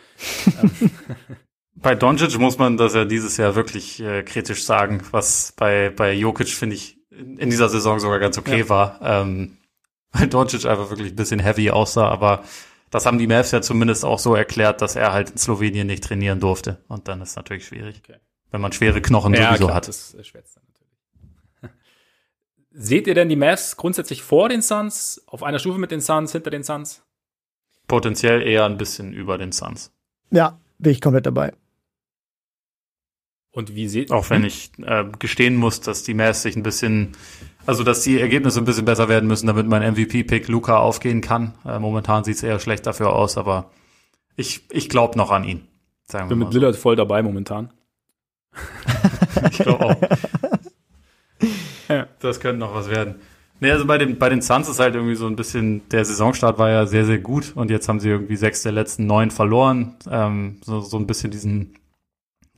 bei Doncic muss man das ja dieses Jahr wirklich äh, kritisch sagen, was bei, bei Jokic, finde ich, in dieser Saison sogar ganz okay ja. war. Ähm, weil Doncic einfach wirklich ein bisschen heavy aussah, aber das haben die Mavs ja zumindest auch so erklärt, dass er halt in Slowenien nicht trainieren durfte. Und dann ist natürlich schwierig, okay. wenn man schwere Knochen ja, sowieso klar, hat. Das ist schwätzt dann natürlich. Seht ihr denn die Mavs grundsätzlich vor den Suns, auf einer Stufe mit den Suns, hinter den Suns? Potenziell eher ein bisschen über den Suns. Ja, bin ich komplett dabei. Und wie seht Auch wenn ich äh, gestehen muss, dass die Mavs sich ein bisschen also, dass die Ergebnisse ein bisschen besser werden müssen, damit mein MVP-Pick Luca aufgehen kann. Äh, momentan sieht es eher schlecht dafür aus, aber ich, ich glaube noch an ihn. Sagen ich bin mit so. Lillard voll dabei momentan. ich glaube auch. ja. Das könnte noch was werden. Nee, also bei den, bei den Suns ist halt irgendwie so ein bisschen, der Saisonstart war ja sehr, sehr gut und jetzt haben sie irgendwie sechs der letzten neun verloren. Ähm, so, so ein bisschen diesen,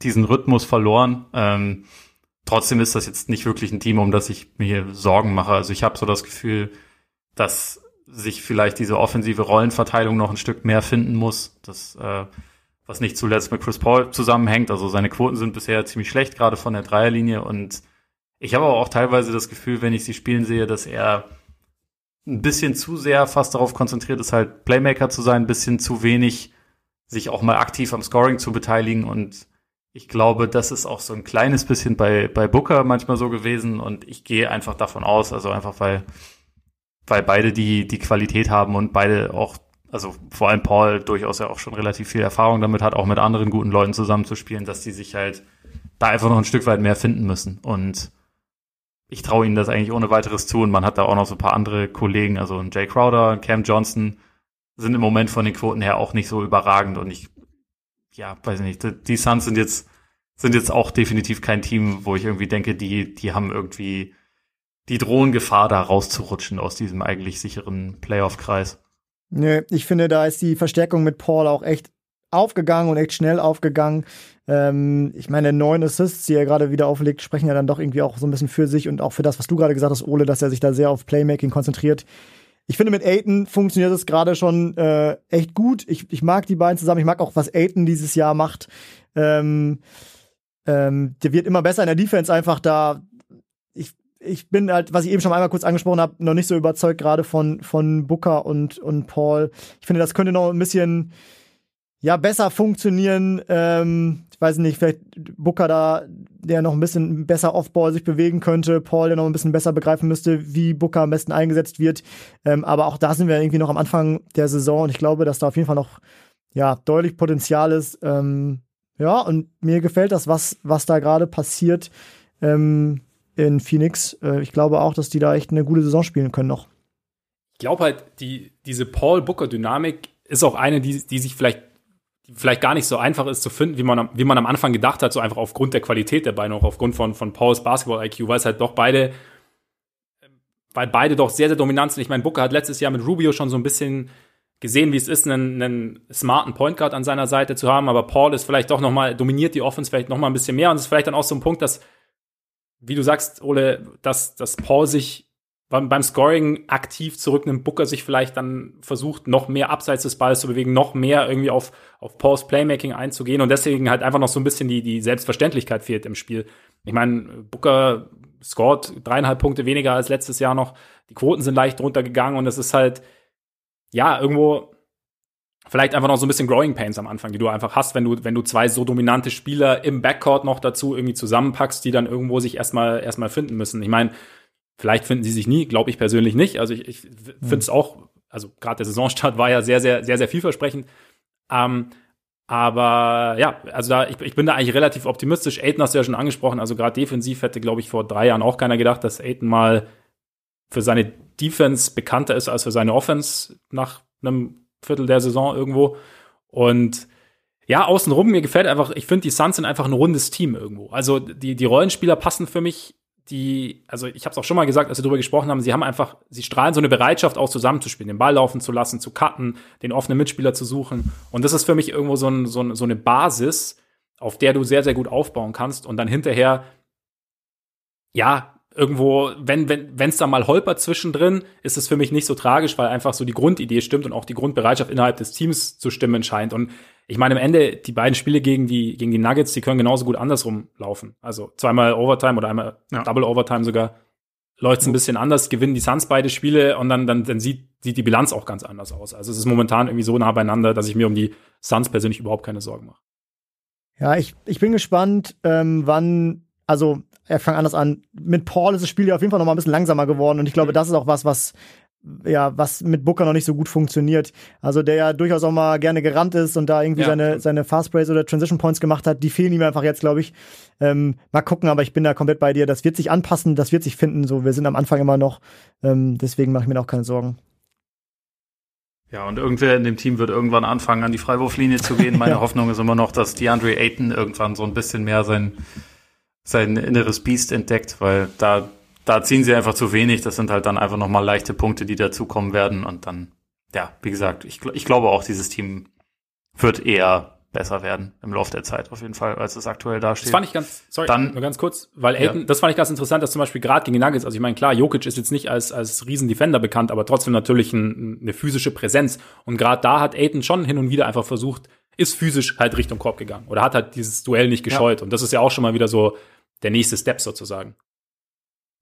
diesen Rhythmus verloren. Ähm, trotzdem ist das jetzt nicht wirklich ein Team, um das ich mir Sorgen mache. Also ich habe so das Gefühl, dass sich vielleicht diese offensive Rollenverteilung noch ein Stück mehr finden muss. Das, äh, was nicht zuletzt mit Chris Paul zusammenhängt. Also seine Quoten sind bisher ziemlich schlecht, gerade von der Dreierlinie. Und ich habe aber auch teilweise das Gefühl, wenn ich sie spielen sehe, dass er ein bisschen zu sehr fast darauf konzentriert ist, halt Playmaker zu sein, ein bisschen zu wenig sich auch mal aktiv am Scoring zu beteiligen. Und ich glaube, das ist auch so ein kleines bisschen bei, bei Booker manchmal so gewesen. Und ich gehe einfach davon aus, also einfach weil weil beide die, die Qualität haben und beide auch, also vor allem Paul durchaus ja auch schon relativ viel Erfahrung damit hat, auch mit anderen guten Leuten zusammenzuspielen, dass die sich halt da einfach noch ein Stück weit mehr finden müssen. Und ich traue ihnen das eigentlich ohne weiteres zu. Und man hat da auch noch so ein paar andere Kollegen, also Jay Crowder, Cam Johnson, sind im Moment von den Quoten her auch nicht so überragend. Und ich, ja, weiß nicht, die Suns sind jetzt, sind jetzt auch definitiv kein Team, wo ich irgendwie denke, die, die haben irgendwie die drohen Gefahr, da rauszurutschen aus diesem eigentlich sicheren Playoff-Kreis. Nö, ich finde, da ist die Verstärkung mit Paul auch echt aufgegangen und echt schnell aufgegangen. Ähm, ich meine, neun Assists, die er gerade wieder auflegt, sprechen ja dann doch irgendwie auch so ein bisschen für sich und auch für das, was du gerade gesagt hast, Ole, dass er sich da sehr auf Playmaking konzentriert. Ich finde, mit Aiton funktioniert es gerade schon äh, echt gut. Ich, ich mag die beiden zusammen. Ich mag auch, was Aiton dieses Jahr macht. Ähm, ähm, der wird immer besser in der Defense einfach da ich bin halt, was ich eben schon einmal kurz angesprochen habe, noch nicht so überzeugt gerade von, von Booker und, und Paul. Ich finde, das könnte noch ein bisschen ja, besser funktionieren. Ähm, ich weiß nicht, vielleicht Booker da, der noch ein bisschen besser Offball sich bewegen könnte, Paul, der noch ein bisschen besser begreifen müsste, wie Booker am besten eingesetzt wird. Ähm, aber auch da sind wir irgendwie noch am Anfang der Saison und ich glaube, dass da auf jeden Fall noch ja, deutlich Potenzial ist. Ähm, ja, und mir gefällt das, was, was da gerade passiert. Ähm, in Phoenix. Äh, ich glaube auch, dass die da echt eine gute Saison spielen können noch. Ich glaube halt, die, diese Paul-Booker-Dynamik ist auch eine, die, die sich vielleicht, vielleicht gar nicht so einfach ist zu finden, wie man, wie man am Anfang gedacht hat, so einfach aufgrund der Qualität der beiden, auch aufgrund von, von Pauls Basketball-IQ, weil es halt doch beide, weil beide doch sehr, sehr dominant sind. Ich meine, Booker hat letztes Jahr mit Rubio schon so ein bisschen gesehen, wie es ist, einen, einen smarten Point Guard an seiner Seite zu haben, aber Paul ist vielleicht doch noch mal dominiert die Offense vielleicht noch mal ein bisschen mehr und es ist vielleicht dann auch so ein Punkt, dass wie du sagst, Ole, dass, dass Paul sich beim, beim Scoring aktiv zurücknimmt, Booker sich vielleicht dann versucht, noch mehr abseits des Balls zu bewegen, noch mehr irgendwie auf, auf Pauls Playmaking einzugehen und deswegen halt einfach noch so ein bisschen die, die Selbstverständlichkeit fehlt im Spiel. Ich meine, Booker scored dreieinhalb Punkte weniger als letztes Jahr noch. Die Quoten sind leicht runtergegangen und es ist halt, ja, irgendwo vielleicht einfach noch so ein bisschen Growing Pains am Anfang, die du einfach hast, wenn du, wenn du zwei so dominante Spieler im Backcourt noch dazu irgendwie zusammenpackst, die dann irgendwo sich erstmal, erstmal finden müssen. Ich meine, vielleicht finden sie sich nie, glaube ich persönlich nicht. Also ich, ich finde es mhm. auch, also gerade der Saisonstart war ja sehr, sehr, sehr, sehr vielversprechend. Ähm, aber ja, also da, ich, ich bin da eigentlich relativ optimistisch. Aiden hast du ja schon angesprochen, also gerade defensiv hätte, glaube ich, vor drei Jahren auch keiner gedacht, dass Aiden mal für seine Defense bekannter ist als für seine Offense nach einem Viertel der Saison irgendwo. Und ja, außenrum, mir gefällt einfach, ich finde, die Suns sind einfach ein rundes Team irgendwo. Also die, die Rollenspieler passen für mich, die, also ich habe es auch schon mal gesagt, als wir darüber gesprochen haben, sie haben einfach, sie strahlen so eine Bereitschaft auch zusammenzuspielen, den Ball laufen zu lassen, zu cutten, den offenen Mitspieler zu suchen. Und das ist für mich irgendwo so, ein, so, ein, so eine Basis, auf der du sehr, sehr gut aufbauen kannst und dann hinterher, ja, irgendwo, wenn wenn wenn es da mal holpert zwischendrin, ist es für mich nicht so tragisch, weil einfach so die Grundidee stimmt und auch die Grundbereitschaft innerhalb des Teams zu stimmen scheint. Und ich meine, am Ende, die beiden Spiele gegen die, gegen die Nuggets, die können genauso gut andersrum laufen. Also zweimal Overtime oder einmal ja. Double Overtime sogar. Läuft es ein bisschen anders, gewinnen die Suns beide Spiele und dann, dann, dann sieht, sieht die Bilanz auch ganz anders aus. Also es ist momentan irgendwie so nah beieinander, dass ich mir um die Suns persönlich überhaupt keine Sorgen mache. Ja, ich, ich bin gespannt, ähm, wann also er fängt anders an. Mit Paul ist das Spiel ja auf jeden Fall noch mal ein bisschen langsamer geworden und ich glaube, mhm. das ist auch was, was ja, was mit Booker noch nicht so gut funktioniert. Also der ja durchaus auch mal gerne gerannt ist und da irgendwie ja. seine, seine Fast Breaks oder Transition Points gemacht hat, die fehlen ihm einfach jetzt, glaube ich. Ähm, mal gucken, aber ich bin da komplett bei dir. Das wird sich anpassen, das wird sich finden. So, wir sind am Anfang immer noch. Ähm, deswegen mache ich mir da auch keine Sorgen. Ja, und irgendwer in dem Team wird irgendwann anfangen, an die Freiwurflinie zu gehen. Meine ja. Hoffnung ist immer noch, dass DeAndre Ayton irgendwann so ein bisschen mehr sein sein inneres Biest entdeckt, weil da, da ziehen sie einfach zu wenig. Das sind halt dann einfach nochmal leichte Punkte, die dazukommen werden. Und dann, ja, wie gesagt, ich, ich glaube auch, dieses Team wird eher besser werden im Laufe der Zeit auf jeden Fall, als es aktuell dasteht. Das fand ich ganz, sorry, Dann- nur ganz kurz, weil Aiden, Ja. das fand ich ganz interessant, dass zum Beispiel gerade gegen Nuggets, also ich meine, klar, Jokic ist jetzt nicht als, als Riesendefender bekannt, aber trotzdem natürlich ein, eine physische Präsenz. Und gerade da hat Aiden schon hin und wieder einfach versucht, ist physisch halt Richtung Korb gegangen oder hat halt dieses Duell nicht gescheut. Und das ist ja auch schon mal wieder so der nächste Step sozusagen.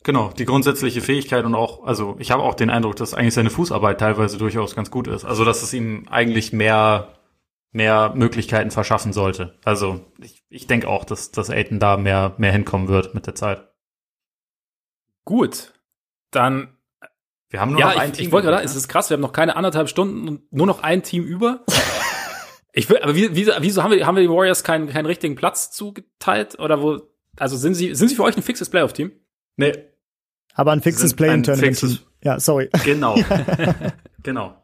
Genau, die grundsätzliche Fähigkeit und auch, also ich habe auch den Eindruck, dass eigentlich seine Fußarbeit teilweise durchaus ganz gut ist. Also dass es ihm eigentlich mehr, mehr Möglichkeiten verschaffen sollte. Also ich, ich denke auch, dass, dass Aiden da mehr, mehr hinkommen wird mit der Zeit. Gut, dann Wir haben nur ja, noch ein ich, Team. ich wollte gerade, übrig, es ne? ist krass, wir haben noch keine anderthalb Stunden und nur noch ein Team über. ich will, aber wie, wie, wieso haben wir, haben wir die Warriors keinen, keinen richtigen Platz zugeteilt? Oder wo, also sind sie, sind sie für euch ein fixes Playoff-Team? Nee, Aber ein fixes Play-in-Tournament. fixes- Ja, sorry. Genau. genau.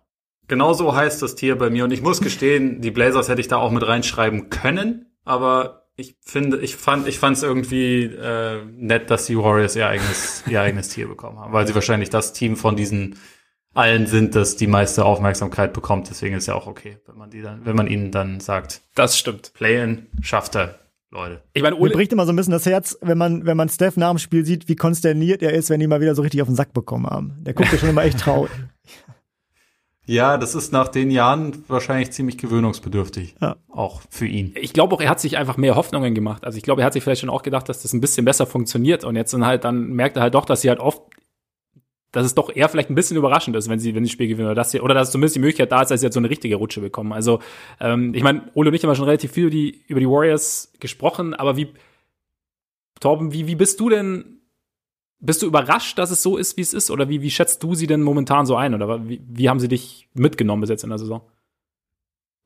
Genau so heißt das Tier bei mir. Und ich muss gestehen, die Blazers hätte ich da auch mit reinschreiben können, aber ich finde, ich fand, ich fand es irgendwie äh, nett, dass die Warriors ihr eigenes, ihr eigenes Tier bekommen haben, weil sie wahrscheinlich das Team von diesen allen sind, das die meiste Aufmerksamkeit bekommt. Deswegen ist ja auch okay, wenn man die dann, wenn man ihnen dann sagt, Das stimmt. Play-in schafft er, Leute. Ich meine, Mir Ole, bricht immer so ein bisschen das Herz, wenn man, wenn man Steph nach dem Spiel sieht, wie konsterniert er ist, wenn die mal wieder so richtig auf den Sack bekommen haben. Der guckt ja schon immer echt traurig. Ja, das ist nach den Jahren wahrscheinlich ziemlich gewöhnungsbedürftig. Ja. Auch für ihn. ich glaube auch, er hat sich einfach mehr Hoffnungen gemacht. Also ich glaube, er hat sich vielleicht schon auch gedacht, dass das ein bisschen besser funktioniert. Und jetzt dann halt, dann merkt er halt doch, dass sie halt oft, dass es doch eher vielleicht ein bisschen überraschend ist, wenn sie, wenn sie das Spiel gewinnen. Oder dass, sie, oder dass zumindest die Möglichkeit da ist, dass sie jetzt so eine richtige Rutsche bekommen. Also, ähm, ich meine, Ole und ich haben schon relativ viel über die, über die Warriors gesprochen, aber wie, Torben, wie, wie bist du denn, bist du überrascht, dass es so ist, wie es ist? Oder wie, wie schätzt du sie denn momentan so ein? Oder wie, wie haben sie dich mitgenommen bis jetzt in der Saison?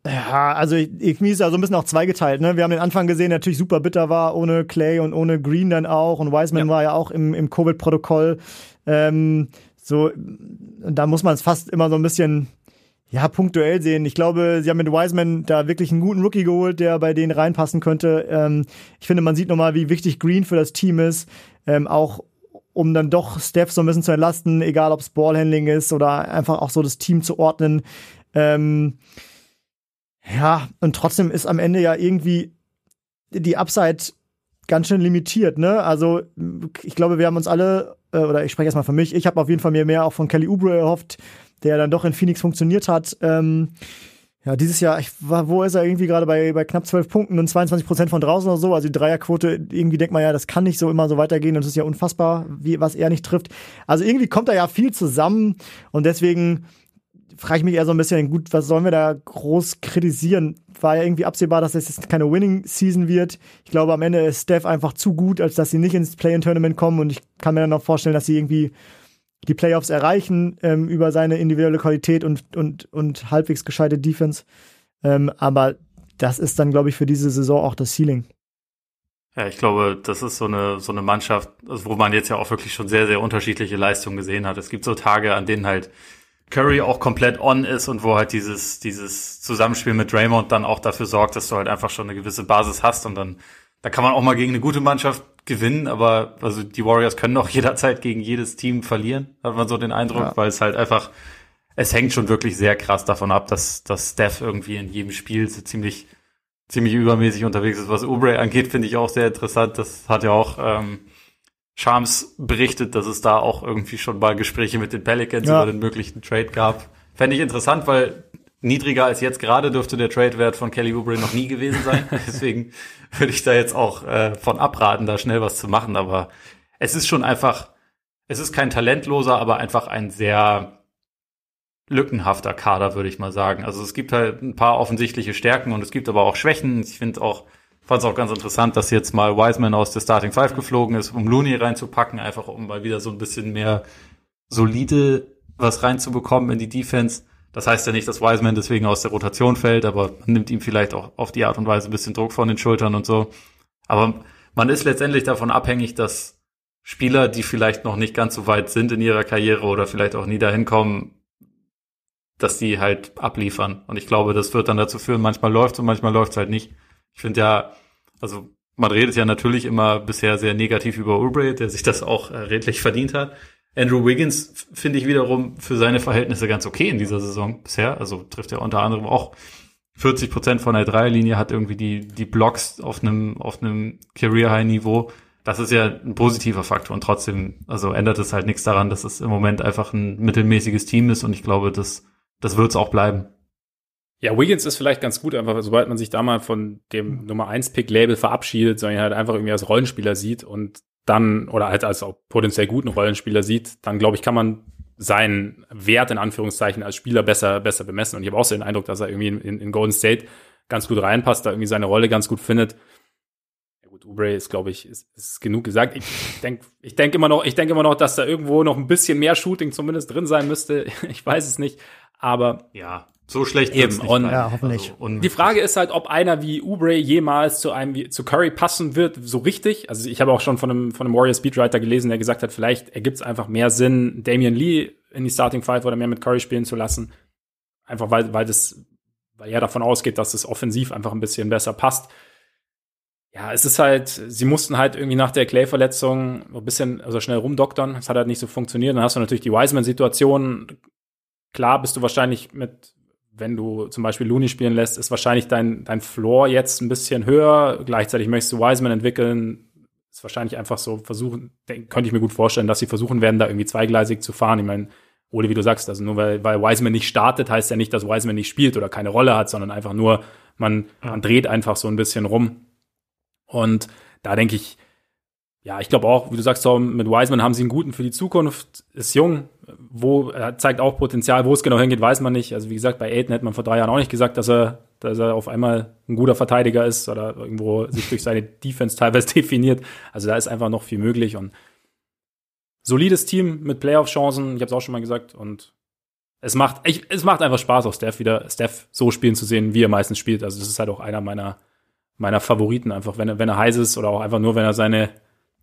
Ja, also mir ist ja so ein bisschen auch zweigeteilt. Ne? Wir haben den Anfang gesehen, der natürlich super bitter war, ohne Clay und ohne Green dann auch. Und Wiseman Ja. war ja auch im, im Covid-Protokoll. Ähm, so, da muss man es fast immer so ein bisschen ja, punktuell sehen. Ich glaube, sie haben mit Wiseman da wirklich einen guten Rookie geholt, der bei denen reinpassen könnte. Ähm, ich finde, man sieht nochmal, wie wichtig Green für das Team ist. Ähm, auch um dann doch Steph so ein bisschen zu entlasten, egal ob es Ballhandling ist oder einfach auch so das Team zu ordnen. Ähm, ja, und trotzdem ist am Ende ja irgendwie die Upside ganz schön limitiert, ne? Also ich glaube, wir haben uns alle, äh, oder ich spreche erstmal für mich, ich habe auf jeden Fall mir mehr auch von Kelly Oubre erhofft, der dann doch in Phoenix funktioniert hat. Ähm, ja, dieses Jahr, ich war, wo ist er irgendwie gerade bei, bei knapp 12 Punkten und 22 Prozent von draußen oder so. Also die Dreierquote, irgendwie denkt man ja, das kann nicht so immer so weitergehen. Und das ist ja unfassbar, wie, was er nicht trifft. Also irgendwie kommt da ja viel zusammen und deswegen frage ich mich eher so ein bisschen, gut, was sollen wir da groß kritisieren? War ja irgendwie absehbar, dass es jetzt keine Winning-Season wird. Ich glaube, am Ende ist Steph einfach zu gut, als dass sie nicht ins Play-in-Tournament kommen und ich kann mir dann auch vorstellen, dass sie irgendwie die Playoffs erreichen ähm, über seine individuelle Qualität und, und, und halbwegs gescheite Defense. Ähm, aber das ist dann, glaube ich, für diese Saison auch das Ceiling. Ja, ich glaube, das ist so eine, so eine Mannschaft, also wo man jetzt ja auch wirklich schon sehr, sehr unterschiedliche Leistungen gesehen hat. Es gibt so Tage, an denen halt Curry auch komplett on ist und wo halt dieses, dieses Zusammenspiel mit Draymond dann auch dafür sorgt, dass du halt einfach schon eine gewisse Basis hast und dann, da kann man auch mal gegen eine gute Mannschaft gewinnen, aber also die Warriors können auch jederzeit gegen jedes Team verlieren, hat man so den Eindruck, Ja. weil es halt einfach, es hängt schon wirklich sehr krass davon ab, dass, dass Steph irgendwie in jedem Spiel so ziemlich ziemlich übermäßig unterwegs ist. Was Oubre angeht, finde ich auch sehr interessant. Das hat ja auch ähm, Shams berichtet, dass es da auch irgendwie schon mal Gespräche mit den Pelicans Ja. über den möglichen Trade gab. Fände ich interessant, weil niedriger als jetzt gerade dürfte der Trade-Wert von Kelly Oubre noch nie gewesen sein. Deswegen würde ich da jetzt auch äh, von abraten, da schnell was zu machen. Aber es ist schon einfach, es ist kein talentloser, aber einfach ein sehr lückenhafter Kader, würde ich mal sagen. Also es gibt halt ein paar offensichtliche Stärken und es gibt aber auch Schwächen. Ich finde auch, fand es auch ganz interessant, dass jetzt mal Wiseman aus der Starting Five geflogen ist, um Looney reinzupacken, einfach um mal wieder so ein bisschen mehr solide was reinzubekommen in die Defense. Das heißt ja nicht, dass Wiseman deswegen aus der Rotation fällt, aber man nimmt ihm vielleicht auch auf die Art und Weise ein bisschen Druck von den Schultern und so. Aber man ist letztendlich davon abhängig, dass Spieler, die vielleicht noch nicht ganz so weit sind in ihrer Karriere oder vielleicht auch nie dahin kommen, dass die halt abliefern. Und ich glaube, das wird dann dazu führen, manchmal läuft's und manchmal läuft's halt nicht. Ich finde ja, also man redet ja natürlich immer bisher sehr negativ über Oubre, der sich das auch äh, redlich verdient hat. Andrew Wiggins finde ich wiederum für seine Verhältnisse ganz okay in dieser Saison bisher. Also trifft er unter anderem auch 40 Prozent von der Dreierlinie, hat irgendwie die, die Blocks auf einem, auf einem Career-High-Niveau. Das ist ja ein positiver Faktor und trotzdem, also ändert es halt nichts daran, dass es im Moment einfach ein mittelmäßiges Team ist und ich glaube, das, das wird es auch bleiben. Ja, Wiggins ist vielleicht ganz gut, einfach sobald man sich da mal von dem Nummer 1 Pick Label verabschiedet, sondern halt einfach irgendwie als Rollenspieler sieht und dann, oder halt als auch potenziell guten Rollenspieler sieht, dann glaube ich, kann man seinen Wert in Anführungszeichen als Spieler besser, besser bemessen. Und ich habe auch so den Eindruck, dass er irgendwie in, in Golden State ganz gut reinpasst, da irgendwie seine Rolle ganz gut findet. Ja gut, Ubre ist, glaube ich, ist, ist genug gesagt. Ich denke ich denk immer noch, ich denke immer noch, dass da irgendwo noch ein bisschen mehr Shooting zumindest drin sein müsste. Ich weiß es nicht. Aber ja, so schlecht eben. Und, ja, hoffentlich. Also die Frage ist halt, ob einer wie Ubre jemals zu einem wie, zu Curry passen wird, so richtig. Also ich habe auch schon von einem von einem Warriors Beatwriter gelesen, der gesagt hat, vielleicht ergibt es einfach mehr Sinn, Damian Lee in die Starting Five oder mehr mit Curry spielen zu lassen, einfach weil weil das weil er davon ausgeht, dass es offensiv einfach ein bisschen besser passt. Ja, es ist halt, sie mussten halt irgendwie nach der Clay-Verletzung ein bisschen also schnell rumdoktern. Es hat halt nicht so funktioniert. Dann hast du natürlich die Wiseman-Situation. Klar bist du wahrscheinlich mit wenn du zum Beispiel Looney spielen lässt, ist wahrscheinlich dein, dein Floor jetzt ein bisschen höher. Gleichzeitig möchtest du Wiseman entwickeln. Ist wahrscheinlich einfach so versuchen, könnte ich mir gut vorstellen, dass sie versuchen werden, da irgendwie zweigleisig zu fahren. Ich meine, oder wie du sagst, also nur weil, weil Wiseman nicht startet, heißt ja nicht, dass Wiseman nicht spielt oder keine Rolle hat, sondern einfach nur, man, man dreht einfach so ein bisschen rum. Und da denke ich, ja, ich glaube auch, wie du sagst, so, mit Wiseman haben sie einen guten für die Zukunft, ist jung, wo er zeigt auch Potenzial, wo es genau hingeht, weiß man nicht. Also wie gesagt, bei Aiden hätte man vor drei Jahren auch nicht gesagt, dass er, dass er auf einmal ein guter Verteidiger ist oder irgendwo sich durch seine Defense teilweise definiert. Also da ist einfach noch viel möglich und solides Team mit Playoff-Chancen. Ich habe es auch schon mal gesagt und es macht, ich, es macht einfach Spaß, auch Steph wieder, Steph so spielen zu sehen, wie er meistens spielt. Also das ist halt auch einer meiner meiner Favoriten einfach, wenn er wenn er heiß ist oder auch einfach nur, wenn er seine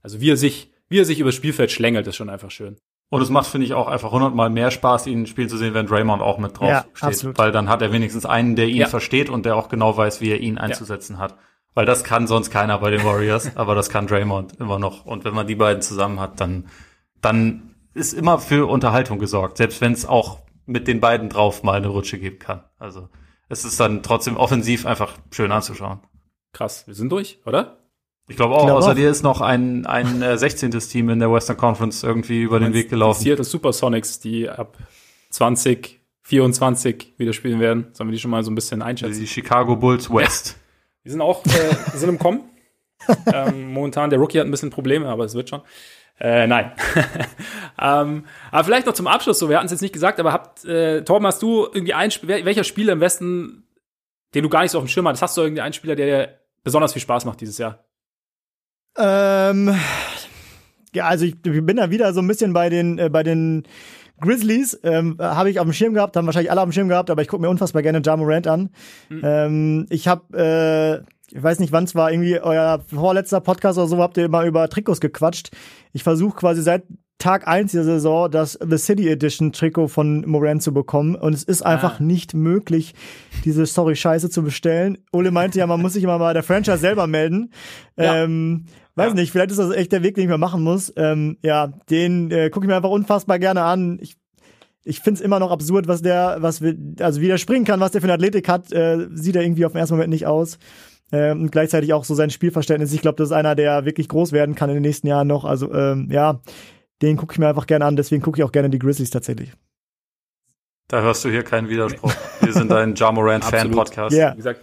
also wie er sich, wie er sich übers Spielfeld schlängelt, ist schon einfach schön. Und es macht, finde ich, auch einfach hundertmal mehr Spaß, ihn spielen zu sehen, wenn Draymond auch mit drauf ja, steht. Absolut. Weil dann hat er wenigstens einen, der ihn ja. versteht und der auch genau weiß, wie er ihn einzusetzen ja. hat. Weil das kann sonst keiner bei den Warriors, aber das kann Draymond immer noch. Und wenn man die beiden zusammen hat, dann, dann ist immer für Unterhaltung gesorgt, selbst wenn es auch mit den beiden drauf mal eine Rutsche geben kann. Also es ist dann trotzdem offensiv einfach schön anzuschauen. Krass, wir sind durch, oder? Ich glaube auch, außer dir ist noch ein, ein äh, 16. Team in der Western Conference irgendwie über den Weg gelaufen. Die Seattle Supersonics, die ab 2024 wieder spielen werden. Sollen wir die schon mal so ein bisschen einschätzen? Die Chicago Bulls West. Ja. Die sind auch äh, sind im Kommen. ähm, momentan, der Rookie hat ein bisschen Probleme, aber es wird schon. Äh, nein. ähm, aber vielleicht noch zum Abschluss, so, wir hatten es jetzt nicht gesagt, aber habt, äh, Torben, hast du irgendwie ein welcher Spieler im Westen, den du gar nicht so auf dem Schirm hast, hast du irgendwie einen Spieler, der dir besonders viel Spaß macht dieses Jahr? Ähm, ja, also ich, ich bin da wieder so ein bisschen bei den, äh, bei den Grizzlies. Ähm, habe ich auf dem Schirm gehabt, haben wahrscheinlich alle auf dem Schirm gehabt, aber ich gucke mir unfassbar gerne Ja Morant an. Mhm. Ähm, ich habe, äh, ich weiß nicht, wann es war, irgendwie euer vorletzter Podcast oder so, habt ihr immer über Trikots gequatscht. Ich versuche quasi seit Tag eins der Saison das The City Edition Trikot von Moran zu bekommen und es ist einfach ah. nicht möglich, diese Sorry Scheiße zu bestellen. Ole meinte ja, man muss sich immer mal der Franchise selber melden. Ja. Ähm, weiß ja. nicht, vielleicht ist das echt der Weg, den ich mal machen muss. Ähm, ja, den äh, gucke ich mir einfach unfassbar gerne an. Ich ich find's immer noch absurd, was der, was wir, also wie der springen kann, was der für eine Athletik hat, äh, sieht er irgendwie auf den ersten Moment nicht aus. Ähm, und gleichzeitig auch so sein Spielverständnis. Ich glaube, das ist einer, der wirklich groß werden kann in den nächsten Jahren noch. Also ähm, ja, den gucke ich mir einfach gerne an, deswegen gucke ich auch gerne die Grizzlies tatsächlich. Da hörst du hier keinen Widerspruch. Wir sind ein Jamoran Fan Podcast. Ja. Wie gesagt,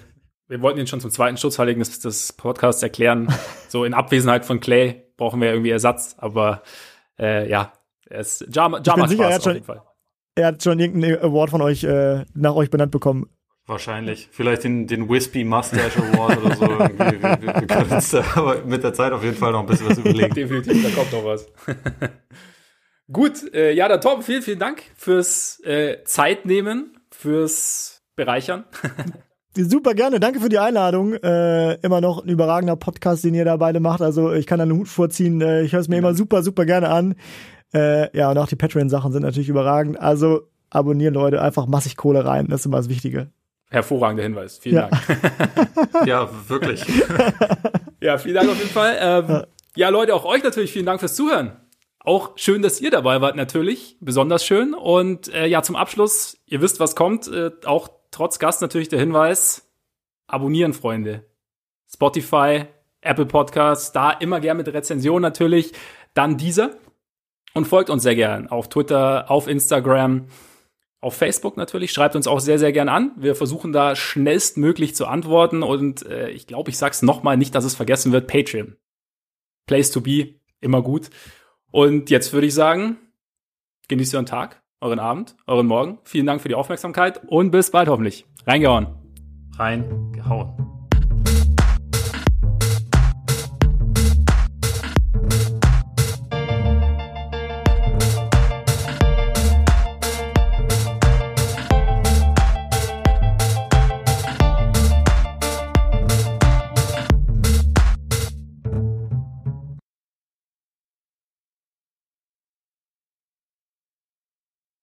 wir wollten ihn schon zum zweiten Schutzheiligen des, des Podcasts erklären. so in Abwesenheit von Clay brauchen wir irgendwie Ersatz, aber äh, ja, er ist Jama, Jama Spaß sicher, er hat schon, Er hat schon irgendeinen Award von euch äh, nach euch benannt bekommen. Wahrscheinlich. Vielleicht den, den Wispy Mustache Award oder so. wir, wir, wir können uns da aber mit der Zeit auf jeden Fall noch ein bisschen was überlegen. Definitiv, da kommt noch was. Gut, äh, ja, dann Tom, vielen, vielen Dank fürs äh, Zeitnehmen, fürs Bereichern. Super gerne, danke für die Einladung. Äh, immer noch ein überragender Podcast, den ihr da beide macht. Also ich kann da einen Hut vorziehen. Äh, ich höre es mir immer super, super gerne an. Äh, ja, und auch die Patreon-Sachen sind natürlich überragend. Also abonnieren, Leute, einfach massig Kohle rein. Das ist immer das Wichtige. Hervorragender Hinweis. Vielen ja. Dank. ja, wirklich. ja, vielen Dank auf jeden Fall. Ähm, ja, Leute, auch euch natürlich vielen Dank fürs Zuhören. Auch schön, dass ihr dabei wart, natürlich. Besonders schön. Und äh, ja, zum Abschluss, ihr wisst, was kommt. Äh, auch trotz Gast natürlich der Hinweis, abonnieren, Freunde. Spotify, Apple Podcasts, da immer gern mit Rezension natürlich. Dann dieser. Und folgt uns sehr gern auf Twitter, auf Instagram, auf Facebook natürlich. Schreibt uns auch sehr, sehr gern an. Wir versuchen da schnellstmöglich zu antworten. Und äh, ich glaube, ich sag's nochmal, nicht, dass es vergessen wird. Patreon. Place to be. Immer gut. Und jetzt würde ich sagen, genießt euren Tag, euren Abend, euren Morgen. Vielen Dank für die Aufmerksamkeit und bis bald hoffentlich. Reingehauen. Reingehauen.